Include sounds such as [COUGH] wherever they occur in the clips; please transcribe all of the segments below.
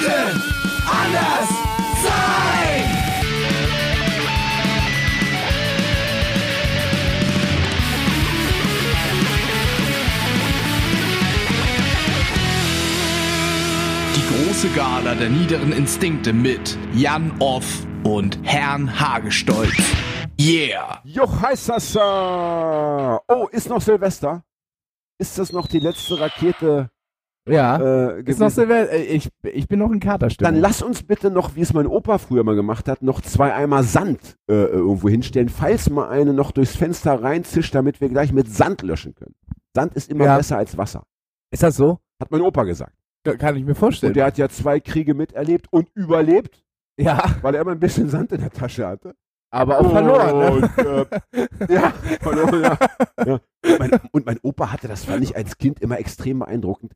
könnten anders sein. Die große Gala der niederen Instinkte mit Jan Off und Herrn Hagestolz. Yeah! Jo, heißt das. Äh, oh, ist noch Silvester? Ist das noch die letzte Rakete? Ja. Äh, ist noch? Silvester. äh, Ich, ich bin noch in Katerstimmung. Dann lass uns bitte noch, wie es mein Opa früher mal gemacht hat, noch zwei Eimer Sand äh, irgendwo hinstellen, falls mal eine noch durchs Fenster reinzischt, damit wir gleich mit Sand löschen können. Sand ist immer Ja. besser als Wasser, Ist das so? hat mein Opa gesagt. Kann ich mir vorstellen. Und der hat ja zwei Kriege miterlebt und überlebt, ja, weil er immer ein bisschen Sand in der Tasche hatte. aber auch verloren. Ne? Und, äh, [LAUGHS] ja, verloren, ja. ja. Und, mein, und mein Opa hatte, das fand ich als Kind immer extrem beeindruckend,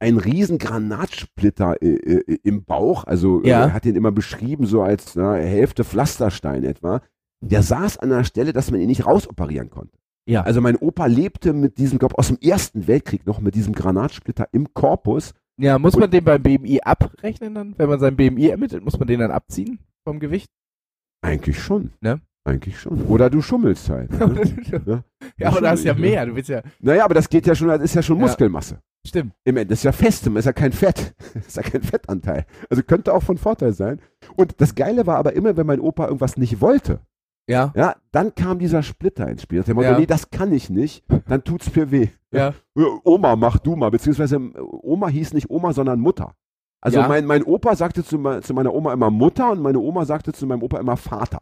einen riesen Granatsplitter äh, äh, im Bauch. Also äh, Ja. er hat den immer beschrieben, so als na, Hälfte Pflasterstein etwa. Der saß an einer Stelle, dass man ihn nicht rausoperieren konnte. Ja. Also mein Opa lebte mit diesem, glaube aus dem Ersten Weltkrieg noch mit diesem Granatsplitter im Korpus. Ja, muss man den beim BMI abrechnen dann? Wenn man sein BMI ermittelt, muss man den dann abziehen vom Gewicht? Eigentlich schon. Ne? Eigentlich schon. Oder du schummelst halt. [LAUGHS] Ne? ja, aber da ist ja mehr. Du willst ja. Naja, aber das geht ja schon, das ist ja schon Ja. Muskelmasse. Stimmt. Im Ende ist ja fest, ist ja kein Fett. [LAUGHS] Ist ja kein Fettanteil. Also könnte auch von Vorteil sein. Und das Geile war aber immer, wenn mein Opa irgendwas nicht wollte, Ja. ja, dann kam dieser Splitter ins Spiel. Der Motto, Ja. nee, das kann ich nicht, dann tut's mir weh. Ja. Oma, mach du mal. Beziehungsweise äh, Oma hieß nicht Oma, sondern Mutter. Also Ja. mein, mein Opa sagte zu, zu meiner Oma immer Mutter und meine Oma sagte zu meinem Opa immer Vater.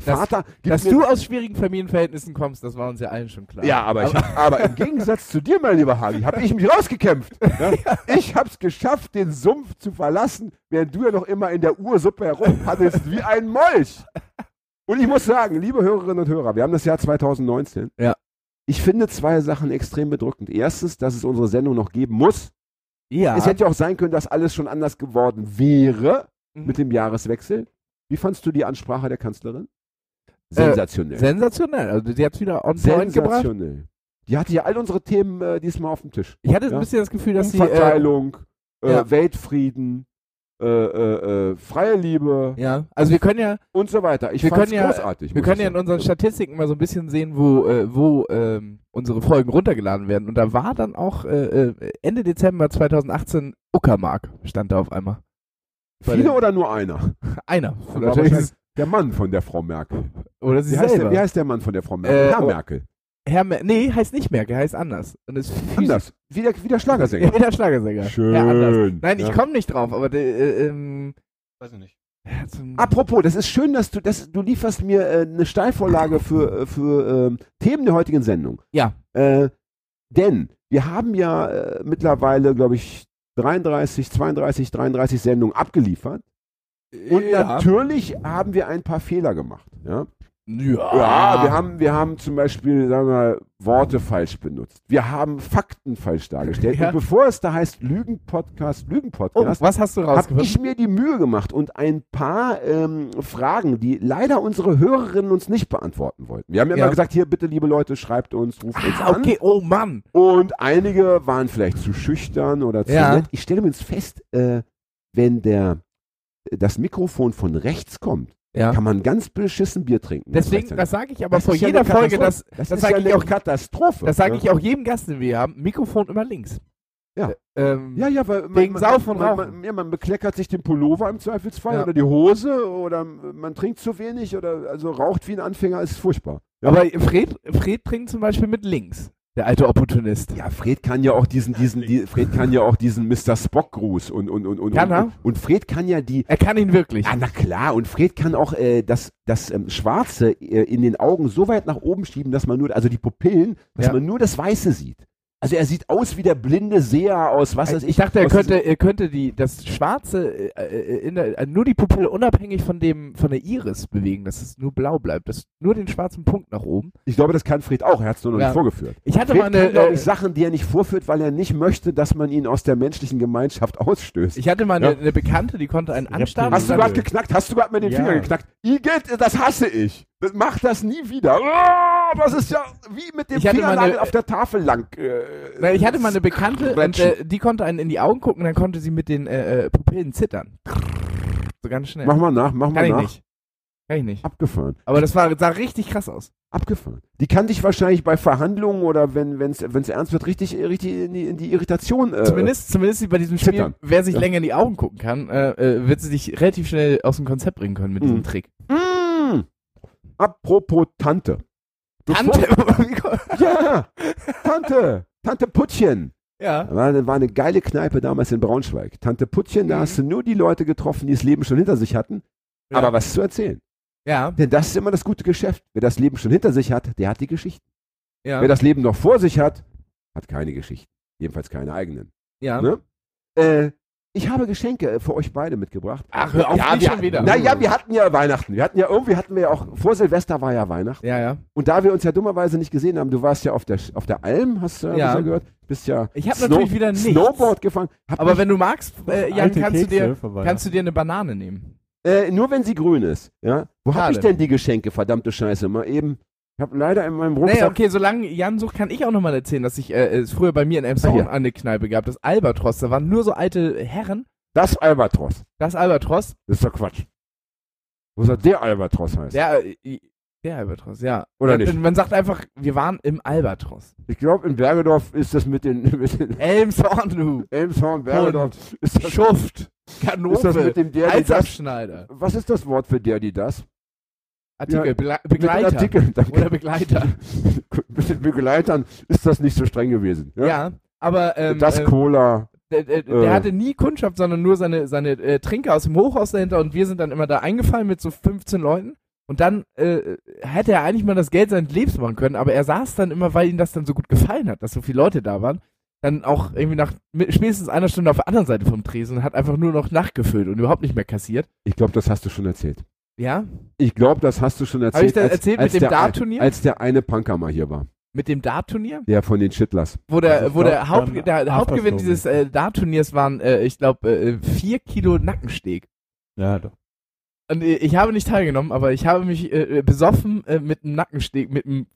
Vater, Dass mir- du aus schwierigen Familienverhältnissen kommst, das war uns ja allen schon klar. Ja, aber, ich, aber im Gegensatz zu dir, mein lieber Hagi, habe ich mich rausgekämpft. [LAUGHS] Ja? Ich habe es geschafft, den Sumpf zu verlassen, während du ja noch immer in der Ursuppe herumpaddelst wie ein Molch. Und ich muss sagen, liebe Hörerinnen und Hörer, wir haben das Jahr 2019. Ja. Ich finde zwei Sachen extrem bedrückend. Erstens, dass es unsere Sendung noch geben muss. ja. Es hätte ja auch sein können, dass alles schon anders geworden wäre Mhm. mit dem Jahreswechsel. Wie fandst du die Ansprache der Kanzlerin? Äh, Sensationell. sensationell. Also die hat es wieder on point gebracht. Sensationell. Die hatte ja all unsere Themen äh, diesmal auf dem Tisch. Ich hatte Ja. ein bisschen das Gefühl, dass sie. Äh, Umverteilung, äh, ja. Weltfrieden, äh, äh, äh, freie Liebe ja, also wir können ja, und so weiter. Ich Wir können ja- großartig. wir können ja in unseren Statistiken mal so ein bisschen sehen, wo, äh, wo ähm, unsere Folgen runtergeladen werden. Und da war dann auch äh, äh, Ende Dezember 2018 Uckermark stand da auf einmal. Viele oder nur einer? [LAUGHS] Einer. Natürlich ist- der Mann von der Frau Merkel. Oder sie Wie heißt, der, wie heißt der Mann von der Frau Merkel? Äh, Herr oh. Merkel. Herr Mer nee, heißt nicht Merkel, heißt anders. Und ist Anders. Wie der, wie der [LAUGHS] Ja, Schlagersänger. wie der Schlagersänger. Schön. Ja. Nein, ich Ja. komme nicht drauf, aber der, äh, ähm, Weiß ich nicht. ja, Apropos, das ist schön, dass du, das, du lieferst mir äh, eine Steilvorlage für, äh, für ähm, Themen der heutigen Sendung. Ja. Äh, denn wir haben ja äh, mittlerweile, glaube ich, 33, 32, 33 Sendungen abgeliefert. Und ja. natürlich haben wir ein paar Fehler gemacht. Ja, Ja, ja wir, haben, wir haben zum Beispiel, sagen wir mal, Worte falsch benutzt. Wir haben Fakten falsch dargestellt. Ja. Und bevor es da heißt Lügenpodcast, Oh, Lügenpodcast, was hast du habe ich mir die Mühe gemacht und ein paar ähm, Fragen, die leider unsere Hörerinnen uns nicht beantworten wollten. Wir haben ja, Ja. immer gesagt, hier bitte, liebe Leute, schreibt uns, ruft uns Ah, an. okay, oh Mann. Und einige waren vielleicht zu schüchtern oder zu nett. Ich stelle mir jetzt fest, äh, wenn der das Mikrofon von rechts kommt, Ja. kann man ganz beschissen Bier trinken. Deswegen, das sage ich aber Das vor ja jeder eine Folge, das, das, das ist sage ja ich eine auch, Katastrophe. das sage ne? ich auch jedem Gast, den wir haben. Mikrofon immer links. Ja. Ähm, Ja, ja, weil man, Wegen man, man, ja, man bekleckert sich den Pullover im Zweifelsfall Ja. oder die Hose oder man trinkt zu wenig oder also raucht wie ein Anfänger ist furchtbar. Ja. Aber Fred, Fred trinkt zum Beispiel mit links. Der alte Opportunist. Ja, Fred kann ja auch diesen, diesen, die, Fred kann ja auch diesen Mr. Spock-Gruß und, und, und, und, Kann und, er? und, und Fred kann ja die, Er kann ihn wirklich. ja, na klar, und Fred kann auch äh, das, das ähm, Schwarze äh, in den Augen so weit nach oben schieben, dass man nur, also die Pupillen, dass Ja. man nur das Weiße sieht. Also er sieht aus wie der blinde Seher aus, was weiß ich. ich dachte, er könnte, er könnte die, das Schwarze, äh, äh, in der, äh, nur die Pupille unabhängig von dem, von der Iris bewegen, dass es nur blau bleibt, dass nur den schwarzen Punkt nach oben. Ich glaube, das kann Fred auch. Er hat es nur noch Ja. nicht vorgeführt. Ich hatte Fred mal kann, eine, glaube äh, ich, Sachen, die er nicht vorführt, weil er nicht möchte, dass man ihn aus der menschlichen Gemeinschaft ausstößt. ich hatte mal eine, Ja. eine Bekannte, die konnte einen anstarren. Hast du gerade geknackt? Hast du gerade mit den Ja. Finger geknackt? Igitt, das hasse ich. Das, mach das nie wieder. Aber es ist ja wie mit dem Fingernagel auf der Tafel lang. Äh, ich hatte mal eine Bekannte und äh, die konnte einen in die Augen gucken, dann konnte sie mit den äh, äh, Pupillen zittern. So ganz schnell. Mach mal nach, mach Kann mal ich nach. nicht. Kann ich nicht. Abgefahren. Aber das war, sah richtig krass aus. Abgefahren. Die kann dich wahrscheinlich bei Verhandlungen oder wenn es ernst wird, richtig, richtig in, die, in die Irritation. Äh, Zumindest, zumindest bei diesem Spiel, zittern. wer sich Ja. länger in die Augen gucken kann, äh, äh, wird sie dich relativ schnell aus dem Konzept bringen können mit diesem Mhm. Trick. Mm. Apropos Tante. Tante. [LAUGHS] Ja, Tante. Tante Puttchen. ja. War, war eine geile Kneipe damals in Braunschweig. Tante Puttchen, da Mhm. hast du nur die Leute getroffen, die das Leben schon hinter sich hatten, Ja. aber was zu erzählen. Ja. Denn das ist immer das gute Geschäft. Wer das Leben schon hinter sich hat, der hat die Geschichten. Ja. Wer das Leben noch vor sich hat, hat keine Geschichten. Jedenfalls keine eigenen. ja. Ne? Äh, ich habe Geschenke äh, für euch beide mitgebracht. Ach, hör auf, ja, wir, schon wieder. Naja, wir hatten ja Weihnachten. Wir hatten ja irgendwie, hatten wir ja auch, vor Silvester war ja Weihnachten. Ja, ja. Und da wir uns ja dummerweise nicht gesehen haben, du warst ja auf der, auf der Alm, hast du ja, Ja. gehört, bist ja Ich hab natürlich wieder nichts. Snowboard gefahren. Hab Aber wenn du magst, äh, Jan, kannst du, dir, kannst du dir eine Banane nehmen. äh, nur wenn sie grün ist. Ja? Wo habe ich denn die Geschenke? Verdammte Scheiße. Mal eben. Ich habe leider in meinem Rucksack. okay, solange Jan sucht, kann ich auch nochmal erzählen, dass ich äh, es früher bei mir in Elmshorn hier. eine Kneipe gab, das Albatros. Da waren nur so alte Herren. Das Albatros. Das Albatros. Das ist doch Quatsch. Wo soll der Albatros heißt? Der, äh, der Albatros, ja. Oder man, nicht? Man sagt einfach, wir waren im Albatros. Ich glaube, in Bergedorf ist das mit den, [LAUGHS] mit den Elmshorn, du. Elmshorn, Bergedorf. Ist das, Schuft. ist das Kanone. mit dem der, die das? Was ist das Wort für der, die das? Artikel, Ja, Begleiter. Artikeln. danke. Oder Begleiter. [LAUGHS] mit den Begleitern ist das nicht so streng gewesen. Ja. Ja, aber ähm, das ähm, Cola. der, der, der äh. hatte nie Kundschaft, sondern nur seine, seine äh, Trinker aus dem Hochhaus dahinter und wir sind dann immer da eingefallen mit so 15 Leuten. Und dann äh, hätte er eigentlich mal das Geld seines Lebens machen können, aber er saß dann immer, weil ihm das dann so gut gefallen hat, dass so viele Leute da waren, dann auch irgendwie nach spätestens einer Stunde auf der anderen Seite vom Tresen und hat einfach nur noch nachgefüllt und überhaupt nicht mehr kassiert. Ich glaube, das hast du schon erzählt. Ja, Ich glaube, das hast du schon erzählt. Habe ich das als- erzählt als mit dem der Dart-Turnier? Als der eine Punker mal hier war. mit dem Dart-Turnier, Der von den Chitlers. wo der, Also wo der, ich glaub, Haupt, der, der Hauptgewinn dieses äh, Dart-Turniers waren, äh, ich glaube, äh, vier Kilo Nackensteg. Ja, doch. Und äh, ich habe nicht teilgenommen, aber ich habe mich äh, äh, besoffen äh, mit einem Nackensteg, mit einem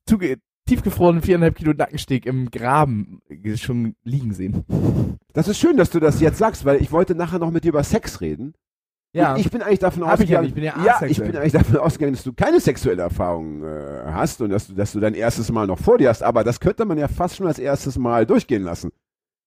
tiefgefrorenen viereinhalb Kilo Nackensteg im Graben äh, schon liegen sehen. Das ist schön, dass du das jetzt sagst, weil ich wollte nachher noch mit dir über Sex reden. Ja, Und ich bin eigentlich davon Hab ich ja ausgegangen. ich bin ja ja, ich bin eigentlich davon ausgegangen, dass du keine sexuelle Erfahrung äh, hast und dass du, dass du dein erstes Mal noch vor dir hast. Aber das könnte man ja fast schon als erstes Mal durchgehen lassen.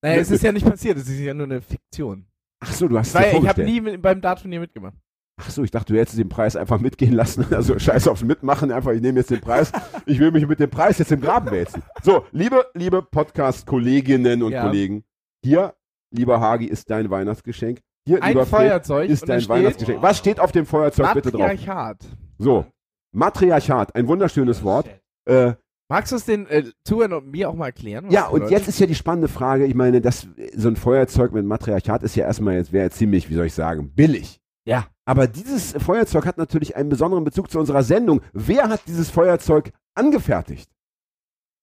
naja, es ist ja nicht passiert, es ist ja nur eine Fiktion. Ach so, du hast es Weil ich habe nie mit, beim Dart-Turnier mitgemacht. Ach so, ich dachte, du hättest den Preis einfach mitgehen lassen. [LAUGHS] Also scheiß aufs Mitmachen, einfach, ich nehme jetzt den Preis. Ich will mich mit dem Preis jetzt im Graben wälzen. So, liebe, liebe Podcast-Kolleginnen und Ja. Kollegen, hier, lieber Hagi, ist dein Weihnachtsgeschenk. Hier, Ein Feuerzeug ist dein steht Weihnachtsgeschenk. Was steht auf dem Feuerzeug bitte drauf? Matriarchat. So, Matriarchat, ein wunderschönes Wort. Äh, Magst du es den äh, Zuhörern und mir auch mal erklären? ja, und jetzt ist ja die spannende Frage, ich meine, das, so ein Feuerzeug mit Matriarchat ist ja erstmal, jetzt wäre ja ziemlich, wie soll ich sagen, billig. Ja. Aber dieses Feuerzeug hat natürlich einen besonderen Bezug zu unserer Sendung. Wer hat dieses Feuerzeug angefertigt?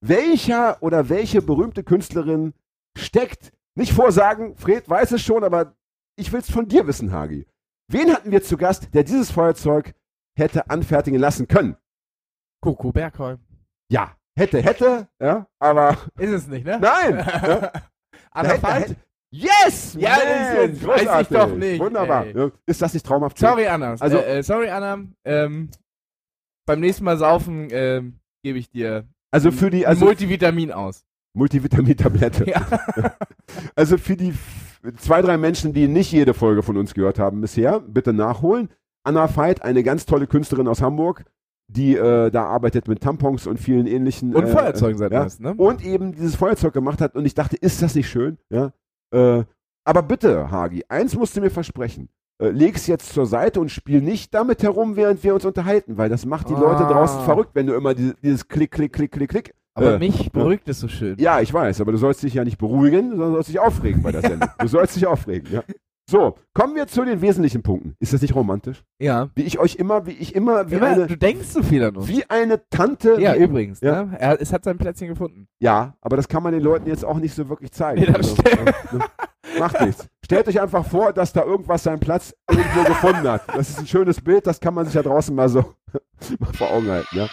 Welcher oder welche berühmte Künstlerin steckt, nicht vorsagen, Fred weiß es schon, aber ich will es von dir wissen, Hagi. Wen hatten wir zu Gast, der dieses Feuerzeug hätte anfertigen lassen können? Coco Bergholm. Ja, hätte, hätte, ja, aber Ist es nicht, ne? nein. [LAUGHS] ja. Anna Da hätte- hätte- Yes! Ja, ist- weiß ich doch nicht, Wunderbar. ey. Ist das nicht traumhaft? Sorry, Anna. Also- äh, äh, sorry, Anna. Ähm, beim nächsten Mal saufen ähm, gebe ich dir Also für die also Multivitamin aus. Multivitamin-Tablette. Ja. [LAUGHS] Also für die zwei, drei Menschen, die nicht jede Folge von uns gehört haben bisher, bitte nachholen. Anna Veit, eine ganz tolle Künstlerin aus Hamburg, die äh, da arbeitet mit Tampons und vielen ähnlichen. Und äh, Feuerzeugen seit ja. ne? Und eben dieses Feuerzeug gemacht hat und ich dachte, ist das nicht schön? Ja. Äh, aber bitte, Hagi, eins musst du mir versprechen. Äh, leg's jetzt zur Seite und spiel nicht damit herum, während wir uns unterhalten, weil das macht die Leute Ah. draußen verrückt, wenn du immer diese, dieses Klick, Klick, Klick, Klick, Klick. Aber äh, mich beruhigt es so schön. Ja, ich weiß, aber du sollst dich ja nicht beruhigen, sondern sollst dich aufregen bei der [LAUGHS] Sendung. Du sollst dich aufregen, ja. So, kommen wir zu den wesentlichen Punkten. Ist das nicht romantisch? Ja. Wie ich euch immer, wie ich immer, wie Immer, eine, du denkst so viel an uns. wie eine Tante. Ja, übrigens. Ja. Ne? Er, es hat sein Plätzchen gefunden. ja, aber das kann man den Leuten jetzt auch nicht so wirklich zeigen. Nee, stimmt. äh, ne, macht nichts. Stellt euch einfach vor, dass da irgendwas seinen Platz irgendwo gefunden hat. Das ist ein schönes Bild, das kann man sich ja draußen mal so [LAUGHS] mal vor Augen halten, ja.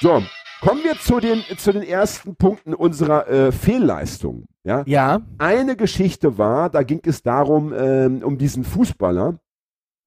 So, Kommen wir zu den, zu den ersten Punkten unserer äh, Fehlleistung. Ja? Ja. Eine Geschichte war, da ging es darum, ähm, um diesen Fußballer,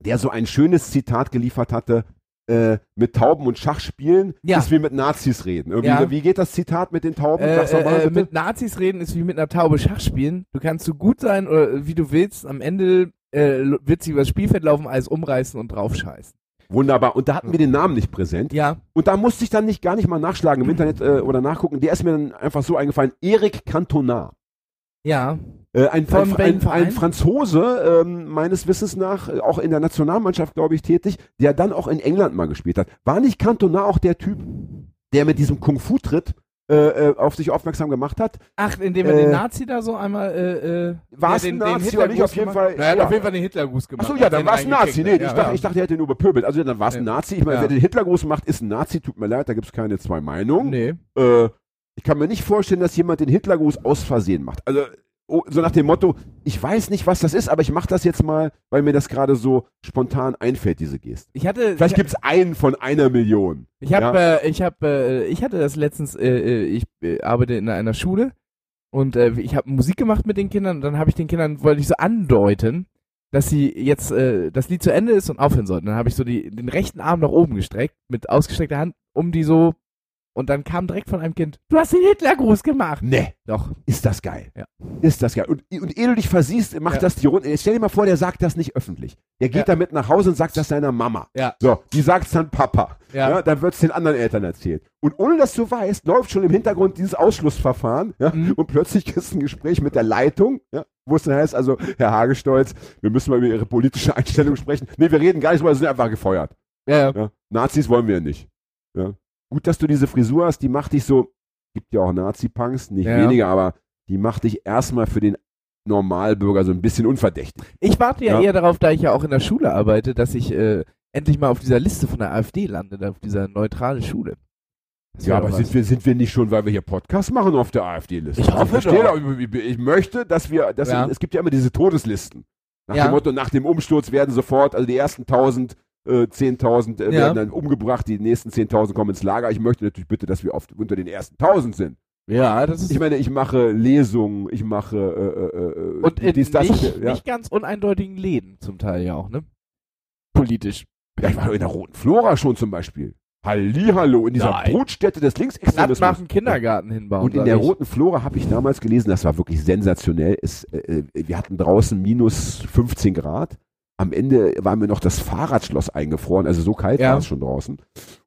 der so ein schönes Zitat geliefert hatte, äh, mit Tauben und Schach spielen, Ja. ist wie mit Nazis reden. Irgendwie, Ja. Wie geht das Zitat mit den Tauben? Äh, mal äh, äh, mit Nazis reden ist wie mit einer Taube Schach spielen. Du kannst so gut sein oder äh, wie du willst. Am Ende äh, wird sie übers Spielfeld laufen, alles umreißen und draufscheißen. Wunderbar. Und da hatten wir den Namen nicht präsent. Ja. Und da musste ich dann nicht gar nicht mal nachschlagen im [CLEARS THROAT] Internet äh, oder nachgucken. Der ist mir dann einfach so eingefallen. Eric Cantona. Ja. Äh, ein, ein, ein, ein? Franzose, ähm, meines Wissens nach, äh, auch in der Nationalmannschaft, glaube ich, tätig, der dann auch in England mal gespielt hat. War nicht Cantona auch der Typ, der mit diesem Kung-Fu-Tritt äh, äh, auf sich aufmerksam gemacht hat? Ach, indem er Äh, den Nazi da so einmal äh, äh, War es ja, ein den, den Nazi oder nicht? Hitlergruß Auf jeden gemacht? Fall, Na, er hat ja. auf jeden Fall den Hitlergruß gemacht. Achso, ja, dann war es ein Nazi. Nee, reingekickt, ich, ja, dachte, ja. ich dachte, er hätte nur bepöbelt. Also dann war es ein Ja. Nazi. Ich meine, Ja. wer den Hitlergruß macht, ist ein Nazi. Tut mir leid, da gibt es keine zwei Meinungen. Nee. Äh, ich kann mir nicht vorstellen, dass jemand den Hitlergruß aus Versehen macht. Also so nach dem Motto, ich weiß nicht, was das ist, aber ich mache das jetzt mal, weil mir das gerade so spontan einfällt, diese Geste. Ich hatte, Vielleicht ich, gibt es einen von einer Million. ich habe, äh, ich habe, äh, ich hatte das letztens. Äh, äh, ich äh, arbeite in einer Schule und äh, ich habe Musik gemacht mit den Kindern. Und dann habe ich den Kindern wollte ich so andeuten, dass sie jetzt äh, das Lied zu Ende ist und aufhören sollten. Dann habe ich so die, den rechten Arm nach oben gestreckt mit ausgestreckter Hand, um die so. Und dann kam direkt von einem Kind, du hast den Hitlergruß gemacht. Ne, Doch. ist das geil. Ja. Ist das geil. Und, und ehe du dich versiehst, macht Ja. das die Runde. Stell dir mal vor, der sagt das nicht öffentlich. Der geht Ja. damit nach Hause und sagt das seiner Mama. Ja. So, die sagt es dann Papa. Ja. Ja, dann wird es den anderen Eltern erzählt. Und ohne dass du weißt, läuft schon im Hintergrund dieses Ausschlussverfahren. Ja? Mhm. Und plötzlich ist ein Gespräch mit der Leitung, ja? wo es dann heißt, also, Herr Hagestolz, wir müssen mal über Ihre politische Einstellung sprechen. Nee, wir reden gar nicht drüber, Sie sind einfach gefeuert. Ja, ja. Ja? Nazis wollen wir nicht. Ja? Gut, dass du diese Frisur hast, die macht dich so, gibt ja auch Nazi-Punks, nicht Ja. weniger, aber die macht dich erstmal für den Normalbürger so ein bisschen unverdächtig. Ich warte ja, Ja. eher darauf, da ich ja auch in der Schule arbeite, dass ich äh, endlich mal auf dieser Liste von der AfD lande, auf dieser neutrale Schule. Das Ja, aber sind was. wir, sind wir nicht schon, weil wir hier Podcast machen, auf der AfD-Liste? Ich hoffe verstehe doch. Ich, ich möchte, dass wir, dass Ja. es gibt ja immer diese Todeslisten. Nach Ja. dem Motto, nach dem Umsturz werden sofort, also die ersten 1000, äh, 10.000 äh, Ja. werden dann umgebracht, die nächsten 10.000 kommen ins Lager. Ich möchte natürlich bitte, dass wir oft unter den ersten 1000 sind. Ja, das ist Ich meine, ich mache Lesungen, ich mache äh, äh, äh, und in dies, das. nicht, ja. nicht ganz uneindeutigen Läden zum Teil ja auch, ne? Politisch. ja, ich war in der Roten Flora schon zum Beispiel. Hallihallo, in dieser Nein. Brutstätte des Platt Linksextremismus. machen, Kindergarten hinbauen. Und in der ich. Roten Flora habe ich damals gelesen, das war wirklich sensationell. Es, äh, äh, wir hatten draußen minus 15 Grad. Am Ende war mir noch das Fahrradschloss eingefroren, also so kalt Ja. war es schon draußen.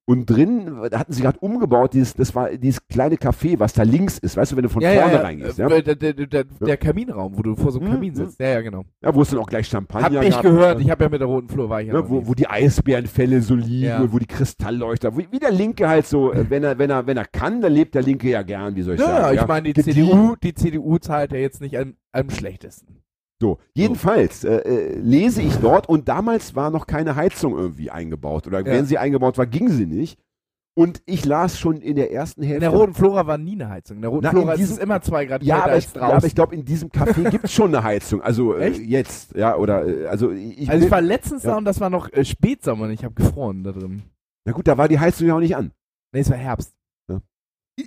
Und drin, hatten sie gerade umgebaut, dieses, das war dieses kleine Café, was da links ist, weißt du, wenn du von ja, vorne ja, ja. reingehst, ja? Der, der, der, der Kaminraum, wo du vor so einem Mhm, Kamin sitzt. Ja, ja, genau. ja, wo es dann auch gleich Champagner Hab ich gab. gehört, ich habe ja mit der roten Flur war ich ja Ne, noch wo, wo die Eisbärenfälle so liegen Ja. wo die Kristallleuchter, wie, wie der Linke halt so, äh, wenn er, wenn er, wenn er kann, dann lebt der Linke ja gern, wie soll ich Ja, sagen. ich meine, die. CDU, die CDU zahlt ja jetzt nicht am, am schlechtesten. So, jedenfalls äh, äh, lese ich dort und damals war noch keine Heizung irgendwie eingebaut oder Ja. wenn sie eingebaut war, ging sie nicht. Und ich las schon in der ersten In Hälfte. der roten Flora war nie eine Heizung. In der roten Na, Flora in ist es diesem- immer zwei Grad ja, kälter aber als ich, draußen. ja, aber ich glaube, in diesem Café [LAUGHS] gibt es schon eine Heizung. Also äh, jetzt, ja, oder äh, also ich, also ich war letztens Ja. da und das war noch äh, Spätsommer und ich habe gefroren da drin. Na gut, da war die Heizung ja auch nicht an. Nee, es war Herbst.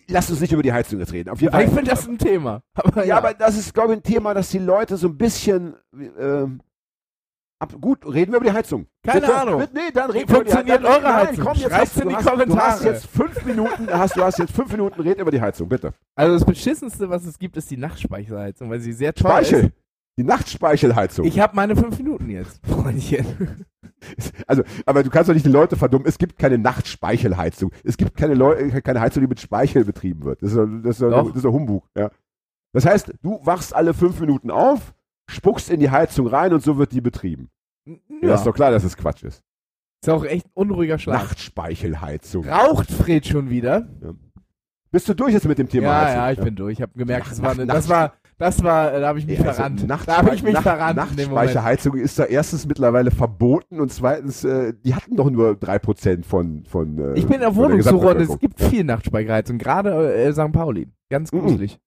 Lass uns nicht über die Heizung jetzt reden. Auf jeden Fall. ich finde das ein Thema. Aber ja, aber das ist, glaube ich, ein Thema, dass die Leute so ein bisschen. ähm, ab, gut, reden wir über die Heizung. Keine Bitte? Ahnung. Bitte, Nee, dann reden Funktioniert wir über die eure Nein, Heizung? Komm, jetzt hast, du, in die du hast, Du hast Kommentare. jetzt fünf Minuten, hast, du hast jetzt fünf Minuten, red über die Heizung, bitte. Also das beschissenste, was es gibt, ist die Nachtspeichelheizung, weil sie sehr teuer Speichel. Die Nachtspeichelheizung. ist. Ich habe meine fünf Minuten jetzt, Freundchen. [LAUGHS] also, aber du kannst doch nicht die Leute verdummen. Es gibt keine Nachtspeichelheizung. Es gibt keine, Leu äh, keine Heizung, die mit Speichel betrieben wird. Das ist, das ist, das ist Humbug. Ja. Das heißt, du wachst alle fünf Minuten auf, spuckst in die Heizung rein und so wird die betrieben. Ja. Ja, ist doch klar, dass es Quatsch ist. ist auch echt ein unruhiger Schlaf. Nachtspeichelheizung. Raucht Fred schon wieder? Bist du durch jetzt mit dem Thema ja, Heizung? ja, ich bin durch. Ich habe gemerkt, Nach- das war, eine, das war, das war, äh, da habe ich mich Ja, also verrannt. Nachtspei- Da habe ich mich Nacht- verrannt. Nachtspeicherheizung ist da erstens mittlerweile verboten und zweitens, äh, die hatten doch nur 3% von, von äh, Ich bin auf der Wohnungssuche und es gibt viel Nachtspeichelheizung, gerade äh, St. Pauli. Ganz Mhm. gruselig.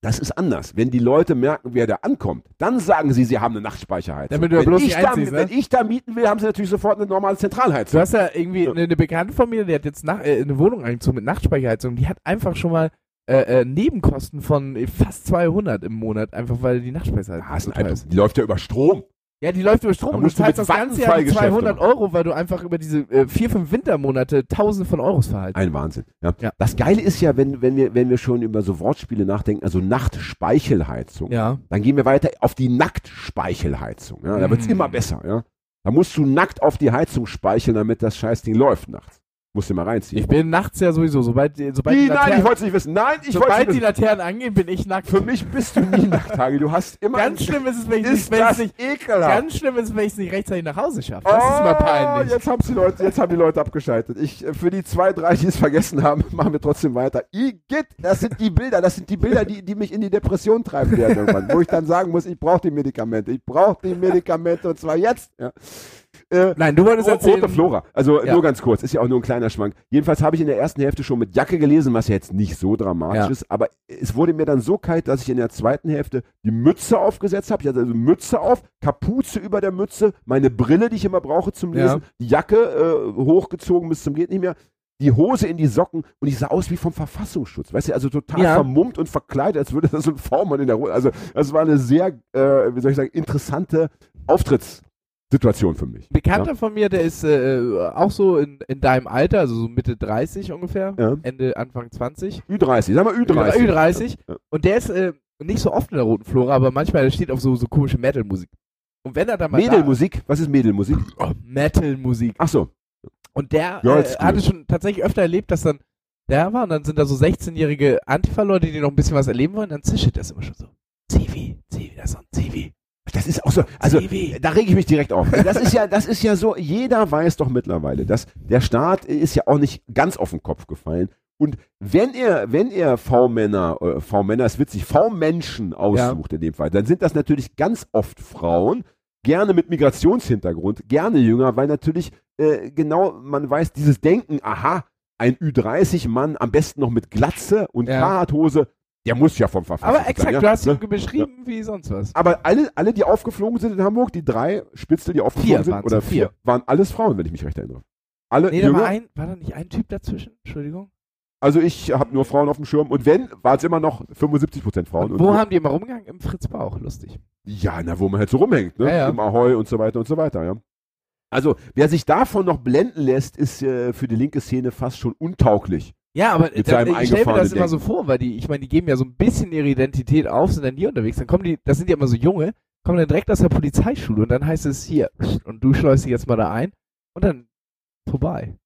Das ist anders. Wenn die Leute merken, wer da ankommt, dann sagen sie, sie haben eine Nachtspeicherheizung. Damit du wenn, bloß ich da, ne? wenn ich da mieten will, haben sie natürlich sofort eine normale Du Zentralheizung. hast ja irgendwie Ja. eine, eine Bekannte von mir, die hat jetzt nach, äh, eine Wohnung eingezogen mit Nachtspeicherheizung. Die hat einfach schon mal äh, äh, Nebenkosten von fast 200 im Monat, einfach weil die Nachtspeicherheizung Ah, ist so ein teuer ist. Die läuft ja über Strom. Ja, die läuft über Strom und du zahlst das ganze Jahr Vattenfall 200 Geschäfte Euro, weil du einfach über diese äh, vier, fünf Wintermonate tausende von Euros verhalten. Ein Wahnsinn. Ja. Ja. Das Geile ist ja, wenn, wenn, wir, wenn wir schon über so Wortspiele nachdenken, also Nachtspeichelheizung, Ja. dann gehen wir weiter auf die Nacktspeichelheizung. Ja. Da wird's Mm. immer besser. Ja. Da musst du nackt auf die Heizung speicheln, damit das Scheißding läuft nachts. Musst du mal reinziehen. Ich bin nachts ja sowieso, sobald, die- sobald, Wie? die, Nein, ich Laternen, wollte es nicht wissen. Nein, ich wollte sobald es die. Laternen angehen, bin ich nackt. Für mich bist du nie nackt, Hagi. Du hast immer... Ganz schlimm ist es, wenn ich ist nicht, ekelhaft. Ganz schlimm ist es, wenn ich es nicht rechtzeitig nach Hause schaffe. Das ist mal Oh, peinlich. Jetzt, haben's die Leute, jetzt haben die Leute abgeschaltet. Ich, äh, für die zwei, drei, die es vergessen haben, [LAUGHS] machen wir trotzdem weiter. Igitt, das sind die Bilder, das sind die Bilder, die, die mich in die Depression treiben werden irgendwann. Wo ich dann sagen muss, ich brauche die Medikamente. Ich brauche die Medikamente und zwar jetzt. Ja. Äh, Nein, du wolltest erzählen. Rote Flora. Also Ja. nur ganz kurz, ist ja auch nur ein kleiner Schwank. Jedenfalls habe ich in der ersten Hälfte schon mit Jacke gelesen, was ja jetzt nicht so dramatisch Ja. ist, aber es wurde mir dann so kalt, dass ich in der zweiten Hälfte die Mütze aufgesetzt habe. Ich hatte also Mütze auf, Kapuze über der Mütze, meine Brille, die ich immer brauche zum Ja. Lesen, die Jacke äh, hochgezogen bis zum geht nicht mehr. Die Hose in die Socken und ich sah aus wie vom Verfassungsschutz. Weißt du, also total Ja. vermummt und verkleidet, als würde da so ein V-Mann in der Hose. Also, das war eine sehr, äh, wie soll ich sagen, interessante Auftrittssituation für mich. Bekannter von mir, der ist äh, auch so in, in deinem Alter, also so Mitte 30 ungefähr, Ja. Ende, Anfang 20. Ü30, sag mal Ü30. Ü30. Ja. Und der ist äh, nicht so oft in der Roten Flora, aber manchmal der steht auf so, so komische Metal-Musik. Und wenn er da mal Mädelmusik? Was ist Mädelmusik? oh, Metal-Musik. Ach so. Und der äh, hatte schon tatsächlich öfter erlebt, dass dann der war und dann sind da so 16-jährige Antifa-Leute, die noch ein bisschen was erleben wollen, dann zischelt das immer schon so. Zivi, Zivi, das ist ein Zivi. Das ist auch so, also Zivi. da rege ich mich direkt auf. Das ist ja, das ist ja so, jeder weiß doch mittlerweile, dass der Staat ist ja auch nicht ganz auf den Kopf gefallen. Und wenn er, wenn er V-Männer, äh, V-Männer ist witzig, V-Menschen aussucht in dem Fall, dann sind das natürlich ganz oft Frauen, gerne mit Migrationshintergrund, gerne jünger, weil natürlich äh, genau man weiß, dieses Denken, aha, ein Ü30-Mann, am besten noch mit Glatze und Ja. Fahrradhose, der muss ja vom Verfassungsschutz Aber exakt, sein, ja? du hast Ne? ihn beschrieben wie sonst was. Aber alle, alle, die aufgeflogen sind in Hamburg, die drei Spitzel, die aufgeflogen Vier sind, oder vier. vier, waren alles Frauen, wenn ich mich recht erinnere. Alle Nee, da war, ein, war da nicht ein Typ dazwischen? Entschuldigung. Also ich habe nur Frauen auf dem Schirm. Und wenn, war es immer noch 75% Frauen. Und Wo haben die immer rumgegangen? Im Fritz Bauch, lustig. ja, na, wo man halt so rumhängt, ne? Ja, ja. Im Ahoi und so weiter und so weiter, ja. Also, wer sich davon noch blenden lässt, ist äh, für die linke Szene fast schon untauglich. Ja, aber Mit seinem ich stelle mir das eingefahrenen immer so vor, weil die, ich meine, die geben ja so ein bisschen ihre Identität auf, sind dann hier unterwegs, dann kommen die, das sind ja immer so junge, kommen dann direkt aus der Polizeischule und dann heißt es hier, und du schleust dich jetzt mal da ein und dann vorbei.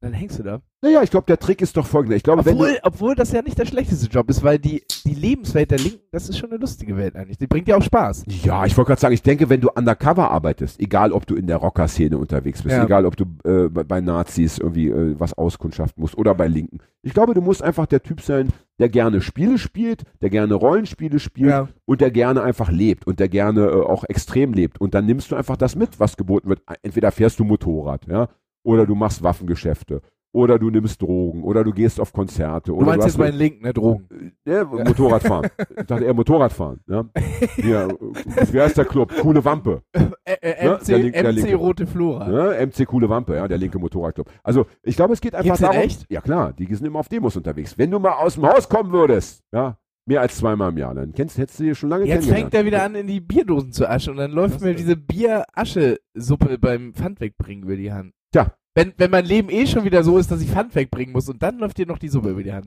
Dann hängst du da. Naja, ich glaube, der Trick ist doch folgender. Ich glaube, du, Obwohl, obwohl das ja nicht der schlechteste Job ist, weil die, die Lebenswelt der Linken, das ist schon eine lustige Welt eigentlich. Die bringt ja auch Spaß. Ja, ich wollte gerade sagen, ich denke, wenn du undercover arbeitest, egal ob du in der Rocker-Szene unterwegs bist, Ja. egal ob du äh, bei, bei Nazis irgendwie äh, was auskundschaften musst oder bei Linken. Ich glaube, du musst einfach der Typ sein, der gerne Spiele spielt, der gerne Rollenspiele spielt Ja. und der gerne einfach lebt und der gerne äh, auch extrem lebt. Und dann nimmst du einfach das mit, was geboten wird. Entweder fährst du Motorrad, ja, oder du machst Waffengeschäfte. Oder du nimmst Drogen, oder du gehst auf Konzerte. Du oder meinst du jetzt den Linken, ne, Drogen. ja, [LAUGHS] Motorradfahren. Ich dachte eher Motorradfahren. Ja. Ja, wie heißt der Club? Coole Wampe. Äh, äh, Ja, MC, der Link- der MC Linke. Rote Flora. Ja, MC Coole Wampe, ja, der linke Motorradclub. Also ich glaube, es geht einfach Gibt's darum. echt? Ja klar, die sind immer auf Demos unterwegs. Wenn du mal aus dem Haus kommen würdest, ja, mehr als zweimal im Jahr, dann kennst, hättest du die schon lange Jetzt fängt er wieder an, in die Bierdosen zu aschen und dann läuft mir diese Bier-Asche-Suppe beim Pfand wegbringen über die Hand. Tja. Wenn, wenn mein Leben eh schon wieder so ist, dass ich Pfand wegbringen muss und dann läuft dir noch die Suppe über die Hand.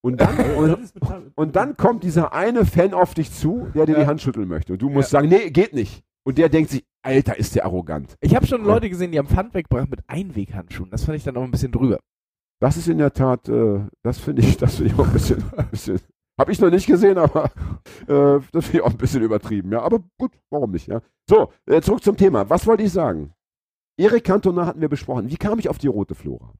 Und dann, [LAUGHS] und, und dann kommt dieser eine Fan auf dich zu, der dir Ja. die Hand schütteln möchte. Und du musst sagen, nee, geht nicht. Und der denkt sich, Alter, ist der arrogant. Ich habe schon Ja. Leute gesehen, die haben Pfand weggebracht mit Einweghandschuhen. Das fand ich dann auch ein bisschen drüber. Das ist in der Tat, äh, das finde ich, das finde ich auch ein bisschen, [LAUGHS] ein bisschen habe ich noch nicht gesehen, aber äh, das finde ich auch ein bisschen übertrieben, ja. Aber gut, warum nicht, ja. So, äh, zurück zum Thema. Was wollte ich sagen? Erik Cantona hatten wir besprochen. Wie kam ich auf die rote Flora?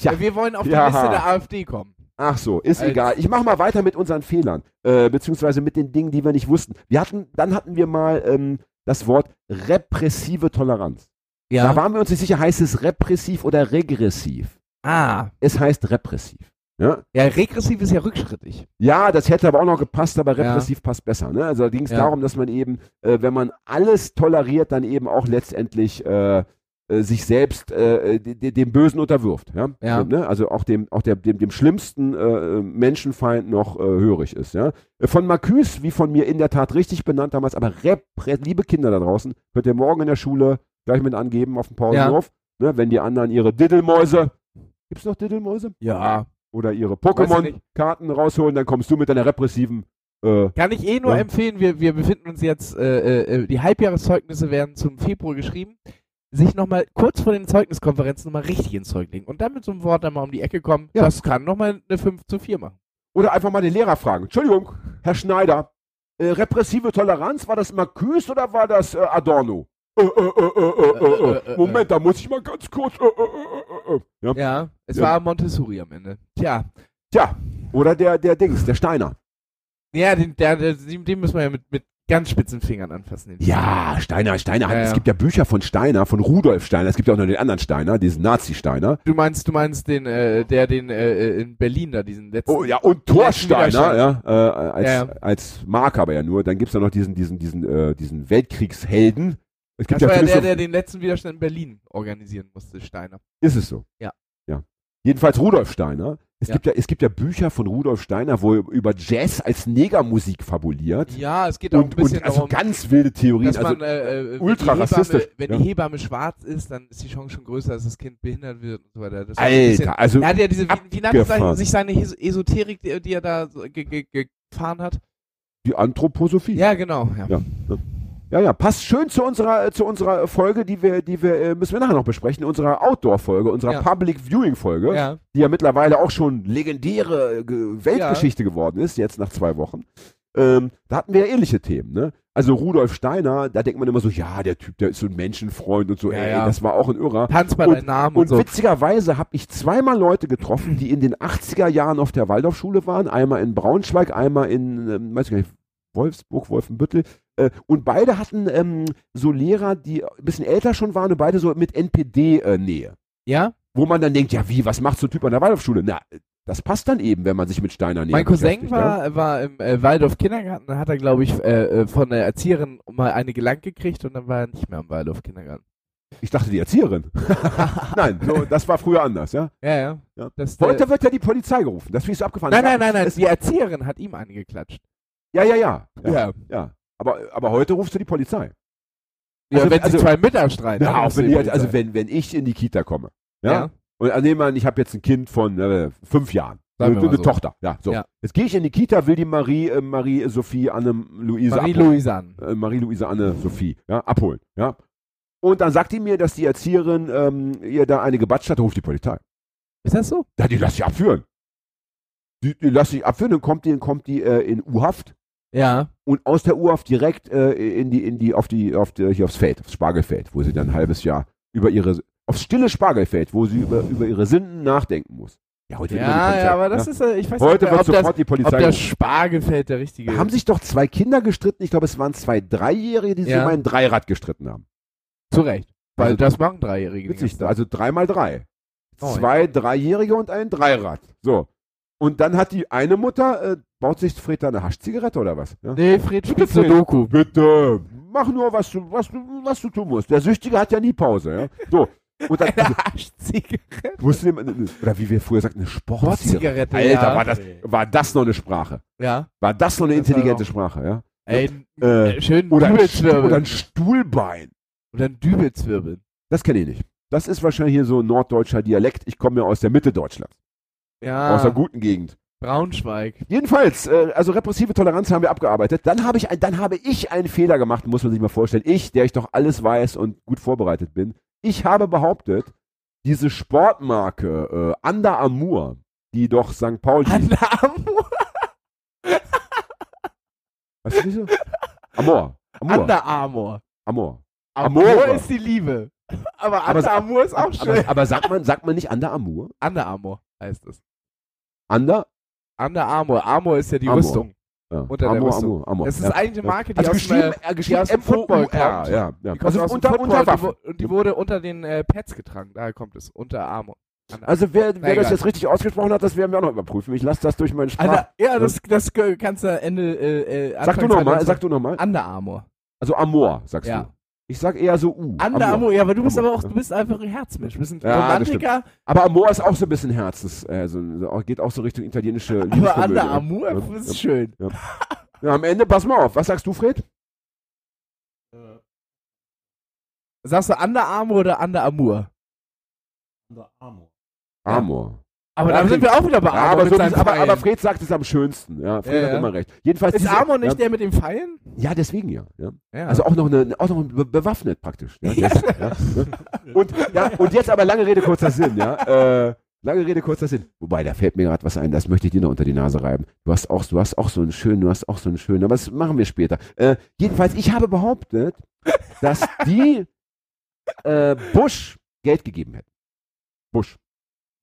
Tja. Wir wollen auf die Ja. Liste der AfD kommen. Ach so, ist Als- egal. Ich mache mal weiter mit unseren Fehlern, äh, beziehungsweise mit den Dingen, die wir nicht wussten. Wir hatten, dann hatten wir mal ähm, das Wort repressive Toleranz. Da waren wir uns nicht sicher, heißt es repressiv oder regressiv? Ah, Es heißt repressiv. Ja, Ja, regressiv ist ja rückschrittig. ja das hätte aber auch noch gepasst, aber Ja. repressiv passt besser. Ne? Also da ging es Ja. darum, dass man eben, äh, wenn man alles toleriert, dann eben auch letztendlich äh, äh, sich selbst äh, de- de- dem Bösen unterwirft. Ja? Ja. Ne? Also auch dem, auch der, dem, dem schlimmsten äh, Menschenfeind noch äh, hörig ist. Ja? Äh, Von Marcuse, wie von mir in der Tat richtig benannt damals, aber liebe Kinder da draußen, könnt ihr morgen in der Schule gleich mit angeben auf dem Pausenhof, ne? wenn die anderen ihre Diddelmäuse, gibt's noch Diddelmäuse? Ja. Oder ihre. Pokémon-Karten rausholen, dann kommst du mit deiner repressiven äh, Kann ich eh nur Ja. empfehlen, wir, wir befinden uns jetzt, äh, äh, die Halbjahreszeugnisse werden zum Februar geschrieben, sich nochmal kurz vor den Zeugniskonferenzen nochmal richtig ins Zeug legen und dann mit so einem Wort dann mal um die Ecke kommen, Ja. das kann nochmal eine 5 zu 4 machen. Oder einfach mal den Lehrer fragen. Entschuldigung, Herr Schneider, äh, repressive Toleranz, war das Marcuse oder war das äh, Adorno? Äh, äh, äh, äh, äh, äh, Äh, äh, äh, Moment, da muss ich mal ganz kurz. Äh, äh, äh, äh, äh. Ja. Ja, es Ja. war Montessori am Ende. Tja, Tja, oder der, der Dings, der Steiner. ja, den, der, der, den müssen wir ja mit, mit ganz spitzen Fingern anfassen. Ja, Steiner, Steiner. Ja, Es gibt ja Bücher von Steiner, von Rudolf Steiner. Es gibt ja auch noch den anderen Steiner, diesen Nazi-Steiner. Du meinst, du meinst den, äh, der den äh, in Berlin da, diesen letzten. Oh ja, und Thor letzten Steiner, Widerstand. ja, äh, als, Ja, ja. als Mark aber ja nur. Dann gibt's ja noch diesen, diesen, diesen, äh, diesen Weltkriegshelden. Es gibt Das war ja der, der den letzten Widerstand in Berlin organisieren musste, Steiner. Ist es so? Ja. Ja. Jedenfalls Rudolf Steiner. Es, Ja. gibt ja, es gibt ja Bücher von Rudolf Steiner, wo er über Jazz als Negermusik fabuliert. Ja, es geht auch und, ein bisschen und also darum, ganz wilde Theorien. Also, man, äh, äh, ultra wenn die Hebamme, rassistisch, Wenn ja. die Hebamme schwarz ist, dann ist die Chance schon größer, dass das Kind behindert wird und so weiter. Das Alter, bisschen- also Er hat ja diese, wie, nannte sich seine Esoterik, die, die er da gefahren hat? die Anthroposophie. Ja, genau. Ja. Ja. Ja, ja, passt schön zu unserer, äh, zu unserer Folge, die wir, die wir, äh, müssen wir nachher noch besprechen, unserer Outdoor-Folge, unserer Ja. Public Viewing-Folge, Ja. die ja mittlerweile auch schon legendäre äh, Ge- Weltgeschichte geworden ist, jetzt nach zwei Wochen. Ähm, da hatten wir ja ähnliche Themen, ne? Also Rudolf Steiner, da denkt man immer so, ja, der Typ, der ist so ein Menschenfreund und so, Ja, ey, ja. das war auch ein Irrer. Tanz bei Und- deinem Namen Und und, so. witzigerweise habe ich zweimal Leute getroffen, die in den 80er Jahren auf der Waldorfschule waren. Einmal in Braunschweig, einmal in, ähm, weiß ich gar nicht, Wolfsburg, Wolfenbüttel. Äh, und beide hatten ähm, so Lehrer, die ein bisschen älter schon waren und beide so mit NPD-Nähe. Ja? Wo man dann denkt, ja, wie, was macht so ein Typ an der Waldorfschule? Na, das passt dann eben, wenn man sich mit Steiner näher Mein Cousin ja. war, war im äh, Waldorf Kindergarten, da hat er, glaube ich, äh, äh, von der Erzieherin mal eine gelangt gekriegt und dann war er nicht mehr im Waldorf Kindergarten. Ich dachte, die Erzieherin. [LAUGHS] Nein, so, das war früher anders, ja. Ja, ja. Ja. Das, Heute äh, wird ja die Polizei gerufen. Das so abgefahren. nein, nein, nein, nein. Die Erzieherin hat ihm eine geklatscht. Ja, ja, ja. Ja, Ja. ja. Aber, aber heute rufst du die Polizei. Ja, Also- wenn also- sie zwei Mittag streiten. Ja, auch wenn die also wenn, wenn ich in die Kita komme. Ja. Ja. Und also nehmen wir an, ich habe jetzt ein Kind von äh, fünf Jahren. Eine, eine so. Tochter. Ja, so. Ja. Jetzt gehe ich in die Kita, will die Marie, äh, Marie Sophie Anne Luise abholen. Marie-Louise an. Äh, Marie Luise Anne Sophie, ja, abholen. Ja. Und dann sagt die mir, dass die Erzieherin ähm, ihr da eine gebatscht hat, ruft die Polizei. Ist das so? Ja, die lässt sich abführen. Die, die lässt sich abführen, dann kommt die, dann kommt die äh, in U-Haft Ja. und aus der U-Haft direkt äh, in die, in die, auf die, auf die, hier aufs Feld, aufs Spargelfeld, wo sie dann ein halbes Jahr über ihre, aufs stille Spargelfeld, wo sie über, über ihre Sünden nachdenken muss. Ja, heute wird immer die Ja, ja, aber das ist, äh, ich weiß Heute nicht, wird ob, sofort das, die ob Polizei das gerufen. Spargelfeld der richtige Da haben sich doch zwei Kinder gestritten, ich glaube, es waren zwei Dreijährige, die sich Ja. um ein Dreirad gestritten haben. Zu Recht. Weil Also- das machen Dreijährige. Witzig, also drei mal drei. Oh, zwei Dreijährige und ein Dreirad. So. Und dann hat die eine Mutter, äh, baut sich Fred da eine Haschzigarette oder was? Ja? Nee, Fred Bitte, spielt Sudoku. Bitte, mach nur, was du, was du, was du tun musst. Der Süchtige hat ja nie Pause, ja. So. Und dann, [LAUGHS] also, Eine Arschzigarette. wusste jemand, oder wie wir früher sagten, eine Sportzigarette. Alter, ja. war das, war das noch eine Sprache? Ja. War das noch eine intelligente Sprache, ja? Ey, Äh, äh, schön Oder ein, oder ein Stuhlbein. Oder ein Dübelzwirbeln. Das kenne ich nicht. Das ist wahrscheinlich hier so ein norddeutscher Dialekt. Ich komme ja aus der Mitte Deutschlands, Ja. aus der guten Gegend. Braunschweig. Jedenfalls, äh, also repressive Toleranz haben wir abgearbeitet. Dann habe ich, ein, dann habe ich einen Fehler gemacht, muss man sich mal vorstellen. Ich, der ich doch alles weiß und gut vorbereitet bin. Ich habe behauptet, diese Sportmarke äh, Under Amour, die doch St. Pauli, Under Armour. [LAUGHS] weißt du nicht so? Amor, Amor, Under. Amor. Amor Amore. ist die Liebe. Aber Aber- Under Armour ist auch schön. Aber, aber sagt man, sagt man nicht Under Amour? Under Armour heißt es. Under? Under Armour. Armour ist ja die Amor. Rüstung. Ja. Unter der Amor, Rüstung. Amor, Amor. Das ist ja. eigentlich eine Marke, die Also aus geschrieben, dem, äh, geschrieben aus dem Football M-O-U-R, kommt. ja, ja. Die kommt Also aus unter, Football unter und die, die wurde unter den äh, Pads getragen. Daher kommt es. Unter Armour. Also wer, wer das jetzt richtig ausgesprochen hat, das werden wir auch noch überprüfen. Ich lasse das durch meinen Sprach. Under, ja, das, das kannst du Ende. Äh, äh, Sag du nochmal, 2020 sag du nochmal. Under Armour. Also Amor, sagst Ja. du. Ich sag eher so U. Under Armour, ja, aber du bist Amor. aber auch, du bist einfach ein Herzmensch. Du bist ein Ja, Romantiker, Aber Amor ist auch so ein bisschen Herzens, äh, so, geht auch so Richtung italienische aber. Under Armour Ja, ist ja. schön. Ja, am Ende, pass mal auf. Was sagst du, Fred? Sagst du Under Armour oder Under Amour? Amor. Aber Ja, dann sind wir auch wieder bei Ja, Armour aber, so, aber, aber. Fred sagt es am schönsten. Ja, Fred Ja, hat ja. immer recht. Jedenfalls Ist diese- Armour nicht ja, der mit den Pfeilen? Ja, deswegen ja. ja. Ja. Also auch noch, eine, auch noch be bewaffnet praktisch. Ja, ja, ne? und, ja, und jetzt aber lange Rede, kurzer Sinn. Ja. Äh, lange Rede, kurzer Sinn. Wobei, da fällt mir gerade was ein, das möchte ich dir noch unter die Nase reiben. Du hast auch, du hast auch so einen schönen, du hast auch so einen schönen, aber das machen wir später. Äh, jedenfalls, ich habe behauptet, dass die äh, Bush Geld gegeben hätten. Bush.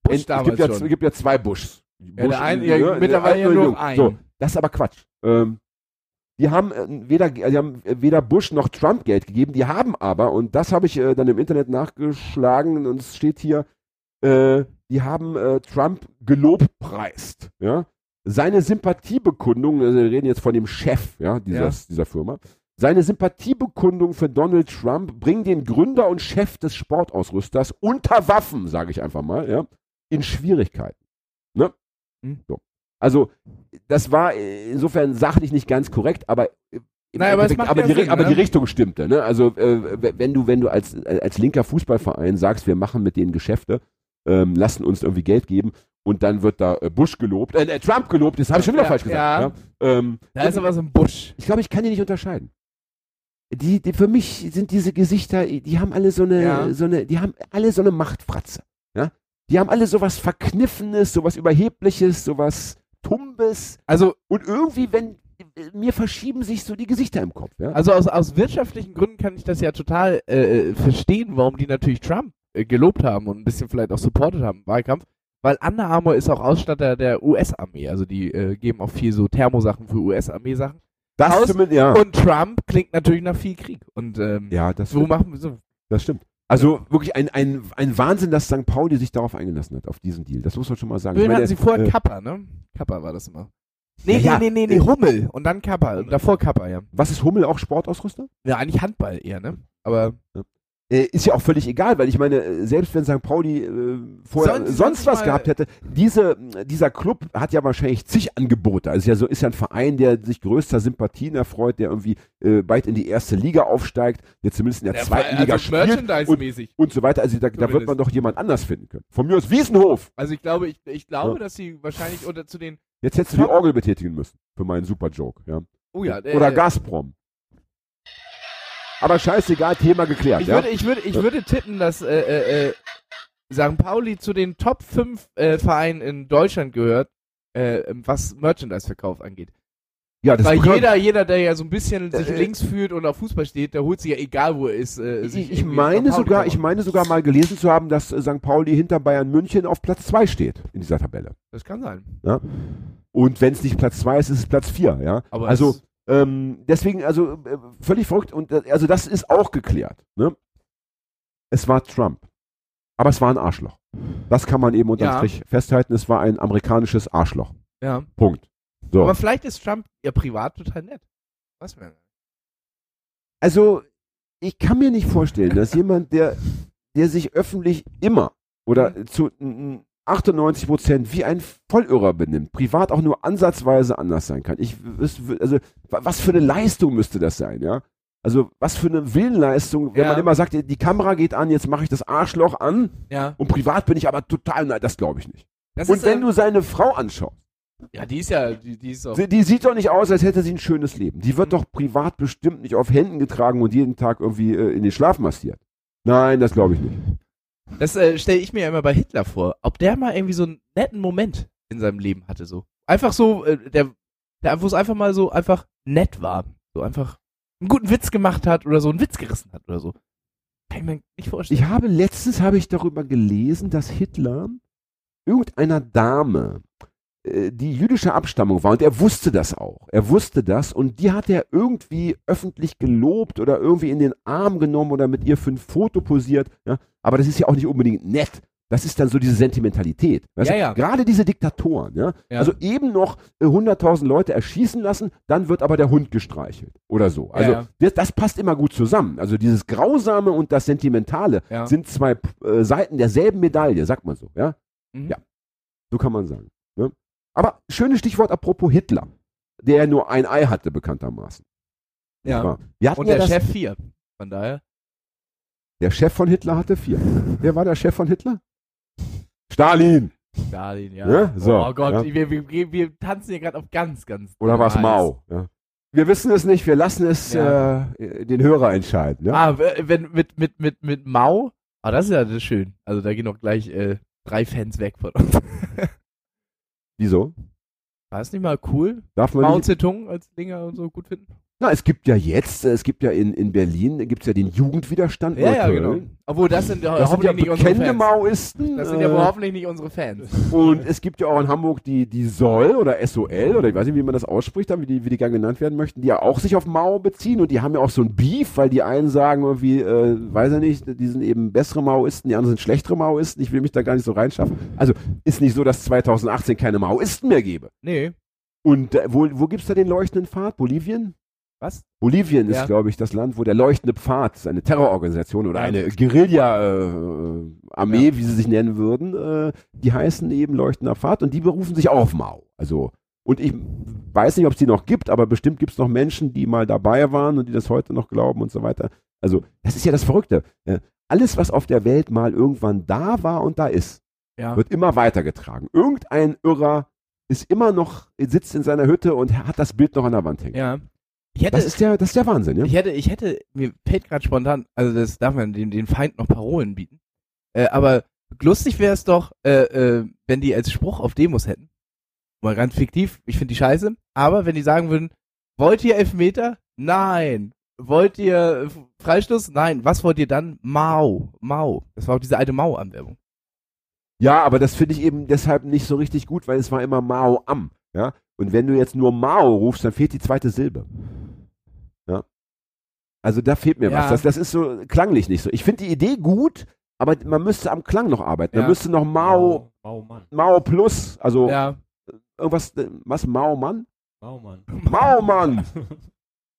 Bush es, gibt ja, schon. es gibt ja zwei Bushs. Ja, der eine- ja, mittlerweile ja nur ein. So, das ist aber Quatsch. Ähm, die haben äh, weder, die haben äh, weder Bush noch Trump Geld gegeben, die haben aber, und das habe ich äh, dann im Internet nachgeschlagen und es steht hier, äh, die haben äh, Trump gelobpreist. Ja? Seine Sympathiebekundung, also wir reden jetzt von dem Chef ja, dieses, dieser Firma, seine Sympathiebekundung für Donald Trump bringen den Gründer und Chef des Sportausrüsters unter Waffen, sage ich einfach mal, ja, in Schwierigkeiten. Ne? Hm. So. Also, das war äh, insofern sachlich nicht ganz korrekt, aber Naja, aber Endeffekt- aber, die, Sinn, aber ne? die Richtung stimmte. Ne? Also, äh, wenn du, wenn du als, äh, als linker Fußballverein sagst, wir machen mit denen Geschäfte, ähm, lassen uns irgendwie Geld geben und dann wird da äh, Bush gelobt, äh, Trump gelobt, das habe ich schon wieder Ja, falsch gesagt. ja. Ja. Ähm, Da ist aber so ein Busch. ich glaube, ich kann die nicht unterscheiden. Die, die, für mich sind diese Gesichter, die haben alle so eine, Ja. so eine, die haben alle so eine Machtfratze. Die haben alle sowas Verkniffenes, sowas Überhebliches, sowas Tumbes. Also, Und irgendwie, wenn, mir verschieben sich so die Gesichter im Kopf. Ja? also aus, aus wirtschaftlichen Gründen kann ich das ja total äh, äh, verstehen, warum die natürlich Trump äh, gelobt haben und ein bisschen vielleicht auch supportet haben im Wahlkampf. Weil Under Armour ist auch Ausstatter der US-Armee. Also die äh, geben auch viel so Thermosachen für US-Armee-Sachen. das aus- zumindest, ja. Und Trump klingt natürlich nach viel Krieg. Und ähm, ja, das so stimmt. machen wir so. Das stimmt. Also wirklich ein, ein, ein Wahnsinn, dass St. Pauli sich darauf eingelassen hat, auf diesen Deal. Das muss man schon mal sagen. Meine, hatten sie vorher? äh, Kappa, ne? Kappa war das immer. Nee, Ja, nee, nee, nee, nee, Hummel. Und dann Kappa. Und davor Kappa, ja. was ist Hummel auch Sportausrüster? Ja, eigentlich Handball eher, ne? Aber Äh, ist ja auch völlig egal, weil ich meine, äh, selbst wenn St. Pauli äh, vorher sonst sonst was gehabt hätte, diese, dieser Club hat ja wahrscheinlich zig Angebote. Also ist ja so ist ja ein Verein, der sich größter Sympathien erfreut, der irgendwie äh, bald in die erste Liga aufsteigt, der zumindest in der, zweiten Liga also spielt Merchandise-mäßig. und so weiter. Also da, da wird man doch jemand anders finden können. Von mir aus Wiesenhof. Also ich glaube, ich, ich glaube, Ja. dass sie wahrscheinlich unter zu den. Jetzt hättest du die Orgel betätigen müssen für meinen super Joke. Ja. Oh ja, äh, Oder Gazprom. Aber scheißegal, Thema geklärt. Ich ja? würde, ich würde, ich würde tippen, dass äh, äh, äh, St. Pauli zu den Top 5 äh, Vereinen in Deutschland gehört, äh, was Merchandise-Verkauf angeht. ja, das Weil jeder, jeder, der ja so ein bisschen sich Äh, links fühlt und auf Fußball steht, der holt sich ja egal, wo er ist. Äh, sich Ich, meine sogar, ich meine sogar mal gelesen zu haben, dass äh, St. Pauli hinter Bayern München auf Platz 2 steht in dieser Tabelle. Das kann sein. Und wenn es nicht Platz 2 ist, ist es Platz 4, ja. Aber Also, ähm, deswegen, also äh, völlig verrückt und äh, also das ist auch geklärt. Ne? Es war Trump. Aber es war ein Arschloch. Das kann man eben unterm Ja. Strich festhalten. Es war ein amerikanisches Arschloch. ja. Punkt. So. Aber vielleicht ist Trump ja privat total nett. Was mir. Also, ich kann mir nicht vorstellen, dass jemand, der, der sich öffentlich immer oder Mhm. zu 98 Prozent wie ein Vollirrer benimmt, privat auch nur ansatzweise anders sein kann. Ich, also, wa- was für eine Leistung müsste das sein, ja? Also, was für eine Willenleistung, wenn Ja. man immer sagt, die Kamera geht an, jetzt mache ich das Arschloch an Ja. und privat bin ich aber total, nein, das glaube ich nicht. Das Und wenn ähm, du seine Frau anschaust, ja, die ist ja, die, die ist auch. die, die sieht doch nicht aus, als hätte sie ein schönes Leben. Die wird Mhm. doch privat bestimmt nicht auf Händen getragen und jeden Tag irgendwie äh, in den Schlaf massiert. Nein, das glaube ich nicht. Das äh, stelle ich mir immer bei Hitler vor. Ob der mal irgendwie so einen netten Moment in seinem Leben hatte, so. Einfach so, äh, der, der wo es einfach mal so einfach nett war. So einfach einen guten Witz gemacht hat oder so einen Witz gerissen hat oder so. Kann ich mir nicht vorstellen. Ich habe letztens habe ich darüber gelesen, dass Hitler irgendeiner Dame, die jüdischer Abstammung war, und er wusste das auch. Er wusste das und die hat er irgendwie öffentlich gelobt oder irgendwie in den Arm genommen oder mit ihr für ein Foto posiert. Ja? Aber das ist ja auch nicht unbedingt nett. Das ist dann so diese Sentimentalität. Weißt Ja, ja. Gerade diese Diktatoren, ja? Also eben noch äh, 100.000 Leute erschießen lassen, dann wird aber der Hund gestreichelt oder so. Also. Das, das passt immer gut zusammen. Also dieses Grausame und das Sentimentale sind zwei äh, Seiten derselben Medaille, sagt man so, ja? Mhm. Ja. So kann man sagen. Ne? Aber schönes Stichwort apropos Hitler, der ja nur ein Ei hatte, bekanntermaßen. Ja. Wir hatten Und ja der das, Chef 4. Von daher. der Chef von Hitler hatte vier. Wer war der Chef von Hitler? Stalin. Stalin, ja. Ja, so, oh Gott, ja. wir, wir, wir, tanzen hier gerade auf ganz, ganz. Oder war es. Mao? Ja. Wir wissen es nicht, wir lassen es Ja. äh, den Hörer entscheiden. Ja? Ah, wenn mit, mit, mit, mit Mao. Ah, das ist ja schön. Also da gehen doch gleich äh, drei Fans weg von uns. [LAUGHS] Wieso? War es nicht mal cool? Darf man Mao Zedong als Dinger und so gut finden? Na, es gibt ja jetzt, äh, es gibt ja in, in Berlin, gibt es ja den Jugendwiderstand Neukölln. Obwohl, das sind ja Das sind ja hoffentlich nicht unsere Fans. Maoisten. Das sind ja äh, hoffentlich nicht unsere Fans. und [LAUGHS] es gibt ja auch in Hamburg die, die SOL oder SOL oder ich weiß nicht, wie man das ausspricht, wie die, wie die gerne genannt werden möchten, die ja auch sich auf Mao beziehen und die haben ja auch so ein Beef, weil die einen sagen irgendwie, äh, weiß ich nicht, die sind eben bessere Maoisten, die anderen sind schlechtere Maoisten, ich will mich da gar nicht so reinschaffen. Also ist nicht so, dass es 2018 keine Maoisten mehr gäbe. Nee. Und äh, wo, wo gibt es da den leuchtenden Pfad? Bolivien? Was? Bolivien Ja. ist, glaube ich, das Land, wo der leuchtende Pfad, eine Terrororganisation oder Ja. eine Guerilla-Armee, wie sie sich nennen würden, äh, die heißen eben leuchtender Pfad und die berufen sich auch auf Mao. Also, und ich weiß nicht, ob es die noch gibt, aber bestimmt gibt es noch Menschen, die mal dabei waren und die das heute noch glauben und so weiter. Also, das ist ja das Verrückte. Äh, alles, was auf der Welt mal irgendwann da war und da ist, Ja. wird immer weitergetragen. Irgendein Irrer ist immer noch, sitzt in seiner Hütte und hat das Bild noch an der Wand hängen. Ja. Hätte, Das ist der, das ist der Wahnsinn, ja? ich hätte, ich hätte, mir fällt gerade spontan, also das darf man dem, den Feind noch Parolen bieten. Äh, aber lustig wäre es doch, äh, äh, wenn die als Spruch auf Demos hätten. Mal ganz fiktiv, ich finde die scheiße, aber wenn die sagen würden, wollt ihr Elfmeter? Nein. Wollt ihr Freistoß? Nein. Was wollt ihr dann? Mau. Mau. Das war auch diese alte Mau-Anwerbung. Ja, aber das finde ich eben deshalb nicht so richtig gut, weil es war immer Mao am. Ja? Und wenn du jetzt nur Mao rufst, dann fehlt die zweite Silbe. Also da fehlt mir Ja. was. Das, das ist so klanglich nicht so. Ich finde die Idee gut, aber man müsste am Klang noch arbeiten. Ja. Man müsste noch Mao, Maumann. Mao plus, also Ja. irgendwas, äh, was, Mao Mann? Maumann. Mao Mann!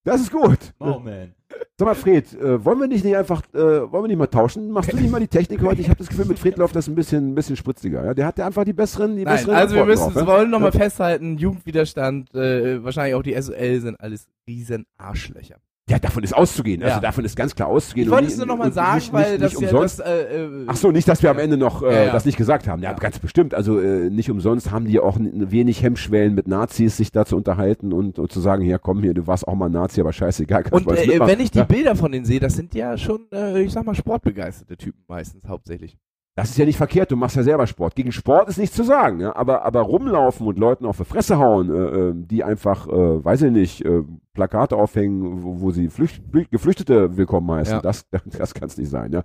Das ist gut. Mauman. Sag mal, Fred, äh, wollen wir nicht, nicht einfach, äh, wollen wir nicht mal tauschen? Machst du nicht mal die Technik heute? Ich habe das Gefühl, mit Fred läuft das ein bisschen, ein bisschen spritziger. Ja? Der hat ja einfach die besseren, die Nein, besseren also wir Antworten müssen, drauf, wollen nochmal Ja. festhalten, Jugendwiderstand, äh, wahrscheinlich auch die SOL sind alles riesen Arschlöcher. Ja, davon ist auszugehen. Also Ja. davon ist ganz klar auszugehen. Ich wollte es nur nochmal sagen, nicht, weil nicht, das nicht ja umsonst. das, äh, äh, Ach so, nicht, dass wir am Ja. Ende noch äh, Ja, ja. das nicht gesagt haben. Ja, Ja. ganz bestimmt. Also äh, nicht umsonst haben die ja auch wenig Hemmschwellen mit Nazis, sich da zu unterhalten und, und zu sagen, hier komm hier, du warst auch mal Nazi, aber scheißegal. Und äh, wenn ich die ja, Bilder von denen sehe, das sind ja schon, äh, ich sag mal, sportbegeisterte Typen meistens hauptsächlich. Das ist ja nicht verkehrt, du machst ja selber Sport. Gegen Sport ist nichts zu sagen, ja? aber, aber rumlaufen und Leuten auf die Fresse hauen, äh, äh, die einfach, äh, weiß ich nicht, äh, Plakate aufhängen, wo, wo sie Flücht, Flücht, Geflüchtete willkommen heißen, Ja. das, [LAUGHS] das kann es nicht sein. Ja?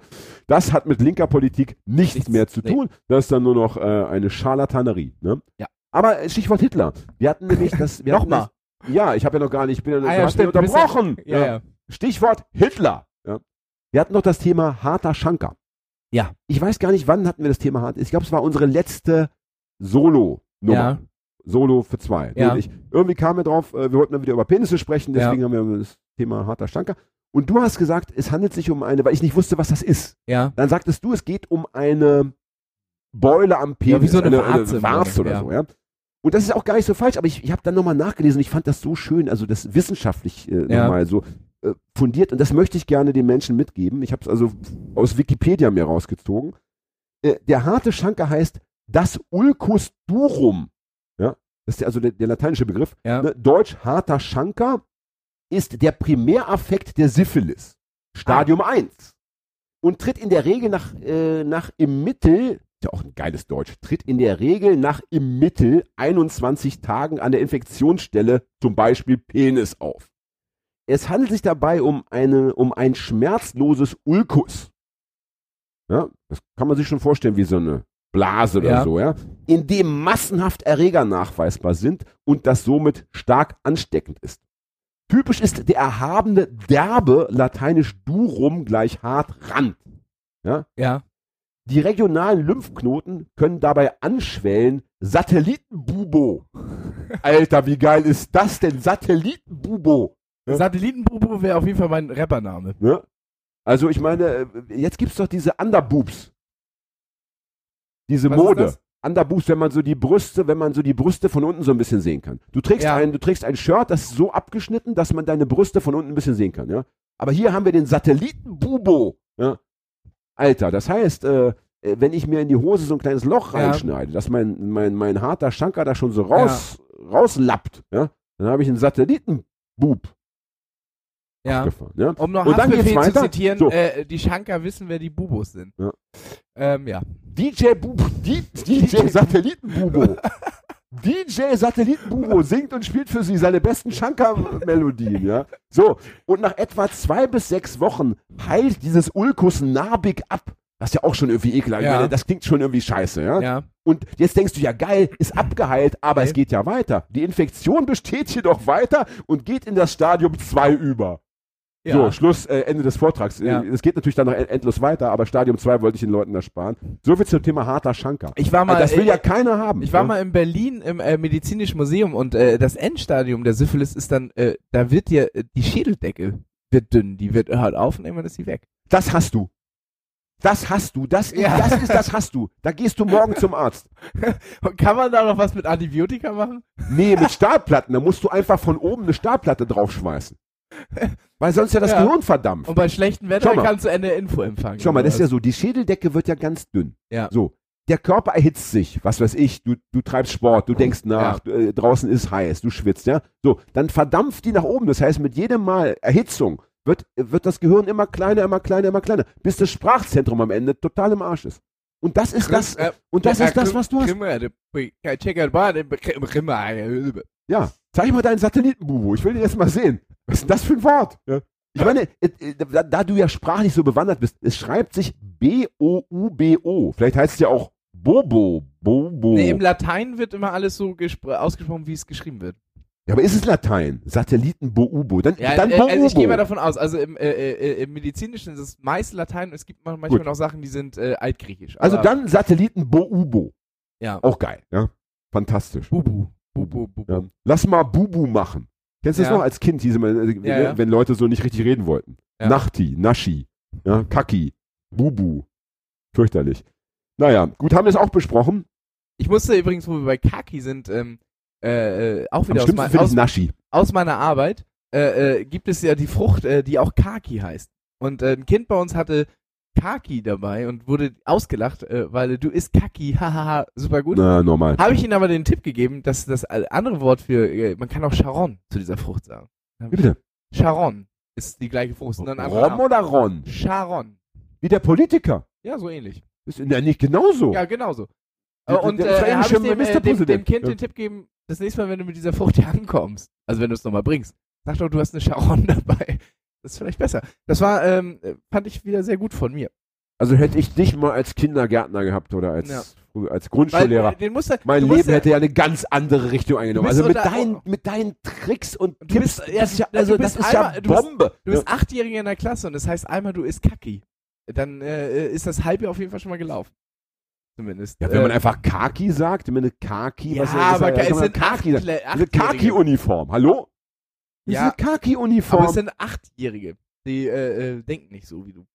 Das hat mit linker Politik nichts, Nichts, mehr zu nee. tun. Das ist dann nur noch äh, eine Scharlatanerie. Ne? Ja. Aber Stichwort Hitler. Wir hatten nämlich das. Wir hatten Nochmal. das- Ja, ich habe ja noch gar nicht, ich bin ja, Ah ja, stimmt, unterbrochen. Ja, ja. Stichwort Hitler. Ja. Wir hatten noch das Thema harter Schanker. Ja. Ich weiß gar nicht, wann hatten wir das Thema hart. Ich glaube, es war unsere letzte Solo-Nummer. Ja. Solo für zwei. Ja. ich. Irgendwie kamen wir drauf, äh, wir wollten dann wieder über Penisse sprechen, deswegen haben wir das Thema harter Schanker. Und du hast gesagt, es handelt sich um eine, weil ich nicht wusste, was das ist. Ja. Dann sagtest du, es geht um eine Beule am Penis, Ja, wie so eine eine, Warze eine Warze oder ja. so, ja. Und das ist auch gar nicht so falsch, aber ich, ich habe dann nochmal nachgelesen und ich fand das so schön, also das wissenschaftlich äh, Ja. nochmal so äh, fundiert und das möchte ich gerne den Menschen mitgeben. Ich habe es also aus Wikipedia mir rausgezogen. Äh, der harte Schanker heißt das Ulcus durum. Ja, das ist also der, der lateinische Begriff. Ja. Ne, Deutsch harter Schanker ist der Primäraffekt der Syphilis. Stadium 1. Und tritt in der Regel nach, äh, nach im Mittel, ist ja auch ein geiles Deutsch, tritt in der Regel nach im Mittel 21 Tagen an der Infektionsstelle, zum Beispiel Penis, auf. Es handelt sich dabei um, eine, um ein schmerzloses Ulkus. Ja, das kann man sich schon vorstellen wie so eine Blase oder Ja. so, ja, in dem massenhaft Erreger nachweisbar sind und das somit stark ansteckend ist. Typisch ist der erhabene, derbe, lateinisch durum gleich hart Rand. Ja. Die regionalen Lymphknoten können dabei anschwellen. Satellitenbubo. [LAUGHS] Alter, wie geil ist das denn? Satellitenbubo. Ja. Satellitenbubu wäre auf jeden Fall mein Rappername. Ne? Also ich meine, äh, jetzt gibt's doch diese Underboobs. Diese Was Mode. Underboobs, wenn man so die Brüste, wenn man so die Brüste von unten so ein bisschen sehen kann. Du trägst Ja. ein, du trägst ein Shirt, das ist so abgeschnitten, dass man deine Brüste von unten ein bisschen sehen kann, ja. Aber hier haben wir den Satellitenbubo, ja. Alter, das heißt, äh, äh, wenn ich mir in die Hose so ein kleines Loch Ja. reinschneide, dass mein, mein, mein harter Schanker da schon so raus, rauslappt, ja, dann habe ich einen Satellitenbub Ja. ja. Um noch Und dann geht's zu zitieren, So. äh, die Schanker wissen, wer die Bubos sind. Ja. Ähm, ja. DJ Bubo, DJ [LAUGHS] Satellitenbubo. DJ Satellitenbubo singt und spielt für sie seine besten Shankar-Melodien, ja. So, und nach etwa zwei bis sechs Wochen heilt dieses Ulkus narbig ab. Das ist ja auch schon irgendwie ekelhaft. Ja. Das klingt schon irgendwie scheiße, ja? Ja. Und jetzt denkst du ja, geil, ist abgeheilt, aber Okay. es geht ja weiter. Die Infektion besteht jedoch weiter und geht in das Stadium 2 über. Ja. So, Schluss, äh, Ende des Vortrags. Ja. Äh, Es geht natürlich dann noch en- endlos weiter, aber Stadium 2 wollte ich den Leuten ersparen. So viel zum Thema harter Schanker. Ich war mal, das will äh, ja keiner haben. Ich war ne? mal in Berlin im äh, medizinischen Museum und äh, das Endstadium der Syphilis ist dann, äh, da wird dir äh, die Schädeldecke wird dünn, die wird hört auf und irgendwann ist sie weg. Das hast du. Das hast du. Das, Ja. ist, das ist, das hast du. Da gehst du morgen zum Arzt. Und [LAUGHS] kann man da noch was mit Antibiotika machen? Nee, mit Stahlplatten. Da musst du einfach von oben eine Stahlplatte draufschmeißen. Weil sonst ja das Ja. Gehirn verdampft. Und bei schlechtem Wetter kannst du eine Info empfangen. Schau mal, das ist ja so. Die Schädeldecke wird ja ganz dünn. Ja. So. Der Körper erhitzt sich, was weiß ich, du, du treibst Sport, du denkst nach, du, äh, draußen ist heiß, du schwitzt, ja. So, dann verdampft die nach oben. Das heißt, mit jedem Mal Erhitzung wird, wird das Gehirn immer kleiner, immer kleiner, immer kleiner, bis das Sprachzentrum am Ende total im Arsch ist. Und das ist das, Äh, und das ja, ist das, was du hast. Äh, äh, äh, Ja, zeig mal deinen Satellitenbubu. Ich will den jetzt mal sehen. Was ist denn das für ein Wort? Ja. Ich meine, äh, äh, da, da du ja sprachlich so bewandert bist, es schreibt sich B-O-U-B-O. Vielleicht heißt es ja auch Bobo, Bobo. Nee, im Latein wird immer alles so gespr- ausgesprochen, wie es geschrieben wird. ja, aber ist es Latein? Satellitenbubu. Dann, Ja, dann äh, also ich gehe mal davon aus, also im, äh, äh, im Medizinischen ist es meist Latein, es gibt manchmal Gut. noch Sachen, die sind äh, altgriechisch. Also dann Satellitenbobo. ja. Auch geil, ja. Fantastisch. Bubu. Bubu, Bubu. Ja. Lass mal Bubu machen. Kennst du das Ja. noch als Kind, immer, äh, Ja, ja. wenn Leute so nicht richtig reden wollten? Ja. Nachti, Naschi, ja, Kaki, Bubu. Fürchterlich. Naja, gut, haben wir es auch besprochen. Ich musste übrigens, wo wir bei Kaki sind, ähm, äh, äh, auch wieder aus, mein, aus, Naschi. aus meiner Arbeit, äh, äh, gibt es ja die Frucht, äh, die auch Kaki heißt. Und ein Kind bei uns hatte Kaki dabei und wurde ausgelacht, äh, weil du isst Kaki, [LAUGHS] hahaha, super gut. Na, normal. Habe ich ihnen aber den Tipp gegeben, dass das andere Wort für, äh, man kann auch Charon zu dieser Frucht sagen. Wie bitte? Charon ist die gleiche Frucht. Und dann Rom oder Ron? Charon. Wie der Politiker. Ja, so ähnlich. Ist ja nicht genauso. Ja, genauso. Der- und der äh, habe ich dem, äh, dem, dem. Kind Ja. den Tipp gegeben, das nächste Mal, wenn du mit dieser Frucht hier [LAUGHS] ankommst, also wenn du es nochmal bringst, sag doch, du hast eine Charon [LAUGHS] dabei. Das ist vielleicht besser. Das war, ähm, äh, fand ich wieder sehr gut von mir. Also hätte ich dich mal als Kindergärtner gehabt oder als, Ja. als Weil, Grundschullehrer. äh, den musst mein Leben ja- hätte ja eine ganz andere Richtung eingenommen. Bist Also mit deinen, mit deinen Tricks und Du bist- Tipps, ja, das ist ja, also bist das ist ja einmal- du bist- Bombe. Du bist Achtjähriger in der Klasse und das heißt einmal, du isst Kaki. Dann äh, ist das Halbjahr auf jeden Fall schon mal gelaufen. Zumindest. Ja, wenn man Äh, einfach Kaki sagt, ich meine Kaki, ja, was aber man? Achtle- Diese Achtjährige. Kaki-Uniform, hallo? Diese Ja. Aber Kaki-Uniform. es sind Achtjährige. Die äh, äh, denken nicht so wie du.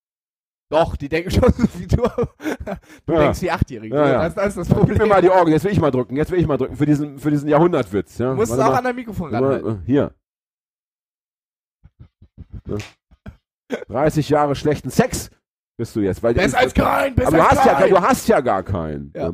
Doch, die denken schon so wie du. [LAUGHS] Du Ja. denkst wie Achtjährige. Ja, ja. Das, das ist das Gib Problem. mir mal die Augen, jetzt will ich mal drücken, jetzt will ich mal drücken, für diesen, für diesen Jahrhundertwitz. Ja? du musst es Warte auch mal. an dein Mikrofon ranhalten. mal, Hier. [LAUGHS] Ja. 30 Jahre schlechten Sex bist du jetzt. Weil Besser als kein, besser aber du hast, ja, kein. du hast ja gar keinen. Ja.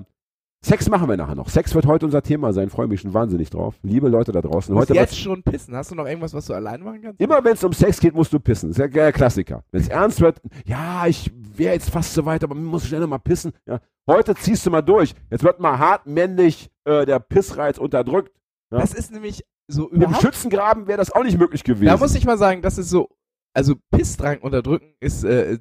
Sex machen wir nachher noch. Sex wird heute unser Thema sein. Freue mich schon wahnsinnig drauf. Liebe Leute da draußen. Heute jetzt schon pissen. Hast du noch irgendwas, was du alleine machen kannst? immer wenn es um Sex geht, musst du pissen. Das ist ja der Klassiker. Wenn es ernst wird, ja, ich wäre jetzt fast so weit, aber muss schnell noch mal pissen. Ja. Heute ziehst du mal durch. Jetzt wird mal hart männlich äh, der Pissreiz unterdrückt. Ja. Das ist nämlich so Im überhaupt. Schützengraben wäre das auch nicht möglich gewesen. Da muss ich mal sagen, das ist so. Also Pissdrang unterdrücken ist äh,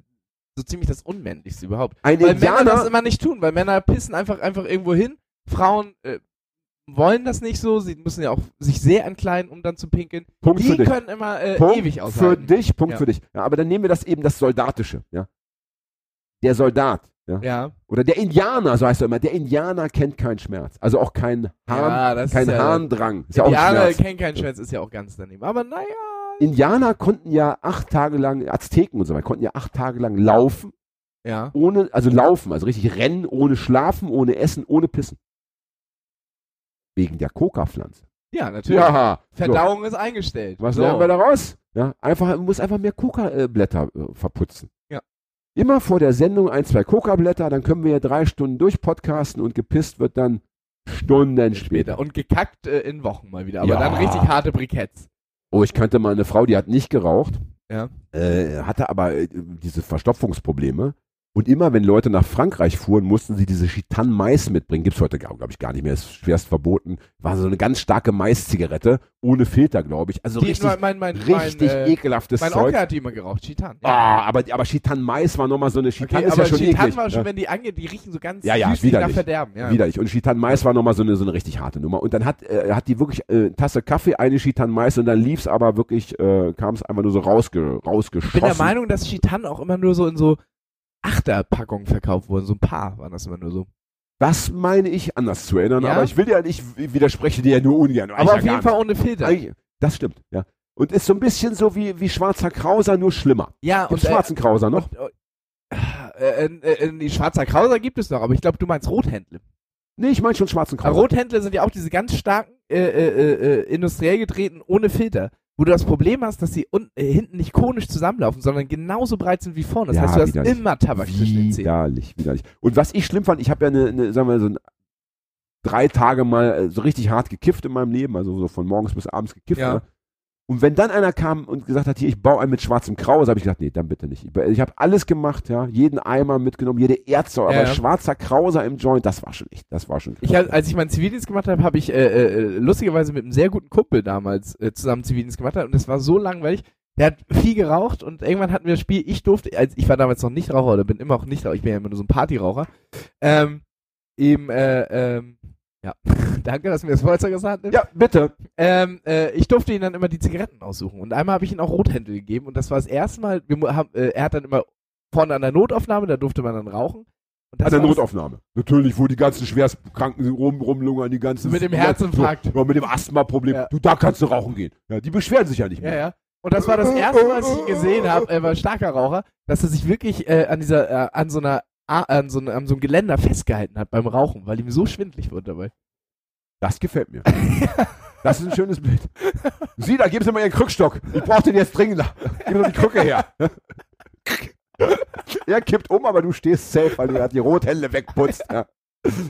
so ziemlich das Unmännlichste überhaupt. Ein Weil Männer das Indianer, immer nicht tun, weil Männer pissen einfach einfach irgendwo hin. Frauen äh, wollen das nicht so. Sie müssen ja auch sich sehr ankleiden, um dann zu pinkeln. Punkt für Die dich. können immer äh, Punkt ewig für aushalten. dich, Punkt Ja. für dich. Ja, aber dann nehmen wir das eben das Soldatische. Ja. Der Soldat, Ja. Oder der Indianer, so heißt er immer, der Indianer kennt keinen Schmerz. Also auch keinen Harn, Ja, das kein ist ja- Harndrang. Ist ja auch ein Indianer Schmerz. kennen keinen Schmerz, ist ja auch ganz daneben. Aber naja. Indianer konnten ja acht Tage lang, Azteken und so weiter, konnten ja acht Tage lang laufen, Ja. ohne, also laufen, also richtig rennen, ohne schlafen, ohne essen, ohne pissen. Wegen der Coca-Pflanze. Ja, natürlich. Ja, so. Verdauung ist eingestellt. Was so. lernen wir daraus? Ja, einfach, man muss einfach mehr Coca-Blätter äh, verputzen. Ja. Immer vor der Sendung ein, zwei Coca-Blätter, dann können wir ja drei Stunden durchpodcasten und gepisst wird dann Stunden später. Später. Und gekackt äh, in Wochen mal wieder. Aber Ja. dann richtig harte Briketts. Oh, ich kannte mal eine Frau, die hat nicht geraucht, Ja. äh, hatte aber äh, diese Verstopfungsprobleme. Und immer, wenn Leute nach Frankreich fuhren, mussten sie diese Chitan Mais mitbringen. Gibt's heute, glaube ich, gar nicht mehr. Ist schwerst verboten. War so eine ganz starke Mais-Zigarette, ohne Filter, glaube ich. Also Die, richtig, mein, mein, mein, richtig mein, äh, ekelhaftes Mein Zeug. Onkel hat die immer geraucht, Chitan. Ah, aber, aber Chitan Mais war nochmal so eine Chitan Okay, ist aber ja schon Chitan eklig. war schon, ja. wenn die angeht, die riechen so ganz Ja, ja, süßlich nach widerlich. Verderben. Ja. Widerlich. Und Chitan Mais war nochmal so eine, so eine richtig harte Nummer. Und dann hat, äh, hat die wirklich äh, eine Tasse Kaffee, eine Chitan Mais und dann lief's aber wirklich, äh, kam es einfach nur so rausge, Ich rausgeschossen. bin der Meinung, dass Chitan auch immer nur so in so Achterpackungen verkauft wurden. So ein paar waren das immer nur so. Das meine ich anders zu erinnern, Ja? aber ich will ja nicht, ich widerspreche dir ja nur ungern. Aber auf jeden Fall ohne Filter. Das stimmt, ja. Und ist so ein bisschen so wie, wie schwarzer Krauser, nur schlimmer. ja, Gibt's und äh, schwarzen Krauser noch? Und, äh, äh, äh, die Schwarzer Krauser gibt es noch, aber ich glaube, du meinst Rothändle. Nee, ich meine schon schwarzen Krauser. Rothändle sind ja auch diese ganz starken, äh, äh, äh, äh, industriell gedrehten, ohne Filter. Wo du das Problem hast, dass sie un äh, hinten nicht konisch zusammenlaufen, sondern genauso breit sind wie vorne. Das Ja, heißt, du hast widerlich. immer Tabak zwischen den Zähnen. Widerlich, widerlich. Und was ich schlimm fand, ich habe ja eine, eine, sagen wir so ein, drei Tage mal äh, so richtig hart gekifft in meinem Leben, also so von morgens bis abends gekifft. Ja. Ne? Und wenn dann einer kam und gesagt hat, hier, ich baue einen mit schwarzem Krause, habe ich gesagt, nee, dann bitte nicht. Ich, ich habe alles gemacht, ja, jeden Eimer mitgenommen, jede Erze, aber Ja, schwarzer Krauser im Joint, das war schon echt, das war schon. Ich als ich meinen Zivildienst gemacht habe, habe ich äh, äh, lustigerweise mit einem sehr guten Kumpel damals äh, zusammen Zivildienst gemacht und das war so langweilig. Der hat viel geraucht und irgendwann hatten wir das Spiel, ich durfte, als ich war damals noch nicht Raucher oder bin immer auch nicht Raucher, ich bin ja immer nur so ein Partyraucher, ähm, eben, äh, ähm, ja, [LAUGHS] danke, dass du mir das der Hand nimmst. ja, bitte. Ähm, äh, ich durfte ihn dann immer die Zigaretten aussuchen. Und einmal habe ich ihm auch Rothändel gegeben. Und das war das erste Mal, wir haben, äh, er hat dann immer vorne an der Notaufnahme, da durfte man dann rauchen. Und An der Notaufnahme. Natürlich, wo die ganzen Schwerstkranken rum, rumlungern, die ganzen. Mit dem Herzinfarkt. So, ja, mit dem Asthma-Problem. Ja. Du, da kannst du rauchen gehen. Ja, die beschweren sich ja nicht Ja, mehr. ja. Und das war das erste Mal, dass ich ihn gesehen habe, er war ein starker Raucher, dass er sich wirklich äh, an dieser, äh, an so einer, an so, einem- an so einem Geländer festgehalten hat beim Rauchen, weil ihm so schwindlig wurde dabei. Das gefällt mir. Das ist ein schönes Bild. Sieh, da gibst du mal ihren Krückstock. Ich brauch den jetzt dringend. Gib mir die Krücke her. Er kippt um, aber du stehst safe, weil du die Rothände wegputzt. Ja.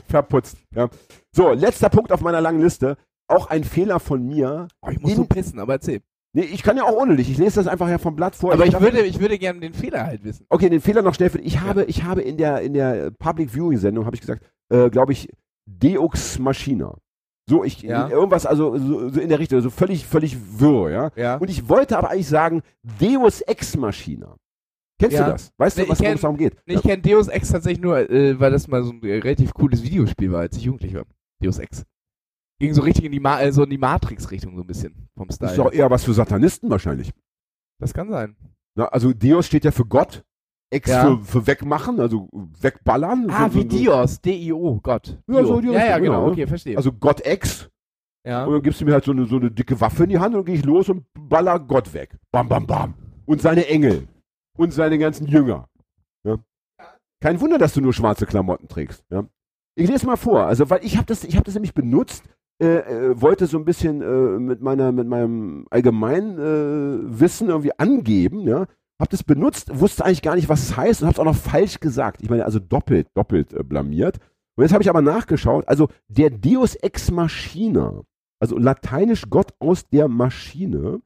Verputzt. Ja. So, letzter Punkt auf meiner langen Liste. Auch ein Fehler von mir. Oh, ich muss In- so pissen, aber erzähl. Nee, ich kann ja auch ohne dich. Ich lese das einfach ja vom Blatt vor. Aber ich darf- würde, ich würde gerne den Fehler halt wissen. Okay, den Fehler noch schnell. für- Ich habe, ich habe in der, in der Public Viewing Sendung, habe ich gesagt, äh, glaube ich, Deux Machina. So, ich, Ja. irgendwas, also so, so in der Richtung, so völlig, völlig wirr, ja. Ja. Und ich wollte aber eigentlich sagen, Deus Ex Machina. Kennst Ja. du das? Weißt Nee, du, was worum kenn- es darum geht? Nee, ich kenne Deus Ex tatsächlich nur, äh, weil das mal so ein relativ cooles Videospiel war, als ich jugendlich war. Deus Ex. Ging so richtig in die, Ma äh, so in die Matrix-Richtung so ein bisschen vom das Style. ist doch eher was für Satanisten wahrscheinlich. Das kann sein. Na, also Deus steht ja für Gott, Ex Ja. für, für wegmachen, also wegballern. Ah, so, wie so, Dios, D-I-O, Gott. Ja, Dio. so die ja, ja, genau, genau. okay, verstehe. Also Gott Ex. ja. Und dann gibst du mir halt so eine, so eine dicke Waffe in die Hand und dann gehe ich los und baller Gott weg. Bam, bam, bam. Und seine Engel. Und seine ganzen Jünger. Ja. Kein Wunder, dass du nur schwarze Klamotten trägst. Ja. Ich lese mal vor. Also, weil ich habe das, ich habe das nämlich benutzt, äh, äh, wollte so ein bisschen äh, mit meiner, mit meinem allgemeinen äh, Wissen irgendwie angeben, ja. Hab das benutzt, wusste eigentlich gar nicht, was es heißt und hab's auch noch falsch gesagt. Ich meine, also doppelt, doppelt äh, blamiert. Und jetzt habe ich aber nachgeschaut, also der Deus ex machina, also lateinisch Gott aus der Maschine,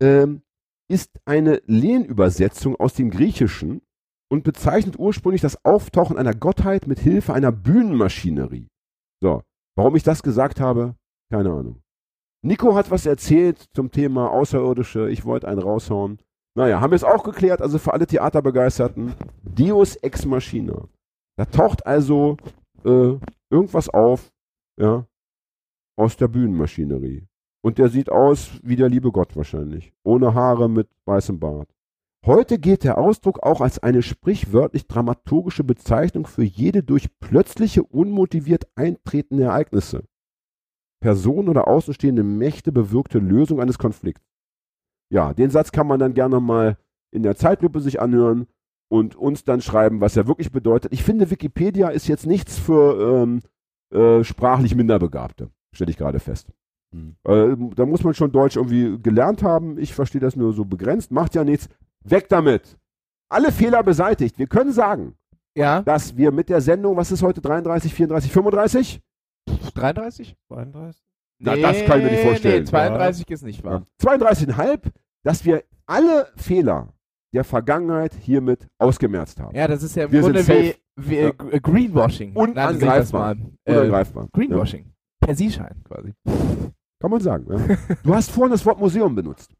ähm, ist eine Lehnübersetzung aus dem Griechischen und bezeichnet ursprünglich das Auftauchen einer Gottheit mit Hilfe einer Bühnenmaschinerie. So, warum ich das gesagt habe, keine Ahnung. Nico hat was erzählt zum Thema Außerirdische, ich wollte einen raushauen. Naja, haben wir es auch geklärt, also für alle Theaterbegeisterten, Deus ex machina. Da taucht also äh, irgendwas auf, ja, aus der Bühnenmaschinerie. Und der sieht aus wie der liebe Gott wahrscheinlich. Ohne Haare, mit weißem Bart. Heute gilt der Ausdruck auch als eine sprichwörtlich dramaturgische Bezeichnung für jede durch plötzliche, unmotiviert eintretende Ereignisse, Personen oder außenstehende Mächte bewirkte Lösung eines Konflikts. Ja, den Satz kann man dann gerne mal in der Zeitlupe sich anhören und uns dann schreiben, was er wirklich bedeutet. Ich finde, Wikipedia ist jetzt nichts für ähm, äh, sprachlich Minderbegabte, stelle ich gerade fest. Äh, da muss man schon Deutsch irgendwie gelernt haben. Ich verstehe das nur so begrenzt. Macht ja nichts. Weg damit. Alle Fehler beseitigt. Wir können sagen, Ja, dass wir mit der Sendung, was ist heute, 33, 34, 35? 33? 32? Na, das kann ich mir nicht vorstellen. Nee, 32 ist nicht wahr. 32,5, dass wir alle Fehler der Vergangenheit hiermit ausgemerzt haben. Ja, das ist ja im Wir Grunde wie, wie Ja. äh, G- Greenwashing. Unangreifbar. mal. Äh, Unangreifbar. Greenwashing. Persieschein quasi. Kann man sagen. Ja. Du hast vorhin das Wort Museum benutzt.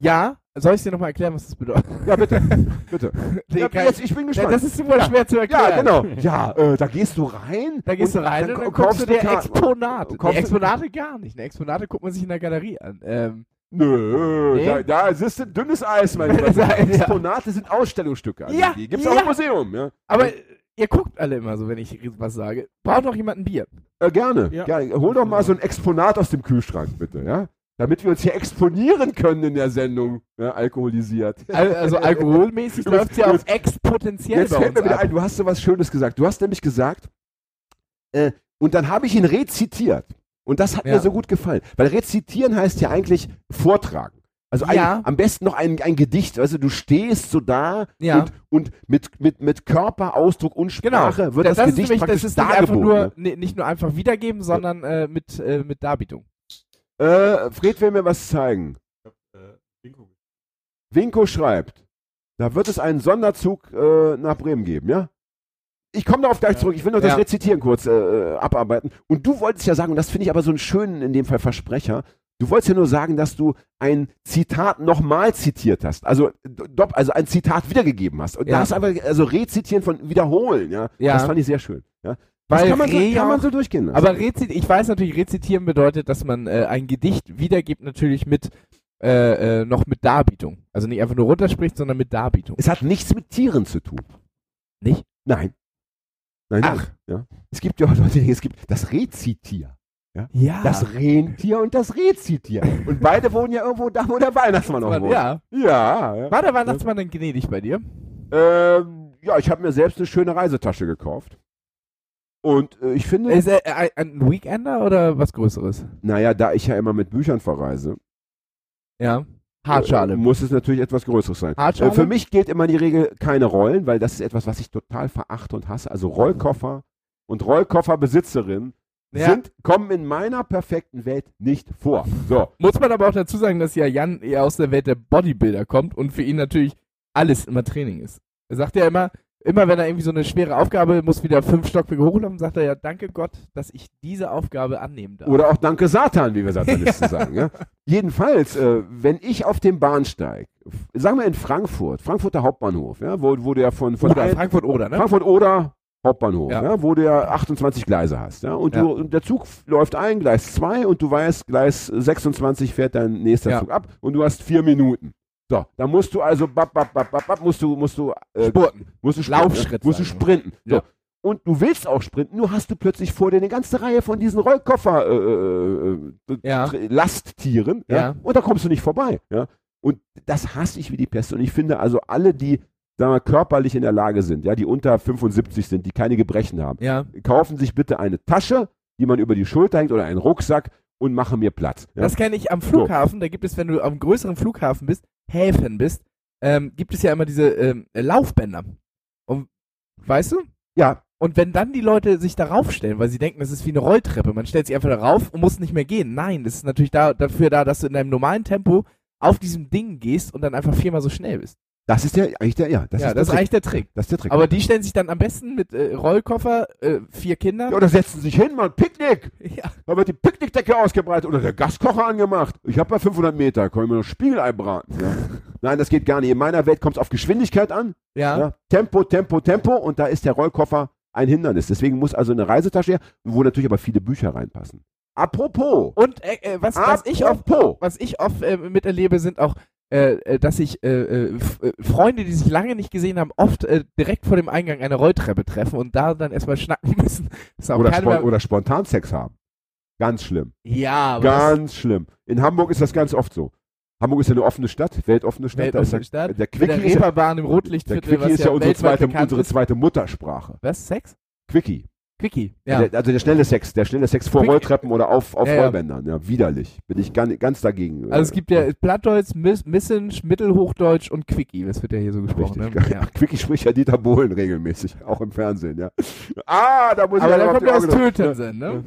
Ja, soll ich dir nochmal erklären, was das bedeutet? Ja, bitte. [LAUGHS] bitte. Nee, Ja, jetzt, ich bin gespannt. das ist super schwer zu erklären. Ja, genau. Ja, äh, da gehst du rein. Da gehst du rein und dann, ko- guckst du dir. Exponate. Du- Exponate gar nicht. Ne, Exponate guckt man sich in der Galerie an. Ähm, Nö, Nee. da, da ist ein dünnes Eis, mein Lieber. [LAUGHS] Ja. Exponate sind Ausstellungsstücke. Also Ja, die gibt's ja. auch im Museum. Ja. aber ihr guckt alle immer so, wenn ich was sage. Braucht noch jemand ein Bier? Äh, gerne. Ja. gerne. Hol doch mal so ein Exponat aus dem Kühlschrank, bitte. Ja? Damit wir uns hier exponieren können in der Sendung, ja, alkoholisiert. Al- Also [LAUGHS] alkoholmäßig läuft ja auf exponentiell Jetzt fällt mir wieder ab. ein, du hast so was Schönes gesagt. Du hast nämlich gesagt, äh, und dann habe ich ihn rezitiert. Und das hat Ja. mir so gut gefallen. Weil rezitieren heißt ja eigentlich vortragen. Also ein, Ja. am besten noch ein, ein Gedicht. Also du stehst so da Ja. und, und mit, mit, mit Körperausdruck und Genau. Sprache wird das, das, das ist Gedicht nämlich, praktisch das ist nicht nur, ne? nee, nicht nur einfach wiedergeben, sondern äh, mit, äh, mit Darbietung. Äh, Fred will mir was zeigen. Winko schreibt, da wird es einen Sonderzug äh, nach Bremen geben, ja? Ich komme darauf gleich Ja. zurück. Ich will noch das Ja. Rezitieren kurz äh, äh, abarbeiten. Und du wolltest ja sagen, und das finde ich aber so einen schönen, in dem Fall Versprecher, du wolltest ja nur sagen, dass du ein Zitat nochmal zitiert hast. Also, dopp, also ein Zitat wiedergegeben hast. Und Ja. das aber, also rezitieren von wiederholen, ja? Ja. Das fand ich sehr schön. Ja? Das Weil kann man, so, Re kann man so durchgehen lassen. Aber rezit ich weiß natürlich, rezitieren bedeutet, dass man äh, ein Gedicht wiedergibt, natürlich mit äh, äh, noch mit Darbietung. Also nicht einfach nur runterspricht, sondern mit Darbietung. es hat nichts mit Tieren zu tun. Nicht? Nein. Nein. Ach. Ja. Es gibt ja auch Leute, es gibt das Rezitier. Ja. Das Rentier und das Rezitier. Und beide wohnen ja irgendwo da, wo der Weihnachtsmann auch wohnt. ja. Ja. ja. War der Weihnachtsmann denn gnädig bei dir? Ähm, ja, ich habe mir selbst eine schöne Reisetasche gekauft. Und äh, ich finde, Ist er äh, ein Weekender oder was Größeres? naja, da ich ja immer mit Büchern verreise, Ja. Hartschale. äh, muss es natürlich etwas Größeres sein. Hartschale? Äh, für mich gilt immer die Regel keine Rollen, weil das ist etwas, was ich total verachte und hasse. Also Rollkoffer und Rollkofferbesitzerinnen Ja. sind, kommen in meiner perfekten Welt nicht vor. So. Muss man aber auch dazu sagen, dass ja Jan eher aus der Welt der Bodybuilder kommt und für ihn natürlich alles immer Training ist. Er sagt ja immer, immer wenn er irgendwie so eine schwere Aufgabe muss, wieder fünf Stockwerke hochlaufen, sagt er ja, danke Gott, dass ich diese Aufgabe annehmen darf. Oder auch Danke Satan, wie wir Satanisten [LAUGHS] sagen. Ja? Jedenfalls, äh, wenn ich auf dem Bahnsteig, sagen wir in Frankfurt, Frankfurter Hauptbahnhof, ja, wo, wo du ja von, von oder Frankfurt oder, ne? Frankfurt oder Hauptbahnhof, ja. Ja. wo du ja 28 Gleise hast. Ja? Und, Ja. du, und der Zug läuft ein, Gleis 2 und du weißt, Gleis 26 fährt dein nächster Ja. Zug ab und du hast vier Minuten. So, da musst du also, bap, bap, bap, bap, bap, musst du, musst du, äh, Spurten. musst du sprinten, Laufschritt, ja? musst du sprinten. So. Ja. Und du willst auch sprinten, nur hast du plötzlich vor dir eine ganze Reihe von diesen Rollkoffer äh, äh, äh, Ja. Tr- Lasttieren, ja? Ja. und da kommst du nicht vorbei. Ja? Und das hasse ich wie die Pest. Und ich finde also alle, die sagen wir, körperlich in der Lage sind, ja, die unter 75 sind, die keine Gebrechen haben, Ja. kaufen sich bitte eine Tasche, die man über die Schulter hängt oder einen Rucksack und machen mir Platz. Ja? Das kenne ich am Flughafen. Da gibt es, wenn du am größeren Flughafen bist, Häfen bist, ähm, gibt es ja immer diese ähm, Laufbänder. Und weißt du? ja, Und wenn dann die Leute sich darauf stellen, weil sie denken, das ist wie eine Rolltreppe, man stellt sich einfach darauf und muss nicht mehr gehen. Nein, das ist natürlich da, dafür da, dass du in deinem normalen Tempo auf diesem Ding gehst und dann einfach viermal so schnell bist. Das ist der eigentlich der, ja, das ja, ist das der ist Trick. eigentlich der Trick. Das ist der Trick. Aber die stellen sich dann am besten mit äh, Rollkoffer, äh, vier Kinder. ja, oder setzen sich hin, mal Picknick. [LAUGHS] Ja. Da wird die Picknickdecke ausgebreitet oder der Gaskocher angemacht. Ich habe bei 500 Meter, kann ich mir noch Spiegelei braten. Ja. [LAUGHS] Nein, das geht gar nicht. In meiner Welt kommt es auf Geschwindigkeit an. Ja. Ja. Tempo, Tempo, Tempo und da ist der Rollkoffer ein Hindernis. Deswegen muss also eine Reisetasche her, wo natürlich aber viele Bücher reinpassen. Apropos, Und äh, äh, was, was ich oft was ich oft äh, miterlebe, sind auch äh, äh, dass sich äh, äh, äh, Freunde, die sich lange nicht gesehen haben, oft äh, direkt vor dem Eingang eine Rolltreppe treffen und da dann erstmal schnacken [LAUGHS] müssen. Oder, spon mehr, oder Spontansex haben. Ganz schlimm. ja, Ganz schlimm. In Hamburg ist das ganz oft so. Hamburg ist ja eine offene Stadt, weltoffene Stadt. weltoffene Stadt. der, der der Quickie ist ja, Reeperbahn im der Rotlichtviertel, Quickie was ist ja unsere, zweite, unsere zweite Muttersprache. Was? Sex? Quickie. Quickie, ja. Der, also der schnelle Sex, der schnelle Sex vor Quickie. Rolltreppen oder auf, auf Ja. Rollbändern. Ja, widerlich. Bin ich ganz, ganz dagegen. Also es gibt ja Plattdeutsch, Miss, Mittelhochdeutsch und Quickie. Das wird ja hier so gesprochen. Richtig. Ne? Ja. Quickie spricht ja Dieter Bohlen regelmäßig, auch im Fernsehen, ja. Ah, da muss Aber ich der auf kommt ja aus Augen- Tötensen, ne?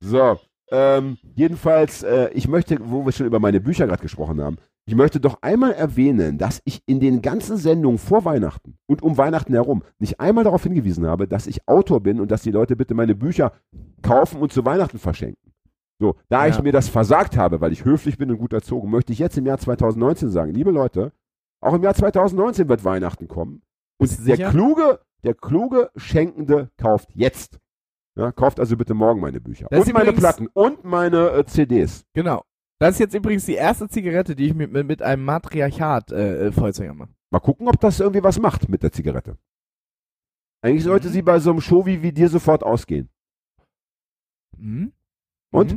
So, ähm, jedenfalls, äh, ich möchte, wo wir schon über meine Bücher gerade gesprochen haben, ich möchte doch einmal erwähnen, dass ich in den ganzen Sendungen vor Weihnachten und um Weihnachten herum nicht einmal darauf hingewiesen habe, dass ich Autor bin und dass die Leute bitte meine Bücher kaufen und zu Weihnachten verschenken. So, da Ja. ich mir das versagt habe, weil ich höflich bin und gut erzogen, möchte ich jetzt im Jahr 2019 sagen, liebe Leute, auch im Jahr 2019 wird Weihnachten kommen. Und der kluge, der kluge Schenkende kauft jetzt. Ja, kauft also bitte morgen meine Bücher. Das und meine Platten und meine äh, CDs. Genau. Das ist jetzt übrigens die erste Zigarette, die ich mit, mit, einem Matriarchat äh, äh, Vollzänger mache. Mal gucken, ob das irgendwie was macht mit der Zigarette. Eigentlich sollte Mhm. sie bei so einem Show wie, wie dir sofort ausgehen. Mhm. Und?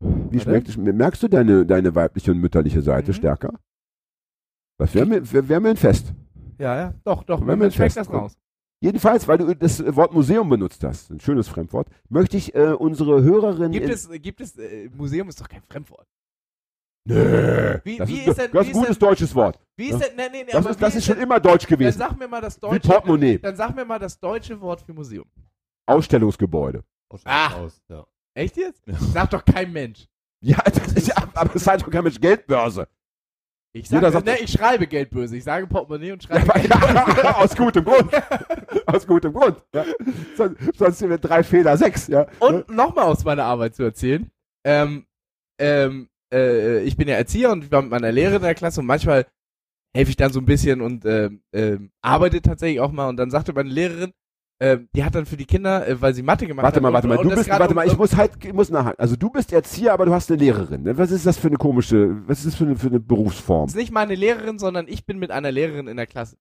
Mhm. Wie schmeckt es? Merkst du deine, deine weibliche und mütterliche Seite Mhm. stärker? Das wäre mir, wär, wär mir ein Fest. Ja, ja, doch, doch. Man schmeckt fest- das raus. Jedenfalls, weil du das Wort Museum benutzt hast, ein schönes Fremdwort, möchte ich äh, unsere Hörerinnen. Gibt es, gibt es, äh, Museum ist doch kein Fremdwort. Nö. Wie- das wie ist, ist denn- das wie ist ein gutes denn- deutsches Wort. Wie ist Ja. denn, nee, nee, nee, Das ist, das wie ist schon denn- immer deutsch Dann gewesen. sag mir mal das Wie deutsche, Portemonnaie. dann sag mir mal das deutsche Wort für Museum. Ausstellungsgebäude. Ah. Aus, ja. Echt jetzt? Ja. Sagt doch kein Mensch. Ja, [LAUGHS] das ist ja, aber es ist halt doch kein Mensch Geldbörse. Ich, Jeder sag, sagt- ne, ich schreibe Geldböse. Ich sage Portemonnaie und schreibe Ja, [LAUGHS] aus gutem Grund. Aus gutem Grund. Ja. Sonst, sonst sind wir drei Fehler, sechs. Ja. Und nochmal aus meiner Arbeit zu erzählen. Ähm, ähm, äh, ich bin ja Erzieher und ich war mit meiner Lehrerin in der Klasse und manchmal helfe ich dann so ein bisschen und ähm, ähm, arbeite tatsächlich auch mal. Und dann sagte meine Lehrerin, ähm, die hat dann für die Kinder, äh, weil sie Mathe gemacht Warte hat. mal, warte mal. und Du das bist, warte mal, ich muss halt, ich muss nachhaken. Also du bist Erzieher, aber du hast eine Lehrerin. ne? Was ist das für eine komische, was ist das für eine, für eine Berufsform? ist nicht meine Lehrerin, sondern ich bin mit einer Lehrerin in der Klasse.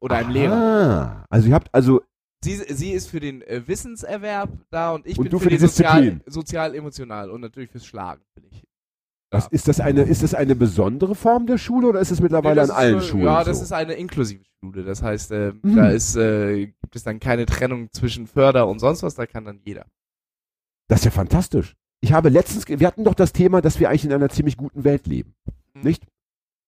Oder einem Aha. Lehrer. Also ihr habt, also, Sie, sie ist für den äh, Wissenserwerb da und ich Und bin du für, für die Disziplin. sozial emotional und natürlich fürs Schlagen bin ich. Was, ist das eine, ist das eine besondere Form der Schule oder ist es mittlerweile Nee, das an ist allen nur- Schulen Ja, das so? ist eine inklusive Schule. Das heißt, äh, Mhm. da ist, äh, gibt es dann keine Trennung zwischen Förder und sonst was, da kann dann jeder. Das ist ja fantastisch. Ich habe letztens, wir hatten doch das Thema, dass wir eigentlich in einer ziemlich guten Welt leben. Mhm. Nicht?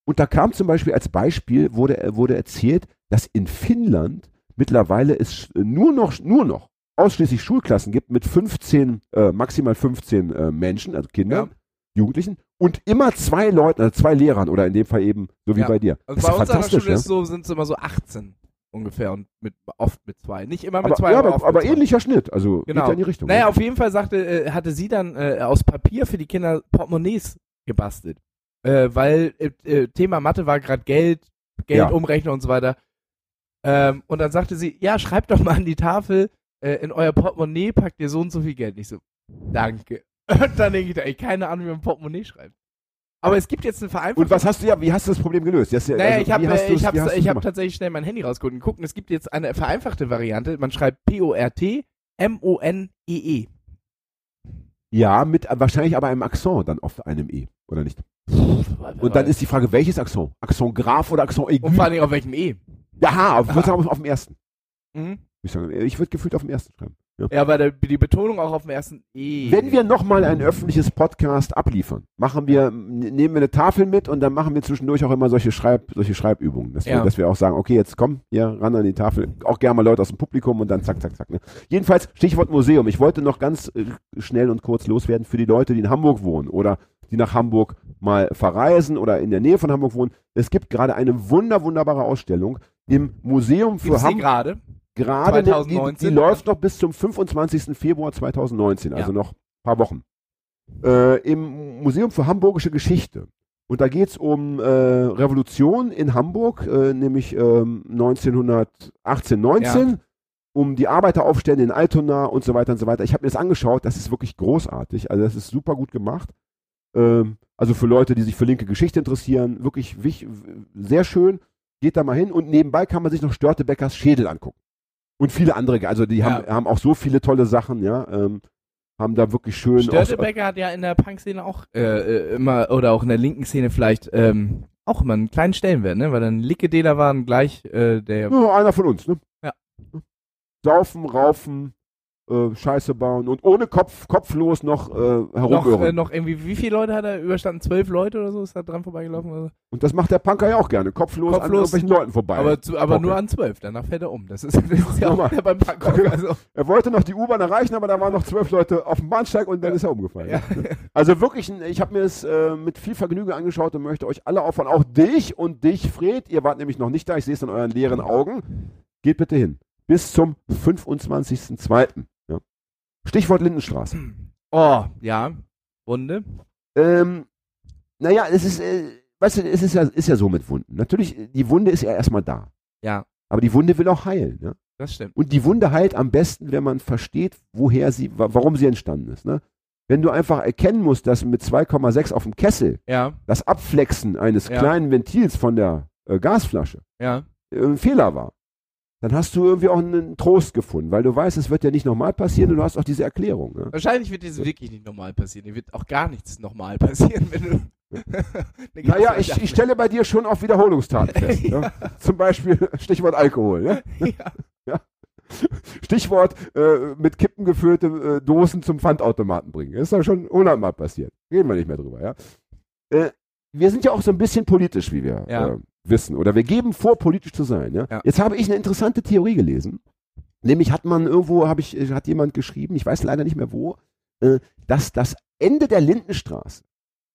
Und da kam zum Beispiel als Beispiel, wurde, äh, wurde erzählt, dass in Finnland mittlerweile es sch- nur noch, nur noch ausschließlich Schulklassen gibt mit 15, äh, maximal 15 äh, Menschen, also Kindern, Ja. Jugendlichen und immer zwei Leuten, also zwei Lehrern oder in dem Fall eben, so wie Ja. bei dir. Und das bei uns an der Schule ja? so, sind es immer so 18 ungefähr und mit, oft mit zwei. Nicht immer mit Aber, zwei, ja, aber, aber, mit zwei. ähnlicher Schnitt, also Genau. geht ja in die Richtung. Naja, auf jeden Fall sagte, äh, hatte sie dann äh, aus Papier für die Kinder Portemonnaies gebastelt. Äh, weil äh, äh, Thema Mathe war gerade Geld, Geld Ja. umrechnen und so weiter. Ähm, und dann sagte sie, ja, schreibt doch mal an die Tafel, äh, in euer Portemonnaie packt ihr so und so viel Geld. Ich so, danke. Und dann denke ich, ey, keine Ahnung, wie man Portemonnaie schreibt. Aber es gibt jetzt eine Vereinfachung. Und was hast du ja, wie hast du das Problem gelöst? Ja- Naja, also, ich habe hast ich du's- hab, hast ich hab tatsächlich schnell mein Handy rausgeholt und geguckt. und Es gibt jetzt eine vereinfachte Variante. Man schreibt P-O-R-T M-O-N-E-E. Ja, mit äh, wahrscheinlich aber einem Akzent dann auf einem E, oder nicht? Und dann ist die Frage, welches Akzent? Akzent Graf oder Akzent Aigu? Und vor Dingen auf welchem E. Ja, ich würde sagen, auf, auf dem ersten. Mhm. Ich würde gefühlt auf dem ersten schreiben. Ja. Aber der, die Betonung auch auf dem ersten E. Wenn wir nochmal ein öffentliches Podcast abliefern, machen wir, nehmen wir eine Tafel mit und dann machen wir zwischendurch auch immer solche, Schreib, solche Schreibübungen. Dass, wir, Ja. dass wir auch sagen, okay, jetzt komm hier ran an die Tafel. Auch gerne mal Leute aus dem Publikum und dann zack, zack, zack. Ne? Jedenfalls, Stichwort Museum. Ich wollte noch ganz äh, schnell und kurz loswerden für die Leute, die in Hamburg wohnen oder die nach Hamburg mal verreisen oder in der Nähe von Hamburg wohnen. Es gibt gerade eine wunder, wunderbare Ausstellung im Museum für Hamburg. gerade? Gerade, die, die, 2019? die läuft noch bis zum 25. Februar 2019, also Ja. noch ein paar Wochen. Äh, Im Museum für Hamburgische Geschichte. Und da geht es um äh, Revolution in Hamburg, äh, nämlich ähm, 1918, 19, um die Arbeiteraufstände in Altona und so weiter und so weiter. Ich habe mir das angeschaut, das ist wirklich großartig, also das ist super gut gemacht. Ähm, also für Leute, die sich für linke Geschichte interessieren, wirklich wich, sehr schön. Geht da mal hin und nebenbei kann man sich noch Störtebeckers Schädel angucken. Und viele andere, also die haben, haben auch so viele tolle Sachen, ja. Ähm, haben da wirklich schön. Störtebecker hat ja in der Punk-Szene auch äh, äh, immer, oder auch in der linken Szene vielleicht, ähm, auch immer einen kleinen Stellenwert, ne? Weil dann Licke-Dela waren gleich äh, der. Ja, einer von uns, ne? Ja. Saufen, raufen, äh, Scheiße bauen und ohne Kopf, kopflos noch äh, herumirren. Noch, äh, noch irgendwie, wie viele Leute hat er überstanden? Zwölf Leute oder so ist da dran vorbeigelaufen? Oder? Und das macht der Punker ja auch gerne. Kopflos, Kopflos an irgendwelchen Leuten vorbei. Aber, zu, aber nur an zwölf, danach fährt er um. Das ist, das ist ja auch wieder beim Punkrock. Also, er wollte noch die U-Bahn erreichen, aber da waren noch zwölf Leute auf dem Bahnsteig und dann ist er umgefallen. ja. [LAUGHS] Also wirklich, ich habe mir es äh, mit viel Vergnügen angeschaut und möchte euch alle auffordern, auch dich und dich, Fred, ihr wart nämlich noch nicht da, ich sehe es in euren leeren Augen. Geht bitte hin. Bis zum 25.02. Stichwort Lindenstraße. Oh, ja. Wunde. Ähm, naja, es ist, äh, weißt du, es ist ja, ist ja so mit Wunden. Natürlich, die Wunde ist ja erstmal da. Ja, Aber die Wunde will auch heilen. Ja? das stimmt. Und die Wunde heilt am besten, wenn man versteht, woher sie, wa- warum sie entstanden ist. Ne? Wenn du einfach erkennen musst, dass mit 2,6 auf dem Kessel Ja, das Abflexen eines Ja. kleinen Ventils von der äh, Gasflasche ja. ein Fehler war, dann hast du irgendwie auch einen Trost gefunden, weil du weißt, es wird ja nicht nochmal passieren und du hast auch diese Erklärung. Ne? Wahrscheinlich wird das wirklich nicht normal passieren. Dir wird auch gar nichts normal passieren, wenn du. [LAUGHS] eine Naja, ich, ich stelle bei dir schon auf Wiederholungstaten fest. ne? [LAUGHS] Zum Beispiel [LAUGHS] Stichwort Alkohol. Ne? ja. Stichwort äh, mit Kippen gefüllte äh, Dosen zum Pfandautomaten bringen. Ist doch schon hundertmal passiert. Reden wir nicht mehr drüber, ja. Äh, wir sind ja auch so ein bisschen politisch, wie wir Ja. Äh, wissen. Oder wir geben vor, politisch zu sein. Ja? Ja. Jetzt habe ich eine interessante Theorie gelesen. Nämlich hat man irgendwo, habe ich, äh, hat jemand geschrieben, ich weiß leider nicht mehr wo, äh, dass das Ende der Lindenstraße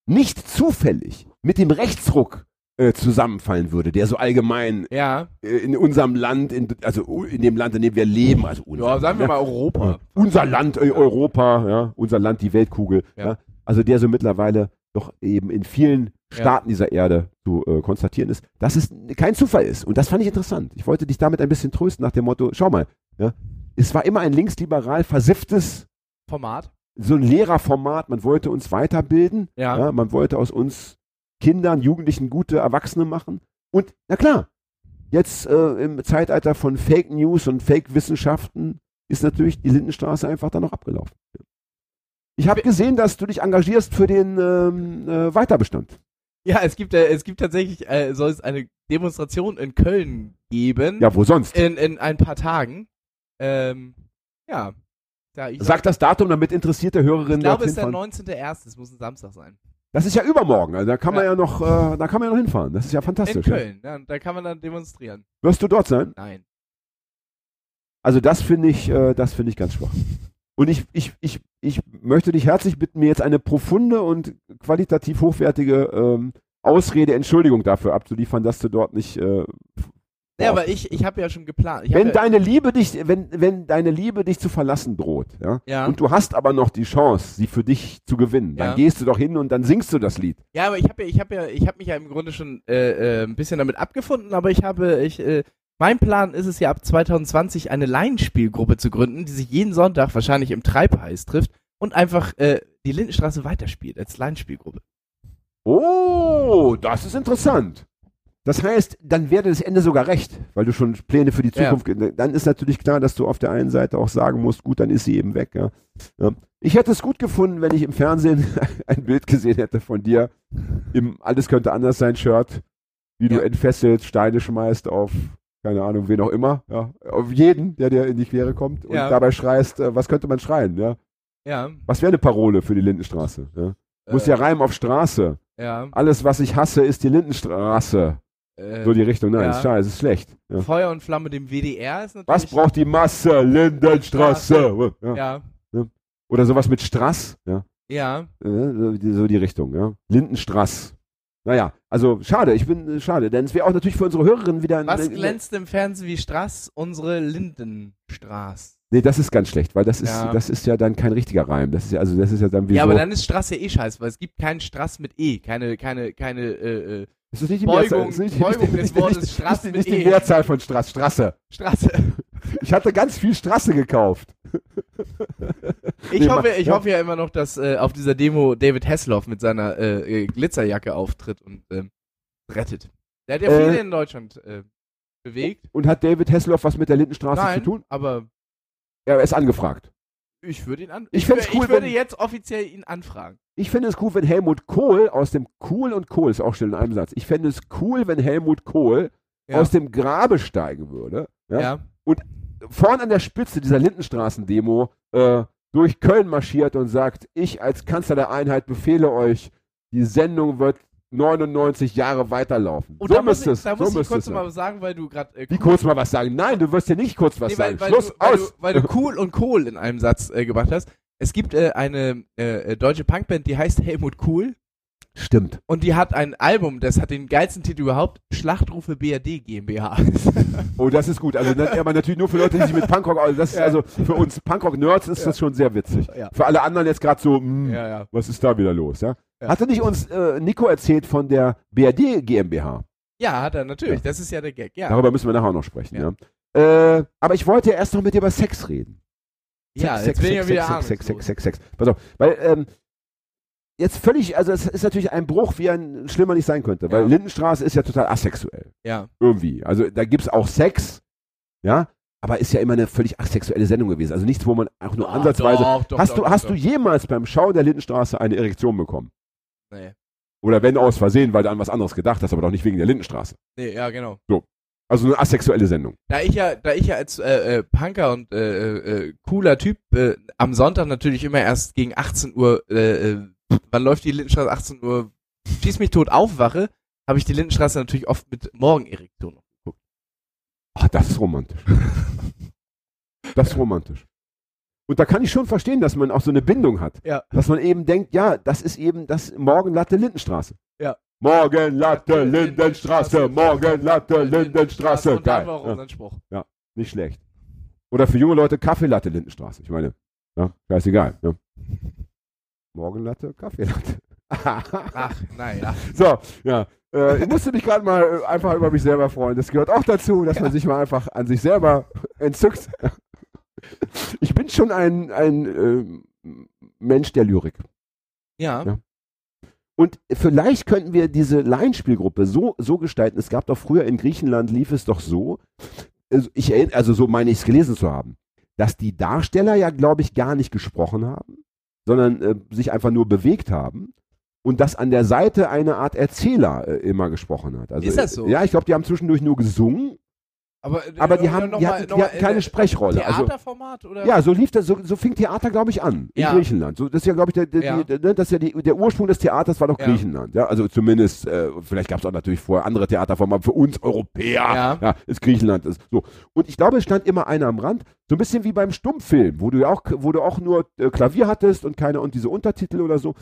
nicht zufällig mit dem Rechtsruck äh, zusammenfallen würde, der so allgemein Ja, äh, in unserem Land, in, also in dem Land, in dem wir leben, also unser, ja sagen wir mal Europa. unser Land, äh, Europa, ja, unser Land, die Weltkugel. Ja. also der so mittlerweile doch eben in vielen Staaten dieser Erde zu äh, konstatieren ist, dass es kein Zufall ist. Und das fand ich interessant. Ich wollte dich damit ein bisschen trösten nach dem Motto, schau mal, ja, es war immer ein linksliberal versifftes, Format. so ein Lehrerformat, man wollte uns weiterbilden, Ja. ja, man wollte aus uns Kindern, Jugendlichen gute Erwachsene machen. Und na klar, jetzt äh, im Zeitalter von Fake News und Fake-Wissenschaften ist natürlich die Lindenstraße einfach dann noch abgelaufen. Ich habe gesehen, dass du dich engagierst für den ähm, äh, Weiterbestand. Ja, es gibt, äh, es gibt tatsächlich, äh, soll es eine Demonstration in Köln geben. Ja, wo sonst? In, in ein paar Tagen. Ähm, ja. ja ich Sag das Datum, damit interessierte Hörerinnen ich glaube, es ist der fahren. 19.01. Es muss ein Samstag sein. Das ist ja übermorgen, also da kann man Ja. ja noch, äh, da kann man ja noch hinfahren. Das ist ja In fantastisch. Ja. Köln. Ja, da kann man dann demonstrieren. Wirst du dort sein? Nein. Also das finde ich, äh, das finde ich ganz schwach. Und ich, ich, ich, ich möchte dich herzlich bitten, mir jetzt eine profunde und qualitativ hochwertige ähm, Ausrede, Entschuldigung dafür abzuliefern, dass du dort nicht. Äh, Ja, aber ich, ich habe ja schon geplant. Ich wenn ja, deine Liebe dich, wenn, wenn deine Liebe dich zu verlassen droht, ja, ja, und du hast aber noch die Chance, sie für dich zu gewinnen, dann Ja. gehst du doch hin und dann singst du das Lied. ja, aber ich habe ja, ich habe ja, ich habe mich ja im Grunde schon äh, äh, ein bisschen damit abgefunden, aber ich habe, ich, äh, mein Plan ist es ja ab 2020 eine Laienspielgruppe zu gründen, die sich jeden Sonntag wahrscheinlich im Treibheiß trifft und einfach äh, die Lindenstraße weiterspielt als Laienspielgruppe. Oh, das ist interessant. Das heißt, dann wäre das Ende sogar recht, weil du schon Pläne für die Ja. Zukunft. Dann ist natürlich klar, dass du auf der einen Seite auch sagen musst, gut, dann ist sie eben weg. Ja. Ja. Ich hätte es gut gefunden, wenn ich im Fernsehen [LAUGHS] ein Bild gesehen hätte von dir im Alles könnte anders sein Shirt, wie du Ja. entfesselt Steine schmeißt auf keine Ahnung, wen auch immer, ja, auf jeden, der dir in die Quere kommt und Ja. dabei schreist, äh, was könnte man schreien, ja? Ja. Was wäre eine Parole für die Lindenstraße? Ja? Muss äh, ja reimen auf Straße. Ja. Alles, was ich hasse, ist die Lindenstraße. Äh, So die Richtung. Nein, ja. ist scheiße, ist schlecht. Ja. Feuer und Flamme dem WDR ist natürlich. Was braucht die Masse? Lindenstraße. Ja. Oder sowas mit Strass. Ja. Ja. Äh, So die, so die Richtung. Ja. Lindenstraß. Naja, also schade, ich bin äh, schade, denn es wäre auch natürlich für unsere Hörerinnen wieder ein. Was äh, glänzt im Fernsehen wie Straß? Unsere Lindenstraße. Nee, das ist ganz schlecht, weil das ist, Ja. das ist ja dann kein richtiger Reim. Das ist ja, also das ist ja dann wie Ja, so. aber dann ist Straße eh scheiße, weil es gibt keinen Straß mit E. Keine, keine, keine, äh, äh, ist das nicht die Beugung- [LAUGHS] Mehrzahl? Ist nicht, Beugung nicht, des nicht, Wortes nicht, Straß nicht, mit nicht die E. Mehrzahl von Straß, Straße. Straße. Ich hatte ganz viel Straße gekauft. Ich Nee, hoffe, ich ja. hoffe ja immer noch, dass äh, auf dieser Demo David Hasselhoff mit seiner äh, äh, Glitzerjacke auftritt und ähm, rettet. Der hat ja Äh, viele in Deutschland äh, bewegt. Und hat David Hasselhoff was mit der Lindenstraße Nein, zu tun? aber Er ist angefragt. ich würde ihn an. Ich Ich, cool, ich würde wenn- jetzt offiziell ihn anfragen. Ich finde es cool, wenn Helmut Kohl aus dem Kohl und Kohl ist auch still in einem Satz. Ich fände es cool, wenn Helmut Kohl Ja. aus dem Grabe steigen würde. Ja? ja. Vorn an der Spitze dieser Lindenstraßen-Demo äh, durch Köln marschiert und sagt, ich als Kanzler der Einheit befehle euch, die Sendung wird 99 Jahre weiterlaufen. Und so da muss müsste ich, es, da so muss ich kurz mal sein. sagen, weil du gerade äh, Wie kurz mal was sagen? Nein, du wirst dir nicht kurz was Nee, weil, sagen. weil, Schluss, du, weil, aus. du, weil du [LAUGHS] cool und cool in einem Satz äh, gemacht hast. Es gibt äh, eine äh, äh, deutsche Punkband, die heißt Helmut Cool Stimmt. und die hat ein Album, das hat den geilsten Titel überhaupt, Schlachtrufe BRD GmbH. [LAUGHS] Oh, das ist gut. Also, aber natürlich nur für Leute, die sich mit Punkrock, also, das ist, Ja. also für uns Punkrock-Nerds ist das schon sehr witzig. Ja. Für alle anderen jetzt gerade so, mh, ja, ja. was ist da wieder los? Ja? Ja. Hatte nicht uns äh, Nico erzählt von der BRD GmbH? Ja, hat er natürlich. Ja. Das ist ja der Gag. Ja, Darüber müssen wir nachher auch noch sprechen. Ja. Ja. Äh, aber ich wollte ja erst noch mit dir über Sex reden. ja Sex, jetzt bin ich Sex, ja wieder Sex, Sex, Sex. Sex, Sex, Sex. Pass auf, weil ähm, jetzt völlig, also es ist natürlich ein Bruch, wie ein schlimmer nicht sein könnte, weil Ja. Lindenstraße ist ja total asexuell. Ja, Irgendwie. Also da gibt es auch Sex, ja, aber ist ja immer eine völlig asexuelle Sendung gewesen. Also nichts, wo man auch nur Ah, ansatzweise. doch, doch, hast doch, du, hast du jemals beim Schauen der Lindenstraße eine Erektion bekommen? Nee. Oder wenn aus Versehen, weil du an was anderes gedacht hast, aber doch nicht wegen der Lindenstraße. nee, ja, genau. Also eine asexuelle Sendung. Da ich ja, da ich ja als äh, äh, Punker und äh, äh, cooler Typ äh, am Sonntag natürlich immer erst gegen 18 Uhr, wann läuft die Lindenstraße? 18 Uhr, schieß mich tot aufwache, habe ich die Lindenstraße natürlich oft mit Morgenerektion noch geguckt. Ach, das ist romantisch. [LAUGHS] das ist romantisch. Und da kann ich schon verstehen, dass man auch so eine Bindung hat. Ja. Dass man eben denkt, ja, das ist eben das Morgenlatte Lindenstraße. Ja. Morgenlatte Lindenstraße, Morgenlatte Lindenstraße. Und Geil. war auch Ja, Spruch. nicht schlecht. Oder für junge Leute Kaffeelatte Lindenstraße. Ich meine, ja, scheißegal. Ja. Morgenlatte, Kaffeelatte. Ach, naja. [LAUGHS] So, ja. Äh, ich musste mich gerade mal äh, einfach über mich selber freuen. Das gehört auch dazu, dass man sich mal einfach an sich selber entzückt. Ich bin schon ein, ein ähm, Mensch der Lyrik. Ja. Ja. Und vielleicht könnten wir diese Laienspielgruppe so, so gestalten. Es gab doch früher in Griechenland, lief es doch so, also, ich, also so meine ich es gelesen zu haben, dass die Darsteller ja, glaube ich, gar nicht gesprochen haben, sondern äh, sich einfach nur bewegt haben. Und dass an der Seite eine Art Erzähler äh, immer gesprochen hat. Also, Ist das so? Ja, ich glaube, die haben zwischendurch nur gesungen, Aber, äh, aber die äh, haben, die hatten, die hatten keine Sprechrolle. Also, Theaterformat oder? ja, so lief das, so, so fing Theater, glaube ich, an in Ja. Griechenland. So, das ist ja, glaube ich, der, der, Ja. die, der, das ja die, der Ursprung des Theaters war doch Ja. Griechenland. Ja, also zumindest, äh, vielleicht gab es auch natürlich vorher andere Theaterformen, aber für uns Europäer Ja. ist Griechenland ist so. Und ich glaube, es stand immer einer am Rand, so ein bisschen wie beim Stummfilm, wo du ja auch, wo du auch nur äh, Klavier hattest und keine und diese Untertitel oder so,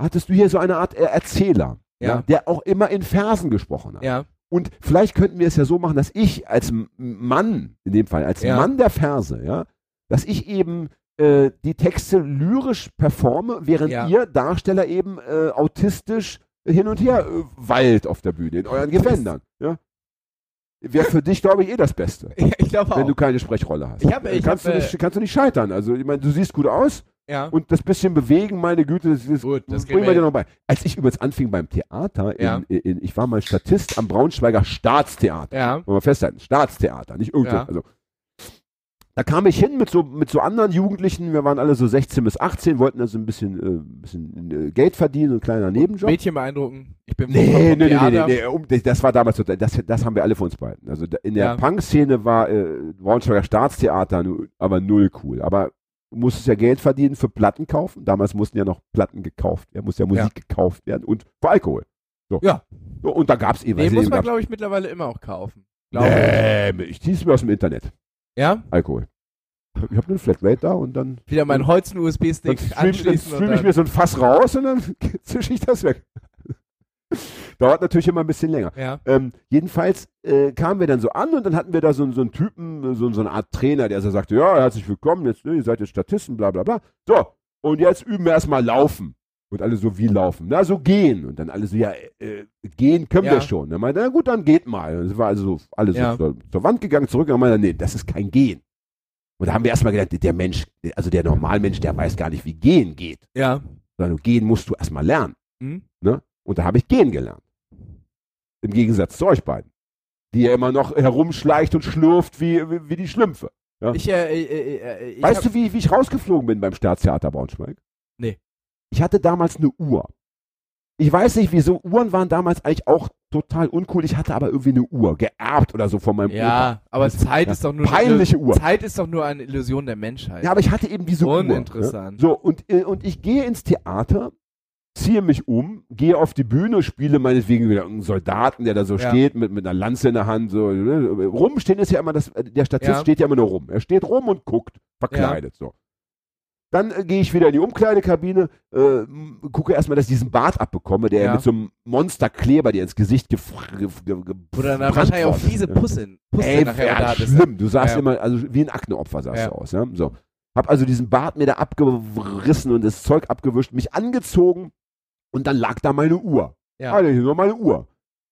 hattest du hier so eine Art äh, Erzähler, der auch immer in Versen gesprochen hat. Ja. Und vielleicht könnten wir es ja so machen, dass ich als Mann, in dem Fall, als Ja. Mann der Verse, ja, dass ich eben äh, die Texte lyrisch performe, während Ja. ihr Darsteller eben äh, autistisch hin und her äh, weilt auf der Bühne in euren Gewändern. Ja? Wäre für dich, glaube ich, eh das Beste, [LAUGHS] Ja, ich glaube wenn auch. du keine Sprechrolle hast. Ich hab- Äh, ich kannst, hab, du nicht, kannst du nicht scheitern. Also, ich meine, du siehst gut aus ja. und das bisschen bewegen, meine Güte, das, das, Gut, das bringen wir dir noch bei. Als ich übrigens anfing beim Theater, in, Ja. in, ich war mal Statist am Braunschweiger Staatstheater. Ja. Wollen wir festhalten, Staatstheater, nicht irgendwo. Ja. Also, da kam ich hin mit so, mit so anderen Jugendlichen, wir waren alle so 16 bis 18, wollten also ein bisschen, äh, bisschen äh, Geld verdienen, ein kleiner Nebenjob. Mädchen beeindrucken. Ich bin Nee, nee, nee, nee, nee, um, das war damals, das, das haben wir alle für uns behalten. Also in der Ja. Punk-Szene war äh, Braunschweiger Staatstheater aber null cool. Aber musstest ja Geld verdienen für Platten kaufen. Damals mussten ja noch Platten gekauft werden, musste ja Musik gekauft werden und für Alkohol. So. Ja. So, und da gab es eben, weißt du, muss man, glaube ich, mittlerweile immer auch kaufen. Ich. Nee, ich zieh's mir aus dem Internet. Ja? Alkohol. Ich habe eine Flatrate da und dann, Wieder meinen Holzen-USB-Stick dann anschließen stream ich mir so ein Fass raus und dann [LAUGHS] zische ich das weg. [LAUGHS] Dauert natürlich immer ein bisschen länger. Ja. Ähm, jedenfalls äh, kamen wir dann so an und dann hatten wir da so, so einen Typen, so, so eine Art Trainer, der so sagte, ja, herzlich willkommen, jetzt, ne, ihr seid jetzt Statisten, bla bla bla. So, und jetzt üben wir erstmal laufen. Und alle so, wie laufen? Na, so gehen. Und dann alle so, ja, äh, gehen können Ja. wir schon. Dann meinte na gut, dann geht mal. Und es war also so, alle Ja. so zur, zur Wand gegangen, zurück und meinte, nee, das ist kein Gehen. Und da haben wir erstmal gedacht, der Mensch, also der Normalmensch, der weiß gar nicht, wie gehen geht. Ja. Sondern gehen musst du erstmal lernen. Mhm. Ne? Und da habe ich gehen gelernt. Im Gegensatz zu euch beiden. Die ja immer noch herumschleicht und schlurft wie, wie, wie die Schlümpfe. Ja? Ich, äh, äh, äh, ich weißt du, wie, wie ich rausgeflogen bin beim Staatstheater Braunschweig? Nee. Ich hatte damals eine Uhr. Ich weiß nicht, wieso. Uhren waren damals eigentlich auch total uncool. Ich hatte aber irgendwie eine Uhr, geerbt oder so von meinem Opa. Ja, aber Das- Zeit ist doch nur peinliche eine, Uhr. Zeit ist doch nur eine Illusion der Menschheit. Ja, aber ich hatte eben diese Uhr. Uninteressant. Ne? So, und, äh, und ich gehe ins Theater, ziehe mich um, gehe auf die Bühne, spiele meinetwegen wieder einen Soldaten, der da so Ja. steht, mit, mit einer Lanze in der Hand. So, ne? Rumstehen ist ja immer, das, der Statist Ja. steht ja immer nur rum. Er steht rum und guckt, verkleidet. So. Dann äh, gehe ich wieder in die Umkleidekabine, äh, gucke erstmal, dass ich diesen Bart abbekomme, der Ja. mit so einem Monsterkleber, der ins Gesicht gefr- ge, ge, Oder dann gebrannt wahrscheinlich auch fiese Ja. Pusse, Pusse Ey, nachher ja, da hattest. schlimm. Du sahst Ja. immer, also wie ein Aktenopfer sahst Ja. du aus. Ja? So. Hab also diesen Bart mir da abgerissen und das Zeug abgewischt, mich angezogen und dann lag da meine Uhr. Ja. Alter, hier nur meine Uhr.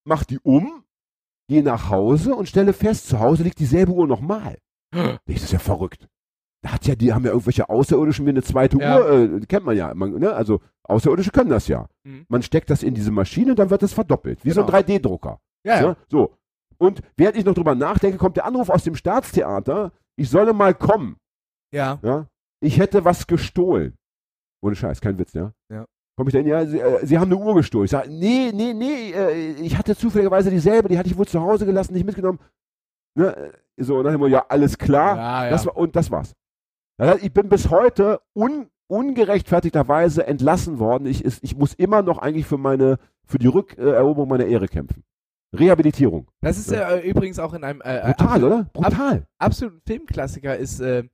Mach die um, geh nach Hause und stelle fest, zu Hause liegt dieselbe Uhr nochmal. [GASPS] Das ist ja verrückt. Da hat ja, die haben ja irgendwelche Außerirdischen wie eine zweite Ja. Uhr, äh, kennt man ja. Man, ne? Also Außerirdische können das ja. Mhm. Man steckt das in diese Maschine und dann wird es verdoppelt. Wie so Genau. ein 3D-Drucker. Ja, ja. Ja, so. Und während ich noch drüber nachdenke, kommt der Anruf aus dem Staatstheater, ich solle mal kommen. ja. Ja? Ich hätte was gestohlen. Ohne Scheiß, kein Witz, ja? Ja. Komm ich dann, ja, Sie, äh, Sie haben eine Uhr gestohlen. Ich sage, nee, nee, nee, äh, ich hatte zufälligerweise dieselbe, die hatte ich wohl zu Hause gelassen, nicht mitgenommen. Ne? äh, So, und dann haben wir, ja, alles klar. Ja, ja. Das war, und das war's. Das heißt, ich bin bis heute un, ungerechtfertigterweise entlassen worden. Ich, ist, ich muss immer noch eigentlich für meine, für die Rückeroberung meiner Ehre kämpfen. Rehabilitierung. Das ist ja äh, übrigens auch in einem äh, Brutal, absolut- oder? Brutal. absoluten Filmklassiker ist äh,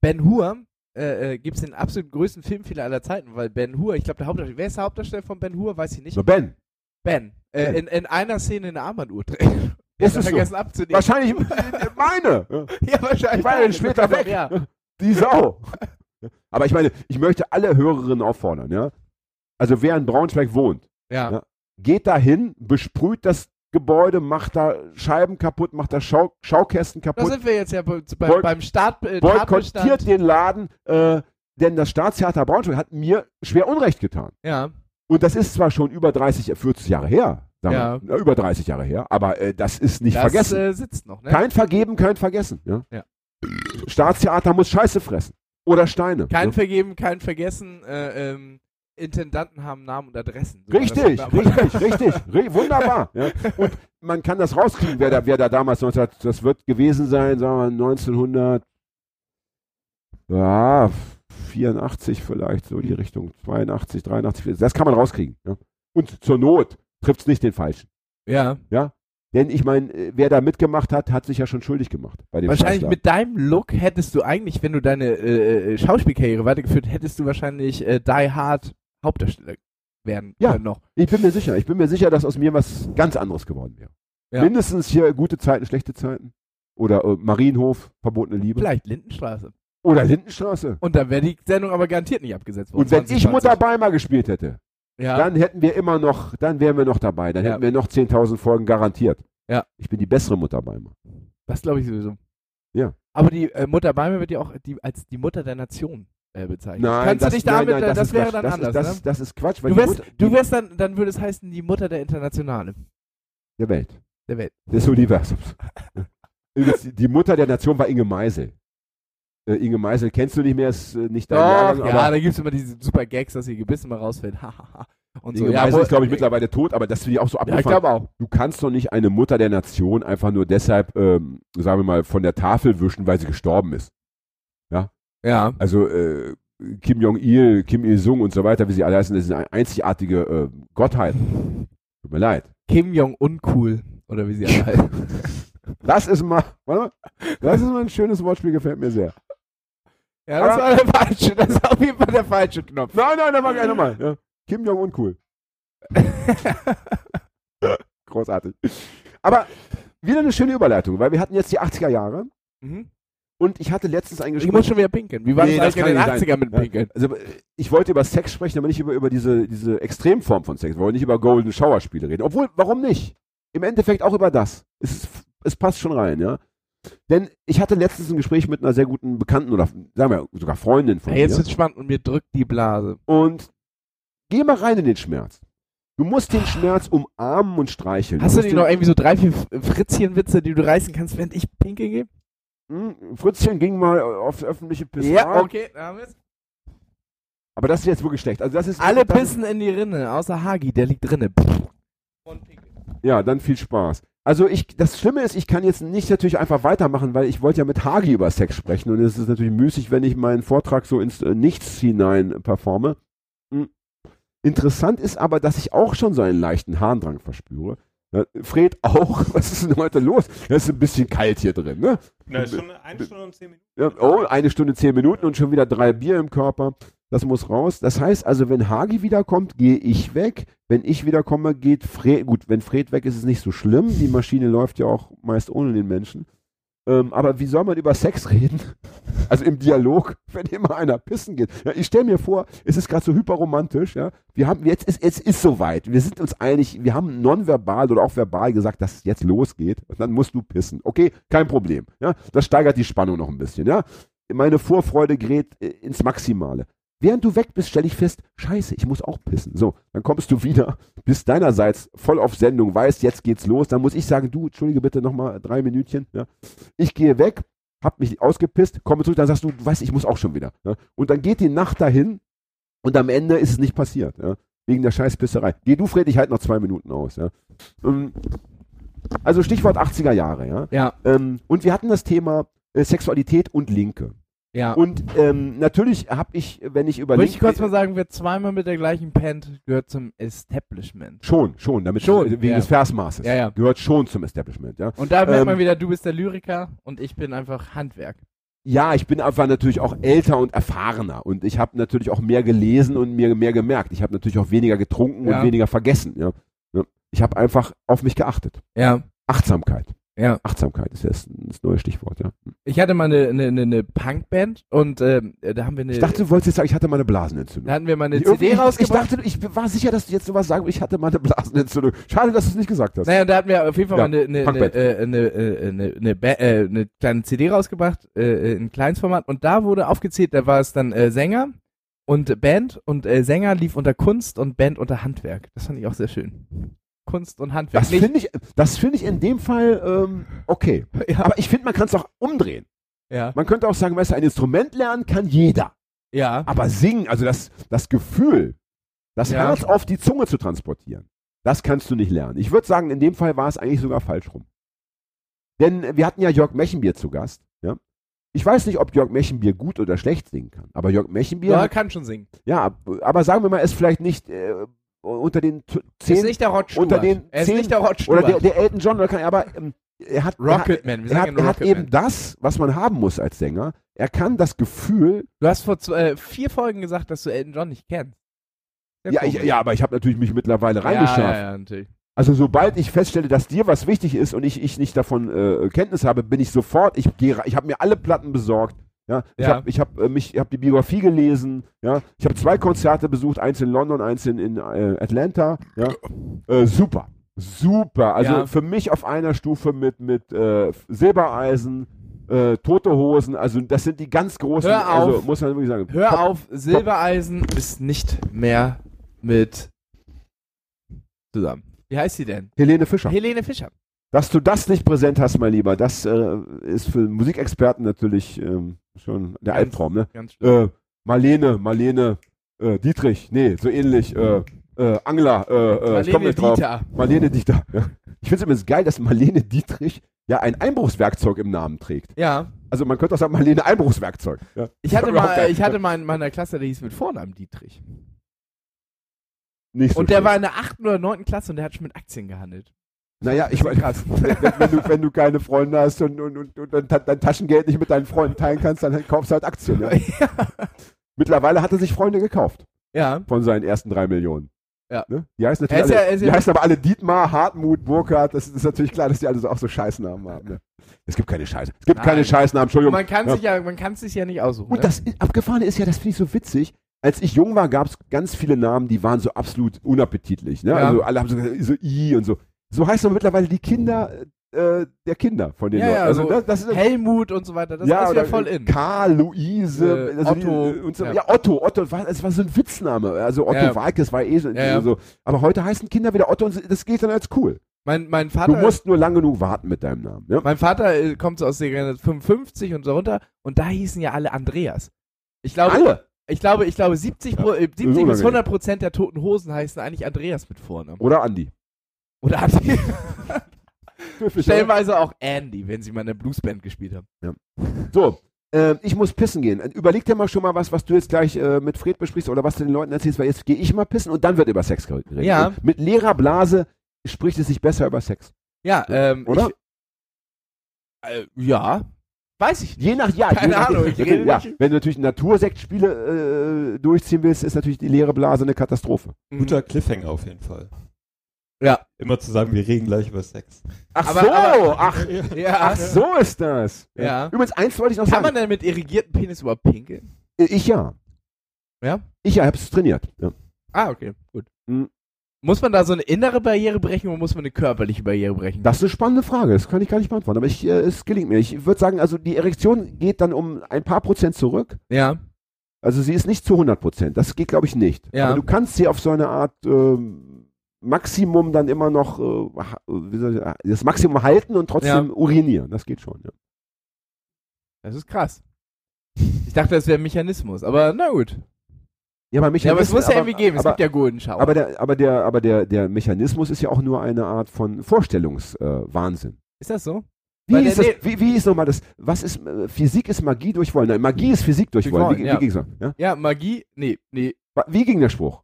Ben Hur. Äh, äh, gibt es den absolut größten Filmfehler aller Zeiten, weil Ben Hur, ich glaube, der Hauptdarsteller, wer ist der Hauptdarsteller von Ben Hur, weiß ich nicht. So, Ben. Ben, äh, Ben. in, in einer Szene eine Armbanduhr trägt. [LAUGHS] Ist es hat so? vergessen abzunehmen. Wahrscheinlich [LAUGHS] meine. Ja. Wahrscheinlich. Die war dann später weg. Ja. Die Sau. Aber ich meine, ich möchte alle Hörerinnen auffordern, ja. Also wer in Braunschweig wohnt, Ja. Ja. geht da hin, besprüht das Gebäude, macht da Scheiben kaputt, macht da Schau Schaukästen Da kaputt, sind wir jetzt ja bei, Boyk- beim Start, äh, boykottiert den Laden, äh, denn das Staatstheater Braunschweig hat mir schwer Unrecht getan. Ja. Und das ist zwar schon über 30, 40 Jahre her, Ja. na, über 30 Jahre her, aber äh, das ist nicht das vergessen. Äh, sitzt noch, ne? Kein Vergeben, kein Vergessen. Ja? Ja. Staatstheater muss Scheiße fressen. Oder Steine. Kein ja? Vergeben, kein Vergessen. Äh, ähm, Intendanten haben Namen und Adressen. So Richtig, richtig, richtig. Ri- Wunderbar. Ja? Und man kann das rauskriegen, wer da, wer da damals 19, das wird gewesen sein, sagen wir 1900, ja, 84 vielleicht, so die Richtung, 82, 83, das kann man rauskriegen. Ja? Und zur Not trifft es nicht den Falschen. Ja. Denn ich meine, äh, wer da mitgemacht hat, hat sich ja schon schuldig gemacht. Bei dem Wahrscheinlich Scheißladen. mit deinem Look hättest du eigentlich, wenn du deine äh, äh, Schauspielkarriere weitergeführt hättest du wahrscheinlich äh, Die Hard Hauptdarsteller werden Ja. noch. Ich bin mir sicher. Ich bin mir sicher, dass aus mir was ganz anderes geworden wäre. Ja. Mindestens hier gute Zeiten, schlechte Zeiten. Oder äh, Marienhof, verbotene Liebe. Vielleicht Lindenstraße. Oder Lindenstraße. Und dann wäre die Sendung aber garantiert nicht abgesetzt worden. Und wenn ich 2020. Mutter Beimer gespielt hätte, ja. dann hätten wir immer noch, dann wären wir noch dabei. Dann Ja. hätten wir noch 10.000 Folgen garantiert. Ja. Ich bin die bessere Mutter Beimer. Das glaube ich sowieso. Ja. Aber die äh, Mutter Beimer wird ja auch die, als die Mutter der Nation äh, bezeichnet. Nein, Kannst das, du dich damit, nein, nein, äh, das, ist wäre Quatsch. dann das anders, ist, das, ne? das ist Quatsch, weil Du wärst, Mutter du wärst dann, dann würde es heißen, die Mutter der Internationale. der Welt, Der Welt. des Universums. [LAUGHS] Übrigens, die Mutter der Nation war Inge Meisel. Äh, Inge Meisel kennst du nicht mehr, ist äh, nicht dein Jahrgang, ja, da gibt es immer diese super Gags, dass ihr Gebissen mal rausfällt. Hahaha. Und so. Inge Ja, Meisel ist, glaube ich, mittlerweile tot, aber das finde ich auch so Ja, ich abgefahren. glaube auch. du kannst doch nicht eine Mutter der Nation einfach nur deshalb, ähm, sagen wir mal, von der Tafel wischen, weil sie gestorben ist. Ja. Also äh, Kim Jong-il, Kim Il-sung und so weiter, wie sie alle heißen, das sind eine einzigartige äh, Gottheiten. Tut mir leid. Kim Jong uncool. Oder wie sie alle [LAUGHS] heißen. Das ist mal, warte mal, das ist mal ein schönes Wortspiel, gefällt mir sehr. Ja, das war der falsche. Das ist auf jeden Fall der falsche Knopf. Nein, nein, da war gleich nochmal. Ja. Kim Jong uncool. [LAUGHS] Großartig. Aber wieder eine schöne Überleitung, weil wir hatten jetzt die 80er Jahre mhm. Und ich hatte letztens ein Ich Gespräch. muss schon wieder pinkeln. Wie war Nee, das das eigentlich in den kann nicht 80er mit Ja. Pinkeln? Also ich wollte über Sex sprechen, aber nicht über, über diese, diese Extremform von Sex. Wir wollen nicht über Golden Shower Spiele reden. Obwohl, warum nicht? Im Endeffekt auch über das. Es, ist- es passt schon rein, ja. Denn ich hatte letztens ein Gespräch mit einer sehr guten Bekannten oder sagen wir sogar Freundin von Ey, jetzt mir. wird's spannend und mir drückt die Blase. Und geh mal rein in den Schmerz. Du musst den Schmerz umarmen und streicheln. Hast du dir den- noch irgendwie so drei, vier Fritzchen-Witze, die du reißen kannst, während ich pinkeln gehe? Hm, Fritzchen ging mal auf öffentliche Pissoir. okay. da haben wir's. Aber das ist jetzt wirklich schlecht. Also das ist Alle pissen in die Rinne, außer Hagi, der liegt drinne. Ja, dann viel Spaß. Also ich, das Schlimme ist, ich kann jetzt nicht natürlich einfach weitermachen, weil ich wollte ja mit Hagi über Sex sprechen und es ist natürlich müßig, wenn ich meinen Vortrag so ins äh, Nichts hinein performe. Hm. Interessant ist aber, dass ich auch schon so einen leichten Harndrang verspüre. Ja, Fred auch. [LAUGHS] Was ist denn heute los? Es ist ein bisschen kalt hier drin, ne? Na, schon eine Stunde und zehn Minuten. Ja, oh, eine Stunde, zehn Minuten und schon wieder drei Bier im Körper. Das muss raus. Das heißt also, wenn Hagi wiederkommt, gehe ich weg. Wenn ich wiederkomme, geht Fred. Gut, wenn Fred weg ist, ist es nicht so schlimm. Die Maschine läuft ja auch meist ohne den Menschen. Ähm, aber wie soll man über Sex reden? Also im Dialog, [LAUGHS] wenn immer einer pissen geht. Ja, ich stelle mir vor, es ist gerade so hyperromantisch. Ja? Wir haben jetzt ist jetzt ist soweit. Wir sind uns einig. Wir haben nonverbal oder auch verbal gesagt, dass es jetzt losgeht. Und dann musst du pissen. Okay, kein Problem. Ja, das steigert die Spannung noch ein bisschen. Ja, meine Vorfreude gerät äh, ins Maximale. Während du weg bist, stelle ich fest, scheiße, ich muss auch pissen. So, dann kommst du wieder, bist deinerseits voll auf Sendung, weißt, jetzt geht's los. Dann muss ich sagen, du, entschuldige bitte nochmal drei Minütchen. Ja. Ich gehe weg, hab mich ausgepisst, komme zurück, dann sagst du, du weißt, ich muss auch schon wieder. Ja. Und dann geht die Nacht dahin und am Ende ist es nicht passiert. Ja. Wegen der Scheißpisserei. Geh du, Fred, ich halte noch zwei Minuten aus. Ähm, Also Stichwort 80er Jahre. Ja. Ja, Ähm, Und wir hatten das Thema äh, Sexualität und Linke. Ja. Und ähm, natürlich habe ich, wenn ich über Wollte ich kurz mal sagen, wer zweimal mit der gleichen pennt, gehört zum Establishment. Schon, schon, damit Schon, äh, wegen ja. des Versmaßes. Ja, ja. Gehört schon zum Establishment, ja. Und da merkt Ähm, man wieder, du bist der Lyriker und ich bin einfach Handwerk. Ja, ich bin einfach natürlich auch älter und erfahrener und ich habe natürlich auch mehr gelesen und mir mehr gemerkt. Ich habe natürlich auch weniger getrunken Ja. und weniger vergessen. Ja. Ich habe einfach auf mich geachtet. Ja, Achtsamkeit. Ja. Achtsamkeit ist das, das neue Stichwort, ja. Ich hatte mal eine, eine, eine, eine Punkband und ähm, da haben wir eine, Ich dachte, du wolltest jetzt sagen, ich hatte mal eine Blasenentzündung. da hatten wir mal eine Irgendwie- CD ich, ich rausgebracht. dachte, ich war sicher, dass du jetzt sowas sagen ich hatte mal eine Blasenentzündung. Schade, dass du es nicht gesagt hast. Naja, da hatten wir auf jeden Fall Ja, mal eine, eine, eine, Punkband. äh, eine, äh, eine, eine, Ba- äh, eine kleine CD rausgebracht, äh, in Kleinsformat und da wurde aufgezählt, da war es dann äh, Sänger und Band und äh, Sänger lief unter Kunst und Band unter Handwerk. Das fand ich auch sehr schön. Kunst und Handwerk. Das finde ich, das finde ich in dem Fall ähm, okay. [LAUGHS] ja, Aber ich finde, man kann es auch umdrehen. ja, Man könnte auch sagen, weißt du, ein Instrument lernen kann jeder. ja, Aber singen, also das, das Gefühl, das Ja. Herz auf die Zunge zu transportieren, das kannst du nicht lernen. Ich würde sagen, in dem Fall war es eigentlich sogar falsch rum. Denn wir hatten ja Jörg Mechenbier zu Gast. Ja? Ich weiß nicht, ob Jörg Mechenbier gut oder schlecht singen kann. Aber Jörg Mechenbier, ja, ja, kann schon singen. aber sagen wir mal, ist vielleicht nicht äh, unter den t- Ist zehn nicht der Rod unter den er ist zehn- nicht der Rod oder der, der Elton John, oder kann, aber ähm, er hat, Rocketman, er hat, er hat eben das, was man haben muss als Sänger. Er kann das Gefühl, Du hast vor zwei, äh, vier Folgen gesagt, dass du Elton John nicht kennst. Sehr ja, ich, ja, aber ich habe natürlich mich mittlerweile ja, reingeschafft. ja, ja, natürlich. Also sobald ich feststelle, dass dir was wichtig ist und ich, ich nicht davon äh, Kenntnis habe, bin ich sofort, ich gehe, ich habe mir alle Platten besorgt. Ja, ich Ja. habe ich hab, äh, mich, ich habe die Biografie gelesen. Ja, ich habe zwei Konzerte besucht, eins in London, eins in, in äh, Atlanta. Ja, äh, super, super. Also Ja. für mich auf einer Stufe mit mit äh, Silbereisen, äh, Tote Hosen. Also das sind die ganz großen. Hör Also auf. muss man wirklich sagen. Hör Top- auf, Silbereisen ist nicht mehr mit zusammen. Wie heißt sie denn? Helene Fischer. Helene Fischer. Dass du das nicht präsent hast, mein Lieber, das äh, ist für Musikexperten natürlich ähm, schon der Ganz- Albtraum, ne? Äh, Marlene, Marlene, äh, Dietrich, nee, so ähnlich, äh, äh, Angler, äh, äh, ich komm Marlene nicht drauf. Dieter. Marlene Dieter. [LAUGHS] Ja. Ich finde es übrigens geil, dass Marlene Dietrich ja ein Einbruchswerkzeug im Namen trägt. Ja. Also man könnte auch sagen, Marlene Einbruchswerkzeug. Ja. Ich hatte mal, geil. ich hatte mal in meiner Klasse, der hieß mit Vornamen Dietrich. so Und der schlecht. war in der 8. oder 9. Klasse und der hat schon mit Aktien gehandelt. Naja, ich meine, Krass. wenn, wenn, du, wenn du keine Freunde hast und, und, und, und dein, Ta- dein Taschengeld nicht mit deinen Freunden teilen kannst, dann kaufst du halt Aktien. [LAUGHS] Ja. Mittlerweile hat er sich Freunde gekauft ja. von seinen ersten drei Millionen. Ja. Ne? Die heißen natürlich ja- alle, ist die ja- heißen aber alle Dietmar, Hartmut, Burkhardt. Das ist natürlich klar, dass die alle so auch so Scheißnamen haben. Ne? Es gibt keine Scheiße. Es gibt Nein. keine Scheißnamen, Entschuldigung. Man kann Ja. sich ja, man kann sich ja nicht aussuchen. Und ne? das Abgefahrene ist ja, das finde ich so witzig. Als ich jung war, gab es ganz viele Namen, die waren so absolut unappetitlich. Ne? Ja. Also alle haben so, so I und so. So heißen mittlerweile die Kinder, äh, der Kinder von den Ja, Leuten. ja, also so das, das ist Helmut und so weiter, das ja, ist ja voll äh, in. Karl, Luise, Äh, also Otto, Die, und so, ja. ja. Otto, Otto, es war so ein Witzname. Also Otto Ja. Walkes war eh so, Ja, ja. so. Aber heute heißen Kinder wieder Otto und das geht dann als cool. Mein, mein Du Vater, musst nur lang genug warten mit deinem Namen. Ja? mein Vater äh, kommt so aus der Generation 55 und so runter und da hießen ja alle Andreas. Ich glaube, Alle. ich glaube, ich glaube 70, Pro, äh, 70 bis unangenehm. 100 Prozent der toten Hosen heißen eigentlich Andreas mit Vornamen. Oder Andi. Oder. [LAUGHS] Höflich, oder? Stellenweise auch Andy, wenn sie mal in der Bluesband gespielt haben. So, äh, ich muss pissen gehen. Überleg dir mal schon mal was, was du jetzt gleich äh, mit Fred besprichst oder was du den Leuten erzählst, weil jetzt gehe ich mal pissen und dann wird über Sex geredet. Ja. Und mit leerer Blase spricht es sich besser über Sex. Ja, ähm, Oder? Ich, äh, ja, weiß ich nicht. Je nach Jahr. Keine je nach, Ahnung, ich wenn, [LAUGHS] rede ja, nicht. wenn du natürlich Natursektspiele äh, durchziehen willst, ist natürlich die leere Blase eine Katastrophe. Mhm. Guter Cliffhanger auf jeden Fall. Ja. Immer zu sagen, wir reden gleich über Sex. Ach Aber- so, aber- ach, Ja. ach so ist das. Ja. Übrigens, eins wollte ich noch Kann man sagen. denn mit irrigierten Penis überhaupt pinkeln? Äh, Ich ja. Ja? Ich ja, hab's trainiert. Ja. Ah, okay, gut. Mhm. Muss man da so eine innere Barriere brechen oder muss man eine körperliche Barriere brechen? Das ist eine spannende Frage, das kann ich gar nicht beantworten, aber ich, äh, es gelingt mir. Ich würde sagen, also die Erektion geht dann um ein paar Prozent zurück. ja. Also sie ist nicht zu 100 Prozent. Das geht, glaube ich, nicht. Ja. Aber du kannst sie auf so eine Art ähm, Maximum dann immer noch äh, das Maximum halten und trotzdem urinieren. Das geht schon. Ja. Das ist krass. Ich dachte, das wäre ein Mechanismus, aber na gut. Ja, aber, Ja, aber es muss ja aber, irgendwie geben. Es aber, gibt ja Golden Shower. aber, der, aber, der, aber der, der Mechanismus ist ja auch nur eine Art von Vorstellungswahnsinn. Äh, ist das so? Wie ist, das, wie, wie ist nochmal das? Was ist äh, Physik ist Magie durch Wollen? Nein, Magie ist Physik durch Wollen. Wie, ja. wie ging's noch? Ja? Ja, Magie. Nee, nee. Wie ging der Spruch?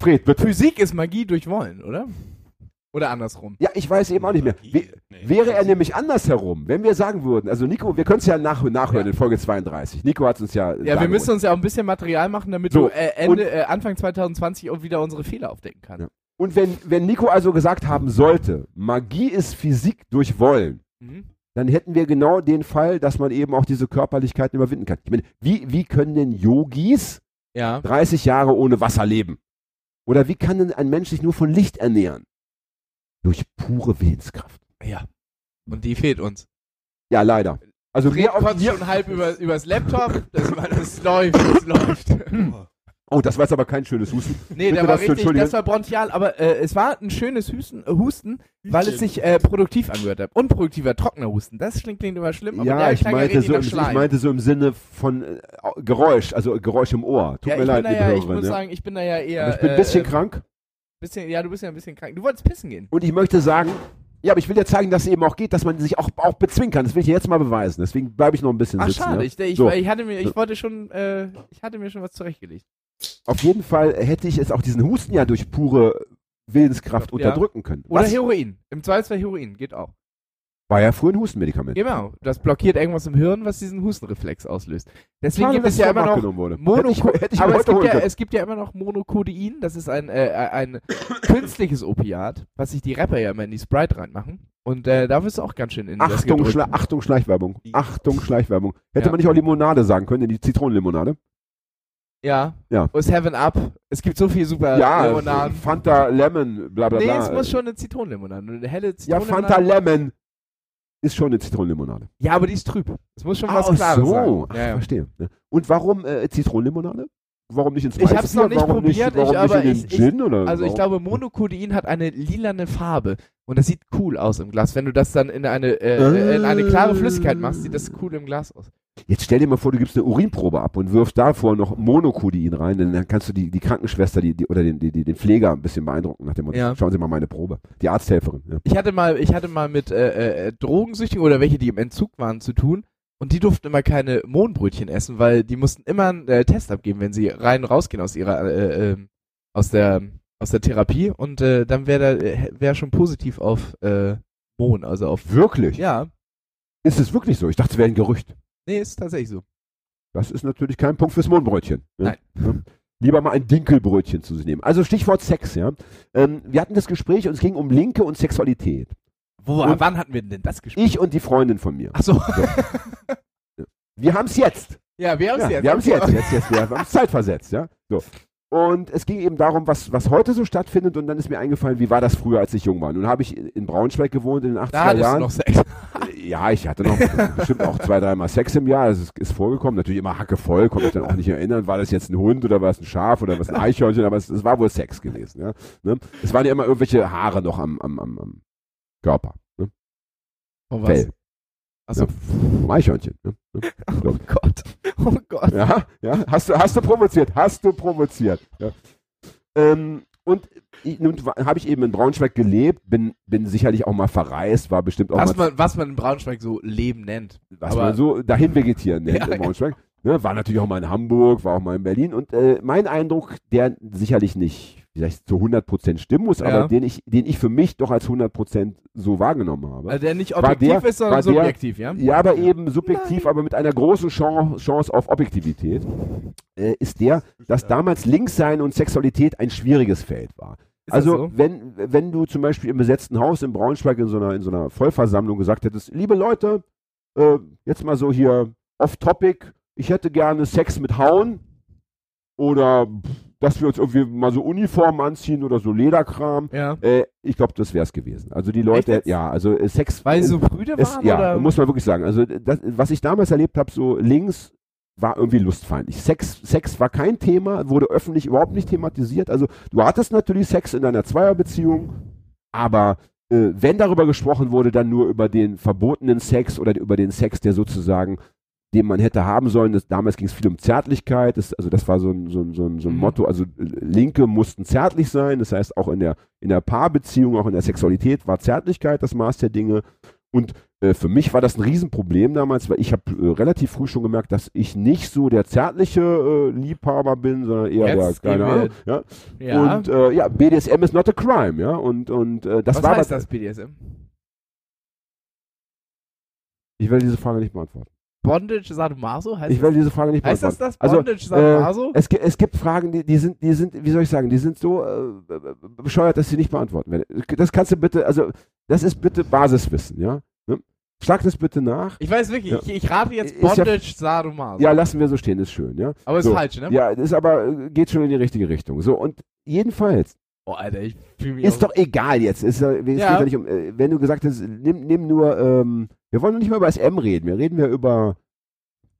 Fred, bitte. Physik ist Magie durch Wollen, oder? Oder andersrum. Ja, ich weiß eben auch nicht mehr. Wie, Nee. wäre er nämlich andersherum, wenn wir sagen würden, also Nico, wir können es ja nach, nachhören Ja. in Folge 32. Nico hat es uns ja. Ja, wir müssen uns ja auch ein bisschen Material machen, damit So, du äh, Ende, äh, Anfang 2020 auch wieder unsere Fehler aufdecken kannst. Ja. Und wenn, wenn Nico also gesagt haben sollte, Magie ist Physik durch Wollen, Mhm. dann hätten wir genau den Fall, dass man eben auch diese Körperlichkeiten überwinden kann. Ich meine, wie, wie können denn Yogis Ja. 30 Jahre ohne Wasser leben? Oder wie kann denn ein Mensch sich nur von Licht ernähren? Durch pure Willenskraft. Ja. Und die fehlt uns. Ja, leider. Also kotzt mir, schon halb über, übers Laptop. Das, das läuft, das [LAUGHS] läuft. Oh, das war jetzt aber kein schönes Husten. Nee, der war richtig, das war bronchial, aber äh, es war ein schönes Husten, äh, Husten weil es sich äh, produktiv angehört hat. Unproduktiver, trockener Husten. Das klingt, klingt immer schlimm, aber Ja, der ich meinte, so im, ich meinte so im Sinne von äh, Geräusch, also Geräusch im Ohr. Tut ja, mir ich leid, liebe ja, ich Hörerin. muss ja. sagen, ich bin da ja eher. Aber ich bin ein bisschen äh, krank bisschen, ja, du bist ja ein bisschen krank. Du wolltest pissen gehen. und ich möchte sagen, ja, aber ich will ja zeigen, dass es eben auch geht, dass man sich auch, auch bezwingen kann. Das will ich jetzt mal beweisen. Deswegen bleibe ich noch ein bisschen Ach sitzen. schade, ja. ich, ich, So. ich hatte mir, ich wollte schon, äh, ich hatte mir schon was zurechtgelegt. Auf jeden Fall hätte ich jetzt auch diesen Husten ja durch pure Willenskraft Ja. unterdrücken können. Oder Was? Heroin. Im Zweifelsfall Heroin, geht auch. War ja früher ein Hustenmedikament. Genau. Das blockiert irgendwas im Hirn, was diesen Hustenreflex auslöst. Deswegen Schade, gibt es ja immer noch abgenommen wurde. Mono Hätte ich, aber es gibt, ja, es gibt ja immer noch Monocodein, das ist ein, äh, ein [COUGHS] künstliches Opiat, was sich die Rapper ja immer in die Sprite reinmachen. Und äh, da wirst du auch ganz schön in Achtung. Schla Achtung, Schleichwerbung. Achtung, Schleichwerbung. Hätte Ja. man nicht auch Limonade sagen können, in die Zitronenlimonade? Ja. Ja. Und Seven Up. Es gibt so viel super ja, Limonaden. Fanta Lemon, bla bla Nee, bla. es muss schon eine Zitronenlimonade. Eine helle ja, Zitronenlimonade. Fanta Lemon ist schon eine Zitronenlimonade. Ja, aber die ist trüb. Es muss schon was Ach Klares so, sein. Ach, Ja, ja. verstehe. Ja. Und warum äh, Zitronenlimonade? Warum nicht ins Ich hab's noch nicht warum probiert, nicht, warum ich- nicht aber in den ich- ich- Gin? oder Also ich warum? glaube, Monocodein hat eine lilane Farbe und das sieht cool aus im Glas. Wenn du das dann in eine, äh, in eine klare Flüssigkeit machst, sieht das cool im Glas aus. Jetzt stell dir mal vor, du gibst eine Urinprobe ab und wirfst davor noch Monocodein rein, denn dann kannst du die, die Krankenschwester die, die, oder den, die, den Pfleger ein bisschen beeindrucken nach dem Motto, Ja. schauen Sie mal meine Probe. Die Arzthelferin. Ja. Ich hatte mal, ich hatte mal mit äh, äh, Drogensüchtigen oder welche, die im Entzug waren, zu tun. Und die durften immer keine Mohnbrötchen essen, weil die mussten immer einen äh, Test abgeben, wenn sie rein und rausgehen aus ihrer, äh, äh, aus der, aus der Therapie. Und äh, dann wäre da, wäre schon positiv auf Mohn, also auf. Wirklich? Ja, Ist es wirklich so? Ich dachte, es wäre ein Gerücht. Nee, ist tatsächlich so. Das ist natürlich kein Punkt fürs Mohnbrötchen. Ja? Nein. Ja? Lieber mal ein Dinkelbrötchen zu sich nehmen. Also Stichwort Sex, ja. Ähm, wir hatten das Gespräch und es ging um Linke und Sexualität. Wo, Und- wann hatten wir denn das gespielt? Ich und die Freundin von mir. Ach so. Wir haben es jetzt. ja, wir haben es Ja, jetzt. wir haben es jetzt, jetzt, jetzt. Wir haben es zeitversetzt, ja. So. Und es ging eben darum, was, was heute so stattfindet. Und dann ist mir eingefallen, wie war das früher, als ich jung war. Nun habe ich in Braunschweig gewohnt in den 80er Da Jahren. noch Sex. [LAUGHS] Ja, ich hatte noch bestimmt auch zwei, dreimal Sex im Jahr. Das ist, ist vorgekommen. Natürlich immer hackevoll, konnte mich dann auch nicht erinnern, war das jetzt ein Hund oder war es ein Schaf oder was ein Eichhörnchen, aber es, es war wohl Sex gewesen. Ja? Ne? Es waren ja immer irgendwelche Haare noch am, am, am, am Körper. Ne? Oh, was? Fell. Achso. Vom Eichhörnchen. Ne? Ne? [LAUGHS] Oh Gott. Oh Gott. Ja, ja, hast du, hast du provoziert, hast du provoziert. Ja. Ähm, und nun habe ich eben in Braunschweig gelebt, bin, bin sicherlich auch mal verreist, war bestimmt auch Was mal man, was man in Braunschweig so Leben nennt. was Aber- man so dahin vegetieren nennt Ja, in Braunschweig. Ne, war natürlich auch mal in Hamburg, war auch mal in Berlin und äh, mein Eindruck, der sicherlich nicht vielleicht zu 100% stimmen muss, Ja. aber den ich, den ich für mich doch als 100% so wahrgenommen habe. Also der nicht objektiv der- ist, sondern war der- subjektiv, ja? ja, aber eben subjektiv, aber mit einer großen Chance, Chance auf Objektivität, äh, ist der, dass damals Linkssein und Sexualität ein schwieriges Feld war. Ist Also, so? wenn, wenn du zum Beispiel im besetzten Haus in Braunschweig in so einer, in so einer Vollversammlung gesagt hättest, liebe Leute, äh, jetzt mal so hier off-topic, ich hätte gerne Sex mit Hauen oder pff, dass wir uns irgendwie mal so Uniformen anziehen oder so Lederkram. Ja. Äh, ich glaube, das wäre es gewesen. Also die Leute, ja, also äh, Sex. Weil äh, so Brüder es, waren? ja, oder? muss man wirklich sagen. Also das, was ich damals erlebt habe, so links war irgendwie lustfeindlich. Sex, Sex war kein Thema, wurde öffentlich überhaupt nicht thematisiert. Also du hattest natürlich Sex in deiner Zweierbeziehung, aber äh, wenn darüber gesprochen wurde, dann nur über den verbotenen Sex oder über den Sex, der sozusagen den man hätte haben sollen. Das, damals ging es viel um Zärtlichkeit. Das, also das war so ein, so ein, so ein, so ein Mhm. Motto. Also äh, Linke mussten zärtlich sein. Das heißt, auch in der, in der Paarbeziehung, auch in der Sexualität war Zärtlichkeit das Maß der Dinge. Und äh, für mich war das ein Riesenproblem damals, weil ich habe äh, relativ früh schon gemerkt, dass ich nicht so der zärtliche äh, Liebhaber bin, sondern eher Jetzt der, keine Ahnung. Ja? ja. Und äh, ja, BDSM is not a crime, ja. Und, und äh, das was war heißt das BDSM? Ich werde diese Frage nicht beantworten. Bondage Sadomaso? Heißt Ich werde diese Frage nicht das, heißt das beantworten. das? Also, Bondage Sadomaso? Es, gi- es gibt Fragen, die, die sind, die sind, wie soll ich sagen, die sind so äh, bescheuert, dass sie nicht beantworten werden. Das kannst du bitte, also das ist bitte Basiswissen, ja. Ne? Schlag das bitte nach. ich weiß wirklich, ja. ich, ich rate jetzt Ist ja- Bondage Sadomaso. Ja, lassen wir so stehen, ist schön, ja. aber ist so. falsch, ne? Ja, ist aber, äh, geht schon in die richtige Richtung. So, und jedenfalls, Oh, Alter, ich fühle mich ist doch egal jetzt. Ist, es Ja. ja nicht um, äh, wenn du gesagt hast, nimm, nimm nur, ähm, wir wollen nicht mal über SM reden, wir reden wir über,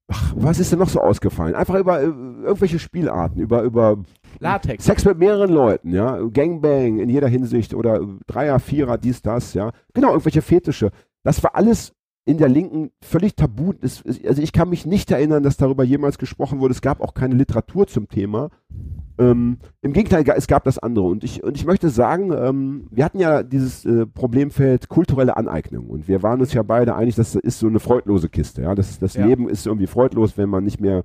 ach, was ist denn noch so ausgefallen? Einfach über äh, irgendwelche Spielarten, über, über Latex. Sex mit mehreren Leuten, ja, Gangbang in jeder Hinsicht oder Dreier, Vierer, dies, das, ja. Genau, irgendwelche Fetische. Das war alles in der Linken völlig tabu. Es, also ich kann mich nicht erinnern, dass darüber jemals gesprochen wurde. Es gab auch keine Literatur zum Thema. Ähm, Im Gegenteil, es gab das andere. Und ich, und ich möchte sagen, ähm, wir hatten ja dieses äh, Problemfeld kulturelle Aneignung. Und wir waren uns ja beide einig, das ist so eine freudlose Kiste. Ja? Das, das Ja. Leben ist irgendwie freudlos, wenn man nicht mehr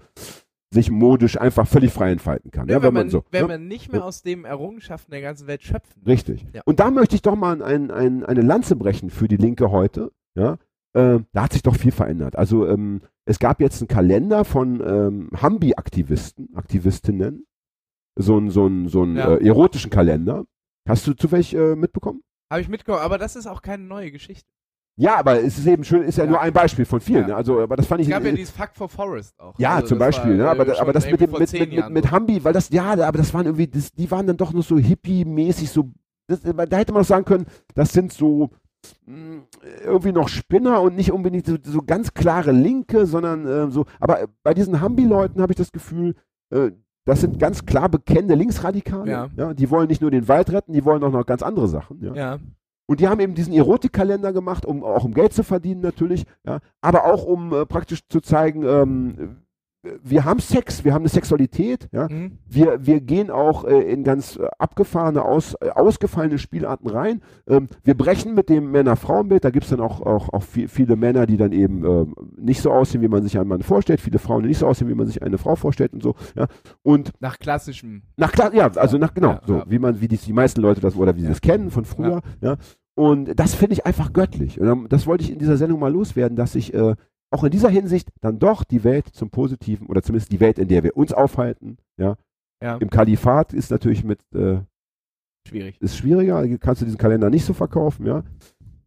sich modisch einfach völlig frei entfalten kann. Ja, ja, wenn, man, so. wenn ne? man nicht mehr aus den Errungenschaften der ganzen Welt schöpfen. Richtig. Ja. Und da möchte ich doch mal ein, ein, eine Lanze brechen für die Linke heute. Ja? Äh, da hat sich doch viel verändert. Also ähm, es gab jetzt einen Kalender von ähm, Hambi-Aktivisten, Aktivistinnen, so einen so einen- so Ja. äh, erotischen Kalender. Hast du zufällig äh, mitbekommen? Habe ich mitgekommen, aber das ist auch keine neue Geschichte. Ja, aber es ist eben schön, ist ja, Ja. nur ein Beispiel von vielen. Ja. Ne? Also, aber das fand ich. Es gab ja äh, dieses Fuck for Forest auch. Ja, Also zum Beispiel, war, ne? aber, äh, aber schon das mit dem mit, mit, mit, mit. Hambi, weil das, ja, aber das waren irgendwie, das, die waren dann doch noch so hippie-mäßig, so, das, da hätte man auch sagen können, das sind so irgendwie noch Spinner und nicht unbedingt so, so ganz klare Linke, sondern äh, so, aber bei diesen Hambi-Leuten habe ich das Gefühl, äh, das sind ganz klar bekennende Linksradikale. Ja. Die wollen nicht nur den Wald retten, die wollen auch noch ganz andere Sachen. Ja. Ja. Und die haben eben diesen Erotikkalender gemacht, um auch um Geld zu verdienen natürlich, ja, aber auch um äh, praktisch zu zeigen, ähm, wir haben Sex, wir haben eine Sexualität, ja. Hm? Wir, wir gehen auch äh, in ganz äh, abgefahrene, aus, äh, ausgefallene Spielarten rein. Ähm, wir brechen mit dem Männer-Frauen-Bild. Da gibt es dann auch, auch, auch viel, viele Männer, die dann eben ähm, nicht so aussehen, wie man sich einen Mann vorstellt. Viele Frauen, die nicht so aussehen, wie man sich eine Frau vorstellt und so. Ja. Und Nach klassischem. nach klar, ja, also nach genau, Ja, so wie man, wie die, die meisten Leute das oder wie sie das kennen von früher, ja. Und das finde ich einfach göttlich. Und das wollte ich in dieser Sendung mal loswerden, dass ich äh, auch in dieser Hinsicht dann doch die Welt zum Positiven oder zumindest die Welt, in der wir uns aufhalten, ja. Ja. Im Kalifat ist natürlich mit äh, Schwierig. ist schwieriger, kannst du diesen Kalender nicht so verkaufen, ja.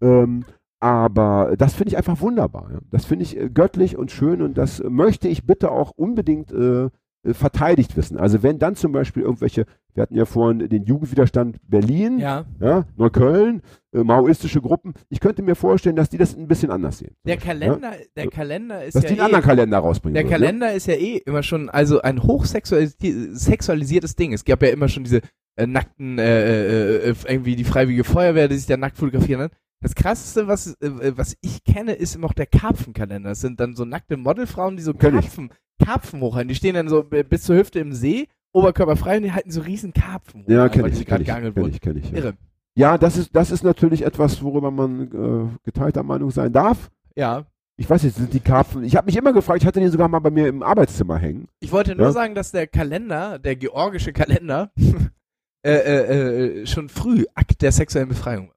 Ähm, aber das finde ich einfach wunderbar. Ja. Das finde ich äh, göttlich und schön und das möchte ich bitte auch unbedingt äh, äh, verteidigt wissen. Also wenn dann zum Beispiel irgendwelche, wir hatten ja vorhin den Jugendwiderstand Berlin, Ja. ja, Neukölln, äh, maoistische Gruppen, ich könnte mir vorstellen, dass die das ein bisschen anders sehen. Der Kalender, der Kalender ist Dass ja die einen eh, anderen Kalender rausbringen. Der würden, Kalender ist ja eh immer schon, also ein hochsexualisiertes Ding. Es gab ja immer schon diese äh, nackten, äh, äh, äh, irgendwie die Freiwillige Feuerwehr, die sich da nackt fotografieren. Das krasseste, was, äh, was ich kenne, ist immer auch der Karpfenkalender. Das sind dann so nackte Modelfrauen, die so. Karpfen, Karpfen hochhalten. Die stehen dann so bis zur Hüfte im See, oberkörperfrei und die halten so riesen Karpfen hoch. Ja, kenne ich, gerade ich, kenn ich, kenn ich. Ja. Irre. ja, das ist, das ist natürlich etwas, worüber man äh, geteilter Meinung sein darf. Ja. Ich weiß nicht, sind die Karpfen, ich habe mich immer gefragt, ich hatte den sogar mal bei mir im Arbeitszimmer hängen. Ich wollte nur Ja? sagen, dass der Kalender, der georgische Kalender, [LAUGHS] äh, äh, äh, schon früh Akt der sexuellen Befreiung war.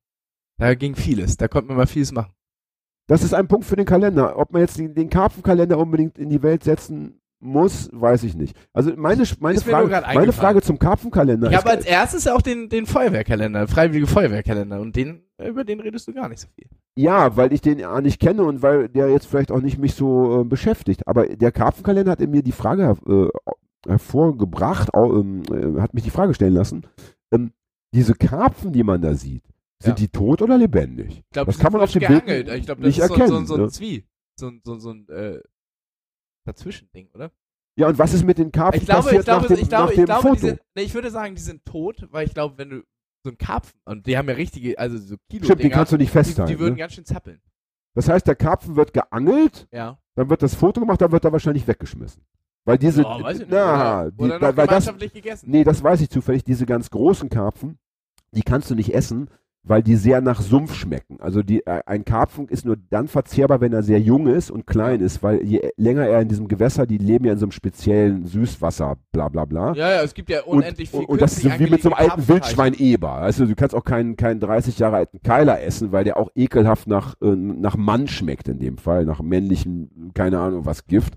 Da ging vieles, da konnte man mal vieles machen. Das ist ein Punkt für den Kalender. Ob man jetzt den, den Karpfenkalender unbedingt in die Welt setzen muss, weiß ich nicht. Also meine, meine, Frage, meine. Frage zum Karpfenkalender Ich habe als erstes auch den, den Feuerwehrkalender, freiwillige Feuerwehrkalender und den, über den redest du gar nicht so viel. ja, weil ich den ja nicht kenne und weil der jetzt vielleicht auch nicht mich so äh, beschäftigt. Aber der Karpfenkalender hat in mir die Frage äh, hervorgebracht, au, ähm, äh, hat mich die Frage stellen lassen. Ähm, diese Karpfen, die man da sieht, sind Ja. die tot oder lebendig? Ich glaube, Das kann man auf dem Bild Ich glaube, das nicht ist so, so, erkennen, so ein ne? Zwie. So, ein- so, so ein äh, Dazwischending, oder? Ja, und was ist mit den Karpfen Ich glaube, passiert ich glaube, nach dem, ich glaube, nach ich dem glaube, Foto? die sind, nee, ich würde sagen, die sind tot, weil ich glaube, wenn du so ein Karpfen, und die haben ja richtige, also so Kilo Stimmt, den kannst du nicht die, festhalten. die würden ne? ganz schön zappeln. Das heißt, der Karpfen wird geangelt, Ja. dann wird das Foto gemacht, dann wird er wahrscheinlich weggeschmissen. Weil diese, Oh, weiß ich na, die, oder weil, weil das, gegessen. nee, das weiß ich zufällig, diese ganz großen Karpfen, die kannst du nicht essen, weil die sehr nach Sumpf schmecken. Also die, äh, ein Karpfen ist nur dann verzehrbar, wenn er sehr jung ist und klein ist, weil je länger er in diesem Gewässer, die leben ja in so einem speziellen Süßwasser, bla bla bla. Ja, ja, es gibt ja Und, unendlich viel und, und das ist so wie mit so einem alten angelegte Wildschwein Eber. Also du kannst auch keinen, keinen 30 Jahre alten Keiler essen, weil der auch ekelhaft nach, äh, nach Mann schmeckt in dem Fall, nach männlichen, keine Ahnung was, Gift.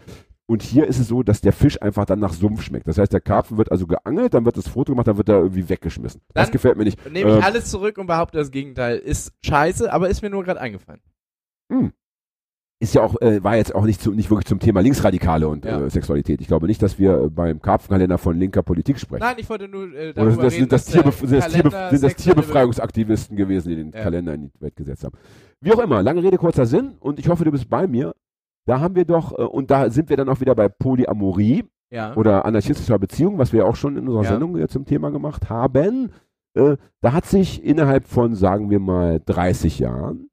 Und hier ist es so, dass der Fisch einfach dann nach Sumpf schmeckt. Das heißt, der Karpfen wird also geangelt, dann wird das Foto gemacht, dann wird er irgendwie weggeschmissen. das Dann gefällt mir nicht. Nehme ich Ähm, alles zurück und behaupte das Gegenteil. Ist scheiße, aber ist mir nur gerade eingefallen. ist ja auch, äh, war jetzt auch nicht, zu, nicht wirklich zum Thema Linksradikale und Ja. äh, Sexualität. Ich glaube nicht, dass wir äh, beim Karpfenkalender von linker Politik sprechen. Nein, ich wollte nur äh, Oder darüber sind das, reden, sind das, sind das, Tierbef Kalender sind das Tierbefreiungsaktivisten gewesen, die den Ja. Kalender in die Welt gesetzt haben? Wie auch immer, lange Rede, kurzer Sinn und ich hoffe, du bist bei mir. Da haben wir doch, äh, und da sind wir dann auch wieder bei Polyamorie Ja. oder anarchistischer Beziehung, was wir auch schon in unserer Ja. Sendung zum Thema gemacht haben. Äh, da hat sich innerhalb von, sagen wir mal, 30 Jahren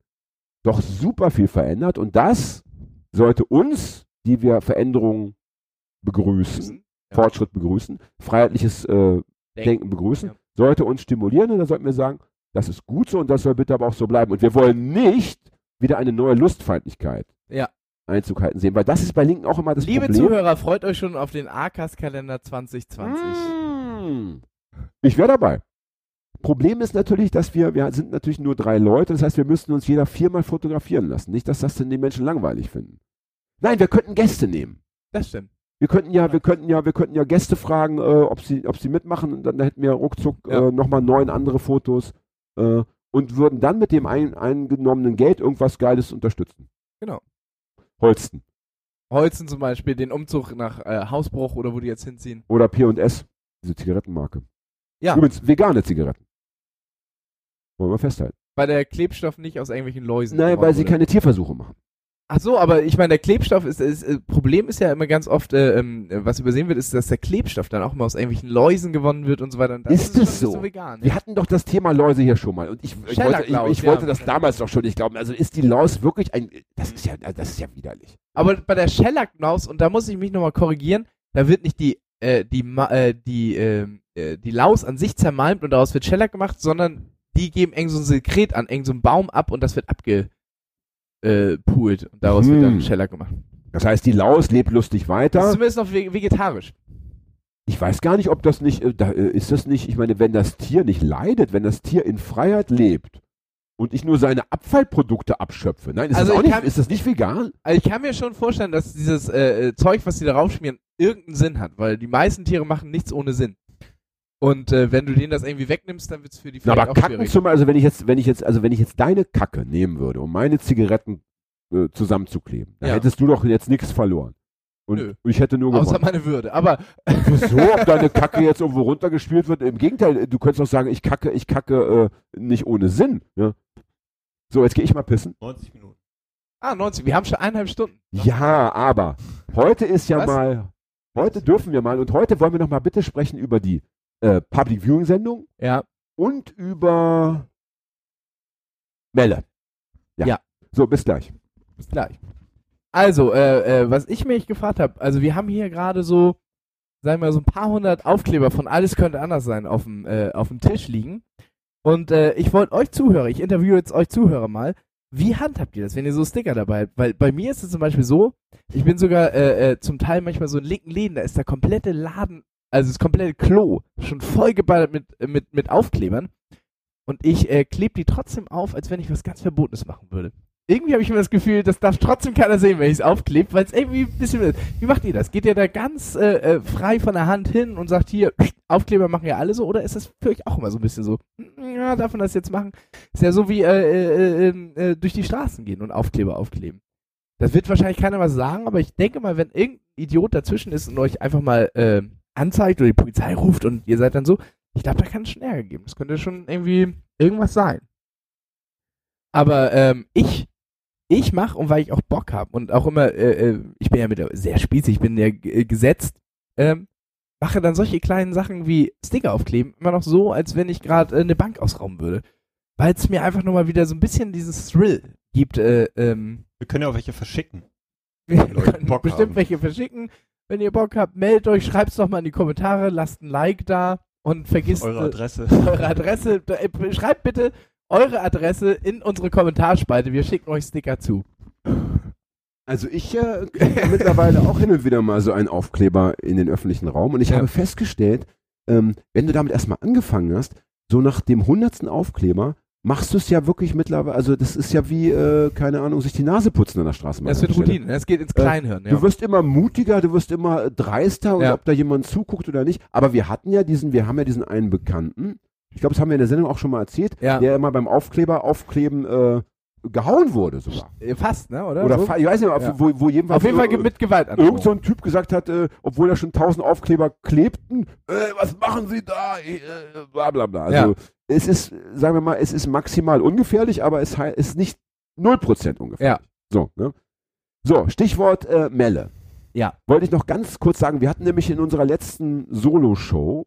doch super viel verändert und das sollte uns, die wir Veränderungen begrüßen, Ja. Fortschritt begrüßen, freiheitliches äh, Denken begrüßen, Ja. sollte uns stimulieren und dann sollten wir sagen, das ist gut so und das soll bitte aber auch so bleiben. Und wir wollen nicht wieder eine neue Lustfeindlichkeit Ja. Einzug halten sehen, weil das ist bei Linken auch immer das Liebe Problem. Zuhörer, freut euch schon auf den AKAS-Kalender 2020. Mm. Ich wäre dabei. Problem ist natürlich, dass wir, wir sind natürlich nur drei Leute, das heißt, wir müssten uns jeder viermal fotografieren lassen. Nicht, dass das dann die Menschen langweilig finden. Nein, wir könnten Gäste nehmen. Das stimmt. Wir könnten ja, wir könnten ja, wir könnten ja Gäste fragen, äh, ob sie, ob sie mitmachen und dann hätten wir ruckzuck Ja. äh, nochmal neun andere Fotos äh, und würden dann mit dem ein, eingenommenen Geld irgendwas Geiles unterstützen. Genau. Holsten Holzen zum Beispiel, den Umzug nach äh, Hausbruch oder wo die jetzt hinziehen. oder P&S, diese Zigarettenmarke. Ja. Übrigens, vegane Zigaretten. Wollen wir festhalten. Weil der Klebstoff nicht aus irgendwelchen Läusen. Nein, weil sie keine Tierversuche machen. Ach so, aber ich meine, der Klebstoff ist, ist äh, Problem ist ja immer ganz oft, äh, ähm, was übersehen wird, ist, dass der Klebstoff dann auch mal aus irgendwelchen Läusen gewonnen wird und so weiter. Und das Ist es nicht so? vegan. Wir Ja. hatten doch das Thema Läuse hier schon mal und ich, ich wollte, ich, ich wollte ja. das damals doch schon nicht glauben. Also ist die Laus wirklich ein, das ist ja, das ist ja widerlich. Aber bei der Shellac-Maus, und da muss ich mich nochmal korrigieren, da wird nicht die, äh, die, Ma äh, die, ähm, äh, die Laus an sich zermalmt und daraus wird Shellac gemacht, sondern die geben eng so ein Sekret an, eng so einen Baum ab und das wird abgepult und daraus wird dann Hm. Shellac gemacht. Das heißt, die Laus lebt lustig Das ist weiter. zumindest noch ve vegetarisch. Ich weiß gar nicht, ob das nicht, äh, da, äh, ist das nicht, ich meine, wenn das Tier nicht leidet, wenn das Tier in Freiheit lebt und ich nur seine Abfallprodukte abschöpfe, nein, ist, Also das, auch ich nicht, kann- ist das nicht vegan? Also ich kann mir schon vorstellen, dass dieses äh, äh, Zeug, was die da raufschmieren, irgendeinen Sinn hat, weil die meisten Tiere machen nichts ohne Sinn. Und äh, wenn du denen das irgendwie wegnimmst, dann wird's für die Na, vielleicht aber auch Kacken schwierig. zum also wenn ich jetzt, wenn ich jetzt, also wenn ich jetzt deine Kacke nehmen würde, um meine Zigaretten äh, zusammenzukleben, dann Ja. hättest du doch jetzt nichts verloren. Und, Nö. und ich hätte nur Außer gewonnen. meine Würde. Aber Wieso, ob [LAUGHS] deine Kacke jetzt irgendwo runtergespielt wird? Im Gegenteil, du könntest auch sagen, ich kacke, ich kacke äh, nicht ohne Sinn. Ja? So, jetzt gehe ich mal pissen. 90 Minuten. ah, 90. Wir haben schon eineinhalb Stunden. Ja, aber heute ist ja Was? mal, heute dürfen wir mal und heute wollen wir noch mal bitte sprechen über die äh, Public Viewing Sendung Ja. und über Melle. Ja. So, bis gleich. Bis gleich. Also, äh, äh, was ich mich gefragt habe, also wir haben hier gerade so, sagen wir mal, so ein paar hundert Aufkleber von alles könnte anders sein auf dem, äh, auf dem Tisch liegen. Und äh, ich wollte euch Zuhörer, ich interviewe jetzt euch Zuhörer mal, wie handhabt ihr das, wenn ihr so Sticker dabei habt? Weil bei mir ist es zum Beispiel so, ich bin sogar äh, zum Teil manchmal so in linken Läden, da ist der komplette Laden, also das komplette Klo schon vollgeballert mit, äh, mit, mit Aufklebern. Und ich äh, klebe die trotzdem auf, als wenn ich was ganz Verbotenes machen würde. Irgendwie habe ich immer das Gefühl, das darf trotzdem keiner sehen, wenn ich es aufklebe, weil es irgendwie ein bisschen. Wie macht ihr das? Geht ihr da ganz äh, äh, frei von der Hand hin und sagt hier, [SNIFFS] Aufkleber machen ja alle so? Oder ist das für euch auch immer so ein bisschen so, "Hm, ja, darf man das jetzt machen? Ist ja so wie äh, äh, äh, äh, durch die Straßen gehen und Aufkleber aufkleben. Das wird wahrscheinlich keiner was sagen, aber ich denke mal, wenn irgendein Idiot dazwischen ist und euch einfach mal äh, anzeigt oder die Polizei ruft und ihr seid dann so, ich glaube, da kann es schon Ärger geben. Das könnte schon irgendwie irgendwas sein. Aber ähm, ich, ich mache und weil ich auch Bock habe und auch immer, äh, äh, ich bin ja mit der, sehr spießig, ich bin ja äh, gesetzt, ähm, mache dann solche kleinen Sachen wie Sticker aufkleben immer noch so, als wenn ich gerade äh, eine Bank ausrauben würde. Weil es mir einfach nur mal wieder so ein bisschen dieses Thrill gibt. Äh, ähm, Wir können ja auch welche verschicken. [LAUGHS] wir können Bock bestimmt haben. welche verschicken. Wenn ihr Bock habt, meldet euch, schreibt's doch mal in die Kommentare, lasst ein Like da und vergisst Eure äh, Adresse. [LAUGHS] eure Adresse. Äh, Schreibt bitte eure Adresse in unsere Kommentarspalte. Wir schicken euch Sticker zu. Also ich äh, kriege ja mittlerweile auch hin und wieder mal so einen Aufkleber in den öffentlichen Raum und ich Ja. habe festgestellt, ähm, wenn du damit erstmal angefangen hast, so nach dem hundertsten Aufkleber machst du es ja wirklich mittlerweile, also das ist ja wie, äh, keine Ahnung, sich die Nase putzen an der Straße. Das wird Routine. Das geht ins Kleinhirn. Ja. Du wirst immer mutiger, du wirst immer dreister und Ja. ob da jemand zuguckt oder nicht. Aber wir hatten ja diesen, wir haben ja diesen einen Bekannten, ich glaube, das haben wir in der Sendung auch schon mal erzählt, Ja. der immer beim Aufkleber aufkleben äh, gehauen wurde sogar. Äh, Fast, ne? Oder? Oder so? ich weiß nicht, auf, Ja. wo, wo jedenfalls Auf jeden Fall äh, mit Gewalt an. irgend so ein Typ gesagt hat, äh, obwohl da schon tausend Aufkleber klebten, äh, was machen Sie da? Äh, bla bla bla. Also Ja. Es ist, sagen wir mal, es ist maximal ungefährlich, aber es ist nicht 0% ungefährlich. Ja. So, ne? So, Stichwort äh, Melle. Ja. Wollte ich noch ganz kurz sagen, wir hatten nämlich in unserer letzten Solo-Show,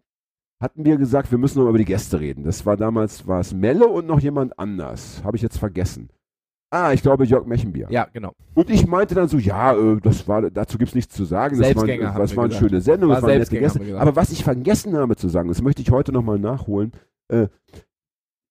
hatten wir gesagt, wir müssen noch über die Gäste reden. Das war damals, war es Melle und noch jemand anders. Habe ich jetzt vergessen. Ah, ich glaube Jörg Mechenbier. Ja, genau. Und ich meinte dann so, ja, äh, das war, dazu gibt's nichts zu sagen. Das war, Selbstgänger, haben das war eine gesagt. schöne Sendung, War das waren nette Gäste. Aber was ich vergessen habe zu sagen, das möchte ich heute nochmal nachholen. Äh,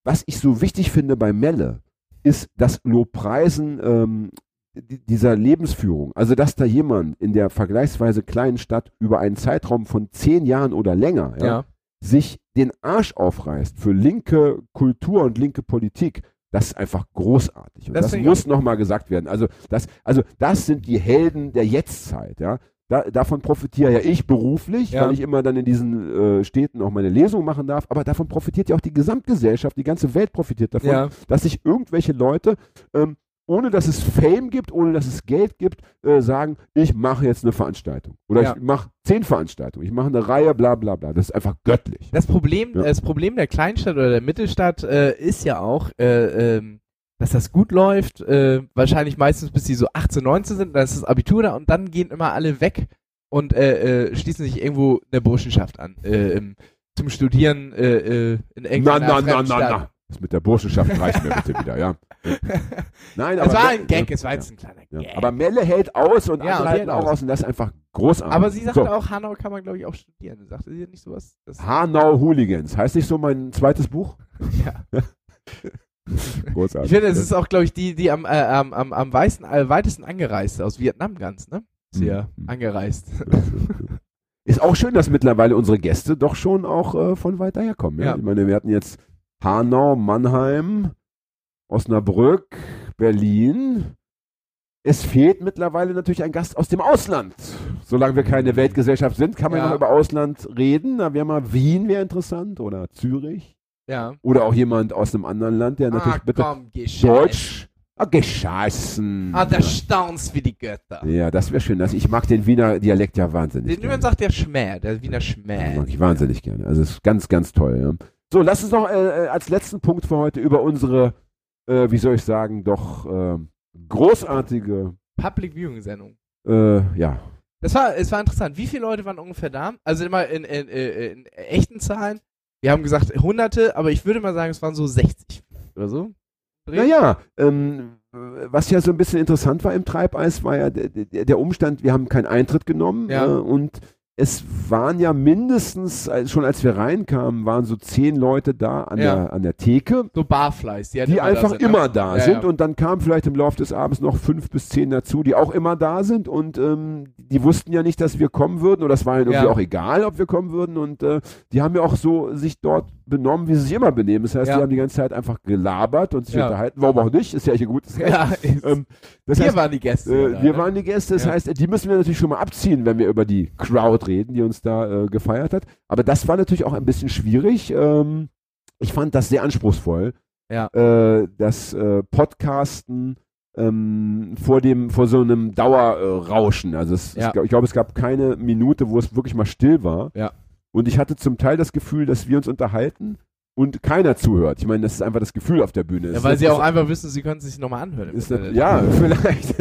was ich so wichtig finde bei Melle, ist das Lobpreisen ähm, di- dieser Lebensführung. Also, dass da jemand in der vergleichsweise kleinen Stadt über einen Zeitraum von zehn Jahren oder länger ja, Ja. sich den Arsch aufreißt für linke Kultur und linke Politik, das ist einfach großartig. Und Das muss nochmal gesagt werden. Also das, also das sind die Helden der Jetztzeit, ja. Da, davon profitiere ja ich beruflich, Ja. weil ich immer dann in diesen äh, Städten auch meine Lesung machen darf, aber davon profitiert ja auch die Gesamtgesellschaft, die ganze Welt profitiert davon, Ja. dass sich irgendwelche Leute, ähm, ohne dass es Fame gibt, ohne dass es Geld gibt, äh, sagen, ich mache jetzt eine Veranstaltung. Oder Ja. ich mache zehn Veranstaltungen, ich mache eine Reihe, bla bla bla. Das ist einfach göttlich. Das Problem, das Problem der Kleinstadt oder der Mittelstadt äh, ist ja auch, äh, ähm, dass das gut läuft, äh, wahrscheinlich meistens bis sie so 18, 19 sind, dann ist das Abitur da und dann gehen immer alle weg und äh, äh, schließen sich irgendwo eine Burschenschaft an. Äh, zum Studieren äh, äh, in Na, irgendeiner na, na, na, Stadt. na. Das mit der Burschenschaft reicht mir bitte wieder, ja. [LAUGHS] Nein, Es war ein Gag, es war jetzt ein kleiner ja. Gag. Aber Melle hält aus und Ja, andere halten auch aus. und das ist einfach großartig. Aber sie sagte so. auch, Hanau kann man, glaube ich, auch studieren. Sagte sie nicht sowas? Das, Hanau Hooligans. Heißt nicht so mein zweites Buch? [LAUGHS] ja. [LAUGHS] [LAUGHS] Großartig. Ich finde, es ist auch, glaube ich, die, die am, äh, am, am, am weitesten, äh, weitesten angereist aus Vietnam ganz, ne? Ist sie ja Mhm. angereist. [LAUGHS] Ist auch schön, dass mittlerweile unsere Gäste doch schon auch äh, von weit daher kommen. Ja? Ja. Ich meine, wir hatten jetzt Hanau, Mannheim, Osnabrück, Berlin. Es fehlt mittlerweile natürlich ein Gast aus dem Ausland. Solange wir keine Weltgesellschaft sind, kann man Ja. noch über Ausland reden. Da wäre mal Wien wäre interessant oder Zürich. Ja. Oder auch jemand aus einem anderen Land, der natürlich ah, bitte komm. Deutsch, Ah, geschossen. Ah, da staunst wie die Götter. ja, das wäre schön. Also ich mag den Wiener Dialekt ja wahnsinnig. Den Jürgen sagt der Schmäh, der Wiener Ja, Schmäh. mag ich wahnsinnig gerne. Also es ist ganz, ganz toll. Ja. So, lass uns noch äh, äh, als letzten Punkt für heute über unsere, äh, wie soll ich sagen, doch äh, großartige, Public Viewing Sendung. äh, ja, Das war, es war interessant. Wie viele Leute waren ungefähr da? Also immer in, in, in, in echten Zahlen. Wir haben gesagt Hunderte, aber ich würde mal sagen, es waren so 60 oder so. Naja, ähm, was ja so ein bisschen interessant war im Treibeis, war ja der, der, der Umstand, wir haben keinen Eintritt genommen Ja. äh, und es waren ja mindestens, schon als wir reinkamen, waren so zehn Leute da an, Ja. der, an der Theke, So Barflies, die, halt die immer einfach da immer ne? da Ja, sind ja. und dann kamen vielleicht im Laufe des Abends noch fünf bis zehn dazu, die auch immer da sind und ähm, die wussten ja nicht, dass wir kommen würden oder es war ihnen irgendwie auch egal, ob wir kommen würden und äh, die haben ja auch so sich dort benommen, wie sie sich immer benehmen. Das heißt, die haben die ganze Zeit einfach gelabert und sich unterhalten. Warum auch nicht? Ist ja ihr gutes Recht. Ja, Ähm, wir heißt, waren die Gäste. äh, wir ne? waren die Gäste, das heißt, die müssen wir natürlich schon mal abziehen, wenn wir über die Crowd reden, die uns da äh, gefeiert hat. Aber das war natürlich auch ein bisschen schwierig. Ähm, ich fand das sehr anspruchsvoll. Ja. Äh, das äh, Podcasten ähm, vor dem, vor so einem Dauerrauschen. Also es, Ja. ich glaube, es gab keine Minute, wo es wirklich mal still war. Ja. Und ich hatte zum Teil das Gefühl, dass wir uns unterhalten und keiner zuhört. Ich meine, das ist einfach das Gefühl auf der Bühne. Ja, weil ist- sie auch einfach wissen, sie können es sich nochmal anhören. das, ja, [LAUGHS] vielleicht.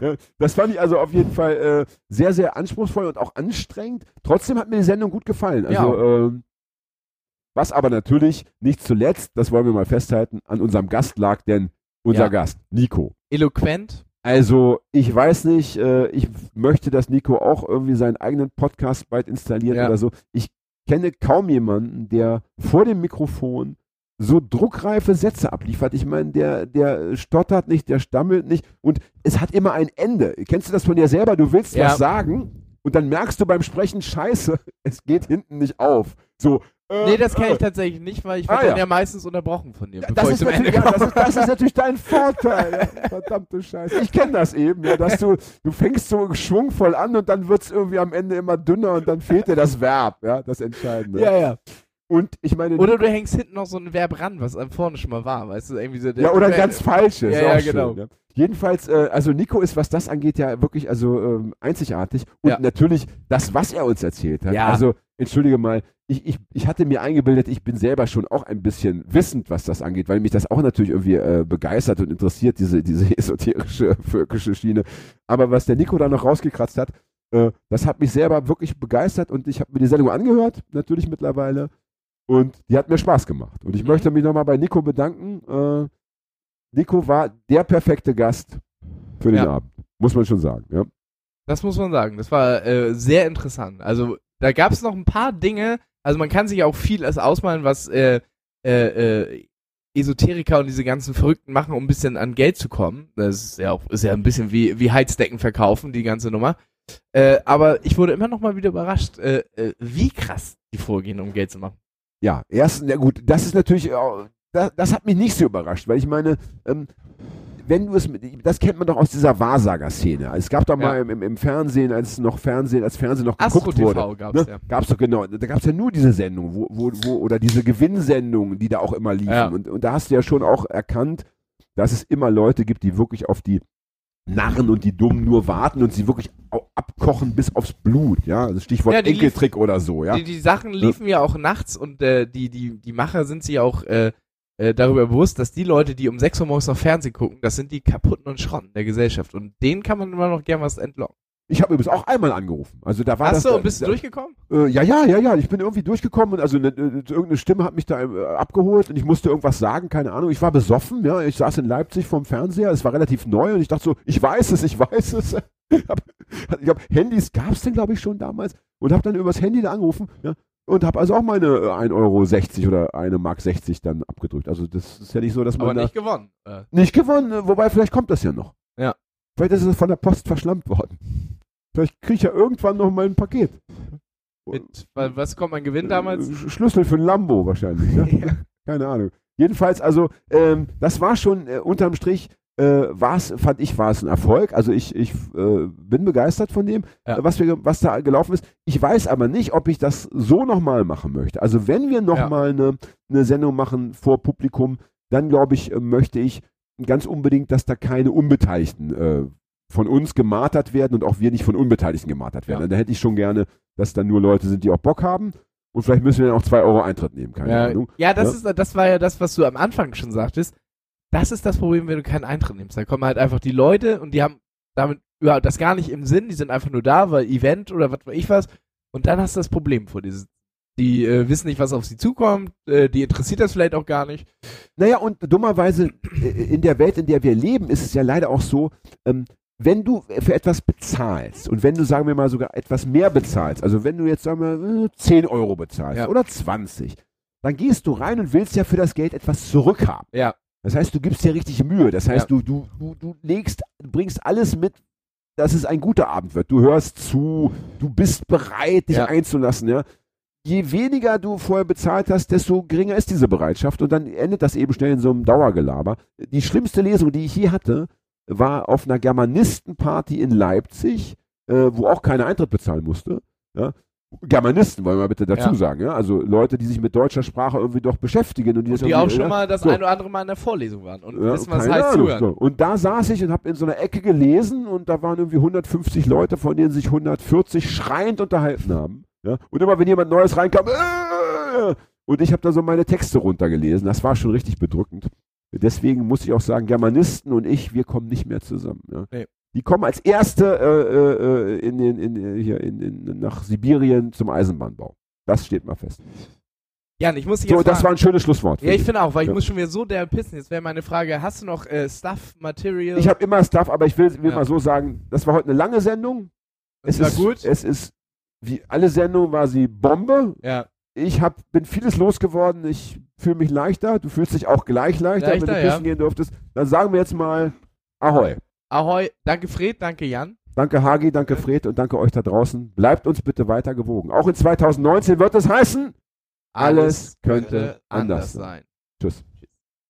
Ja, das fand ich also auf jeden Fall äh, sehr, sehr anspruchsvoll und auch anstrengend. Trotzdem hat mir die Sendung gut gefallen. Also, ähm, was aber natürlich nicht zuletzt, das wollen wir mal festhalten, an unserem Gast lag, denn unser Ja. Gast, Nico. Eloquent. Also, ich weiß nicht, äh, ich möchte, dass Nico auch irgendwie seinen eigenen Podcast bald installiert Ja. oder so. Ich kenne kaum jemanden, der vor dem Mikrofon so druckreife Sätze abliefert. Ich meine, der, der stottert nicht, der stammelt nicht und es hat immer ein Ende. Kennst du das von dir selber? Du willst Ja. was sagen und dann merkst du beim Sprechen, scheiße, [LAUGHS] es geht hinten nicht auf. So. Äh, Nee, das kenne äh. ich tatsächlich nicht, weil ich Ah, werde ja. dann ja meistens unterbrochen von dir, Ja, das, ist ja, das, ist, das ist natürlich dein [LAUGHS] Vorteil. Ja, verdammte Scheiße. Ich kenne das eben, ja, dass du, du fängst so schwungvoll an und dann wird es irgendwie am Ende immer dünner und dann fehlt dir das Verb, ja, das Entscheidende. Ja, ja. Und ich meine, Oder du hängst hinten noch so ein Verb ran, was am vorne schon mal war, weißt du, irgendwie so. ja, oder ein ganz falsches. Ja, ja, schön, genau. ja. Jedenfalls, äh, also Nico ist, was das angeht, ja wirklich also ähm, einzigartig. Und Ja. natürlich das, was er uns erzählt hat. Ja. Also, entschuldige mal, ich, ich, ich hatte mir eingebildet, ich bin selber schon auch ein bisschen wissend, was das angeht, weil mich das auch natürlich irgendwie äh, begeistert und interessiert, diese, diese [LAUGHS] esoterische, völkische Schiene. Aber was der Nico da noch rausgekratzt hat, äh, das hat mich selber wirklich begeistert und ich habe mir die Sendung angehört, natürlich mittlerweile. Und die hat mir Spaß gemacht. Und ich Mhm. möchte mich nochmal bei Nico bedanken. Äh, Nico war der perfekte Gast für den Ja. Abend. Muss man schon sagen. Ja. Das muss man sagen. Das war äh, sehr interessant. Also da gab es noch ein paar Dinge. Also man kann sich auch viel als ausmalen, was äh, äh, äh, Esoteriker und diese ganzen Verrückten machen, um ein bisschen an Geld zu kommen. Das ist ja auch ist ja ein bisschen wie wie Heizdecken verkaufen, die ganze Nummer. Äh, aber ich wurde immer noch mal wieder überrascht, äh, äh, wie krass die vorgehen, um Geld zu machen. Ja, erstens, na gut, das ist natürlich, auch- das, das hat mich nicht so überrascht, weil ich meine, ähm, wenn du es, mit, das kennt man doch aus dieser Wahrsager-Szene. Es gab doch mal Ja. im, im, Fernsehen, als noch Fernsehen, als Fernsehen noch Astro geguckt wurde. TV gab's ne? ja. Gab's doch genau, da gab's ja nur diese Sendung, wo, wo, wo, oder diese Gewinnsendungen, die da auch immer liefen. Ja. Und, und da hast du ja schon auch erkannt, dass es immer Leute gibt, die wirklich auf die Narren und die Dummen nur warten und sie wirklich abkochen bis aufs Blut, ja. Also Stichwort Ja, Enkeltrick oder so, ja. Die, die Sachen liefen ja auch nachts und äh, die, die, die Macher sind sich auch äh, äh, darüber bewusst, dass die Leute, die um 6 Uhr morgens noch Fernsehen gucken, das sind die kaputten und Schrotten der Gesellschaft. Und denen kann man immer noch gern was entlocken. Ich habe übrigens auch einmal angerufen. Also da war Hast das, du, bist du da, durchgekommen? Äh, ja, ja, ja, ja. Ich bin irgendwie durchgekommen und also ne, ne, irgendeine Stimme hat mich da äh, abgeholt und ich musste irgendwas sagen, keine Ahnung. Ich war besoffen, ja. Ich saß in Leipzig vorm Fernseher, es war relativ neu und ich dachte so, ich weiß es, ich weiß es. [LAUGHS] ich habe hab, Handys gab es denn, glaube ich, schon damals und habe dann übers Handy da angerufen, ja. Und habe also auch meine äh, 1,60 Euro oder eine Mark 60 dann abgedrückt. Also das ist ja nicht so, dass man Aber nicht gewonnen. Äh, nicht gewonnen, äh, wobei vielleicht kommt das ja noch. Ja. Vielleicht ist es von der Post verschlammt worden. Vielleicht kriege ich ja irgendwann noch mal ein Paket. mit, wa- was kommt mein Gewinn damals? Äh, Sch- Schlüssel für ein Lambo wahrscheinlich. Ne? [LAUGHS] Keine Ahnung. Jedenfalls, also, ähm, das war schon äh, unterm Strich, äh, war's, fand ich, war es ein Erfolg. Also ich, ich äh, bin begeistert von dem, Ja. äh, was, wir, was da gelaufen ist. Ich weiß aber nicht, ob ich das so nochmal machen möchte. Also wenn wir Ja. nochmal eine, eine Sendung machen vor Publikum, dann glaube ich, äh, möchte ich ganz unbedingt, dass da keine Unbeteiligten äh, von uns gemartert werden und auch wir nicht von Unbeteiligten gemartert werden. Ja. Da hätte ich schon gerne, dass da nur Leute sind, die auch Bock haben. Und vielleicht müssen wir dann auch zwei Euro Eintritt nehmen, keine Ja, Ahnung. ja, das, Ja. Ist, das war ja das, was du am Anfang schon sagtest. Das ist das Problem, wenn du keinen Eintritt nimmst. Da kommen halt einfach die Leute und die haben damit überhaupt das gar nicht im Sinn. Die sind einfach nur da, weil Event oder was weiß ich was. Und dann hast du das Problem vor dieses. Die äh, wissen nicht, was auf sie zukommt. Äh, die interessiert das vielleicht auch gar nicht. Naja, und dummerweise äh, in der Welt, in der wir leben, ist es ja leider auch so, ähm, wenn du für etwas bezahlst und wenn du, sagen wir mal, sogar etwas mehr bezahlst, also wenn du jetzt, sagen wir, äh, 10 Euro bezahlst Ja. oder 20, dann gehst du rein und willst ja für das Geld etwas zurückhaben. Ja. Das heißt, du gibst dir richtig Mühe. Das heißt, Ja. du, du, du, du legst, bringst alles mit, dass es ein guter Abend wird. Du hörst zu, du bist bereit, dich Ja. einzulassen, ja. Je weniger du vorher bezahlt hast, desto geringer ist diese Bereitschaft und dann endet das eben schnell in so einem Dauergelaber. Die schlimmste Lesung, die ich je hatte, war auf einer Germanistenparty in Leipzig, äh, wo auch keiner Eintritt bezahlen musste. Ja. Germanisten, wollen wir bitte dazu Ja. sagen, ja. Also Leute, die sich mit deutscher Sprache irgendwie doch beschäftigen und die, das Die auch schon ja, mal das so. ein oder andere Mal in der Vorlesung waren und wissen, was heißt Ahnung, zuhören. so. Und da saß ich und habe in so einer Ecke gelesen und da waren irgendwie 150 Leute, von denen sich 140 schreiend unterhalten haben. Ja? Und immer wenn jemand Neues reinkam, äh, und ich habe da so meine Texte runtergelesen. Das war schon richtig bedrückend. Deswegen muss ich auch sagen, Germanisten und ich, wir kommen nicht mehr zusammen. Ja? Nee. Die kommen als erste äh, äh, in den, in, äh, hier in, in, nach Sibirien zum Eisenbahnbau. Das steht mal fest. Jan, ich muss dich So, jetzt das war ein schönes Schlusswort. Ja, ich finde auch, weil ich Ja. muss schon wieder so der pissen. Jetzt wäre meine Frage, hast du noch äh, Stuff, Material? Ich habe immer Stuff, aber ich will, will Ja. mal so sagen, das war heute eine lange Sendung. das es war ist, gut. Es ist, wie alle Sendungen war sie Bombe. ja. Ich hab, bin vieles losgeworden. Ich fühle mich leichter. Du fühlst dich auch gleich leichter, wenn du Leichter, pissen ja. gehen durftest. Dann sagen wir jetzt mal Ahoi. Ahoi, danke Fred, danke Jan. Danke Hagi, danke Fred und danke euch da draußen. Bleibt uns bitte weiter gewogen. Auch in 2019 wird es heißen, Alles könnte anders sein. Tschüss.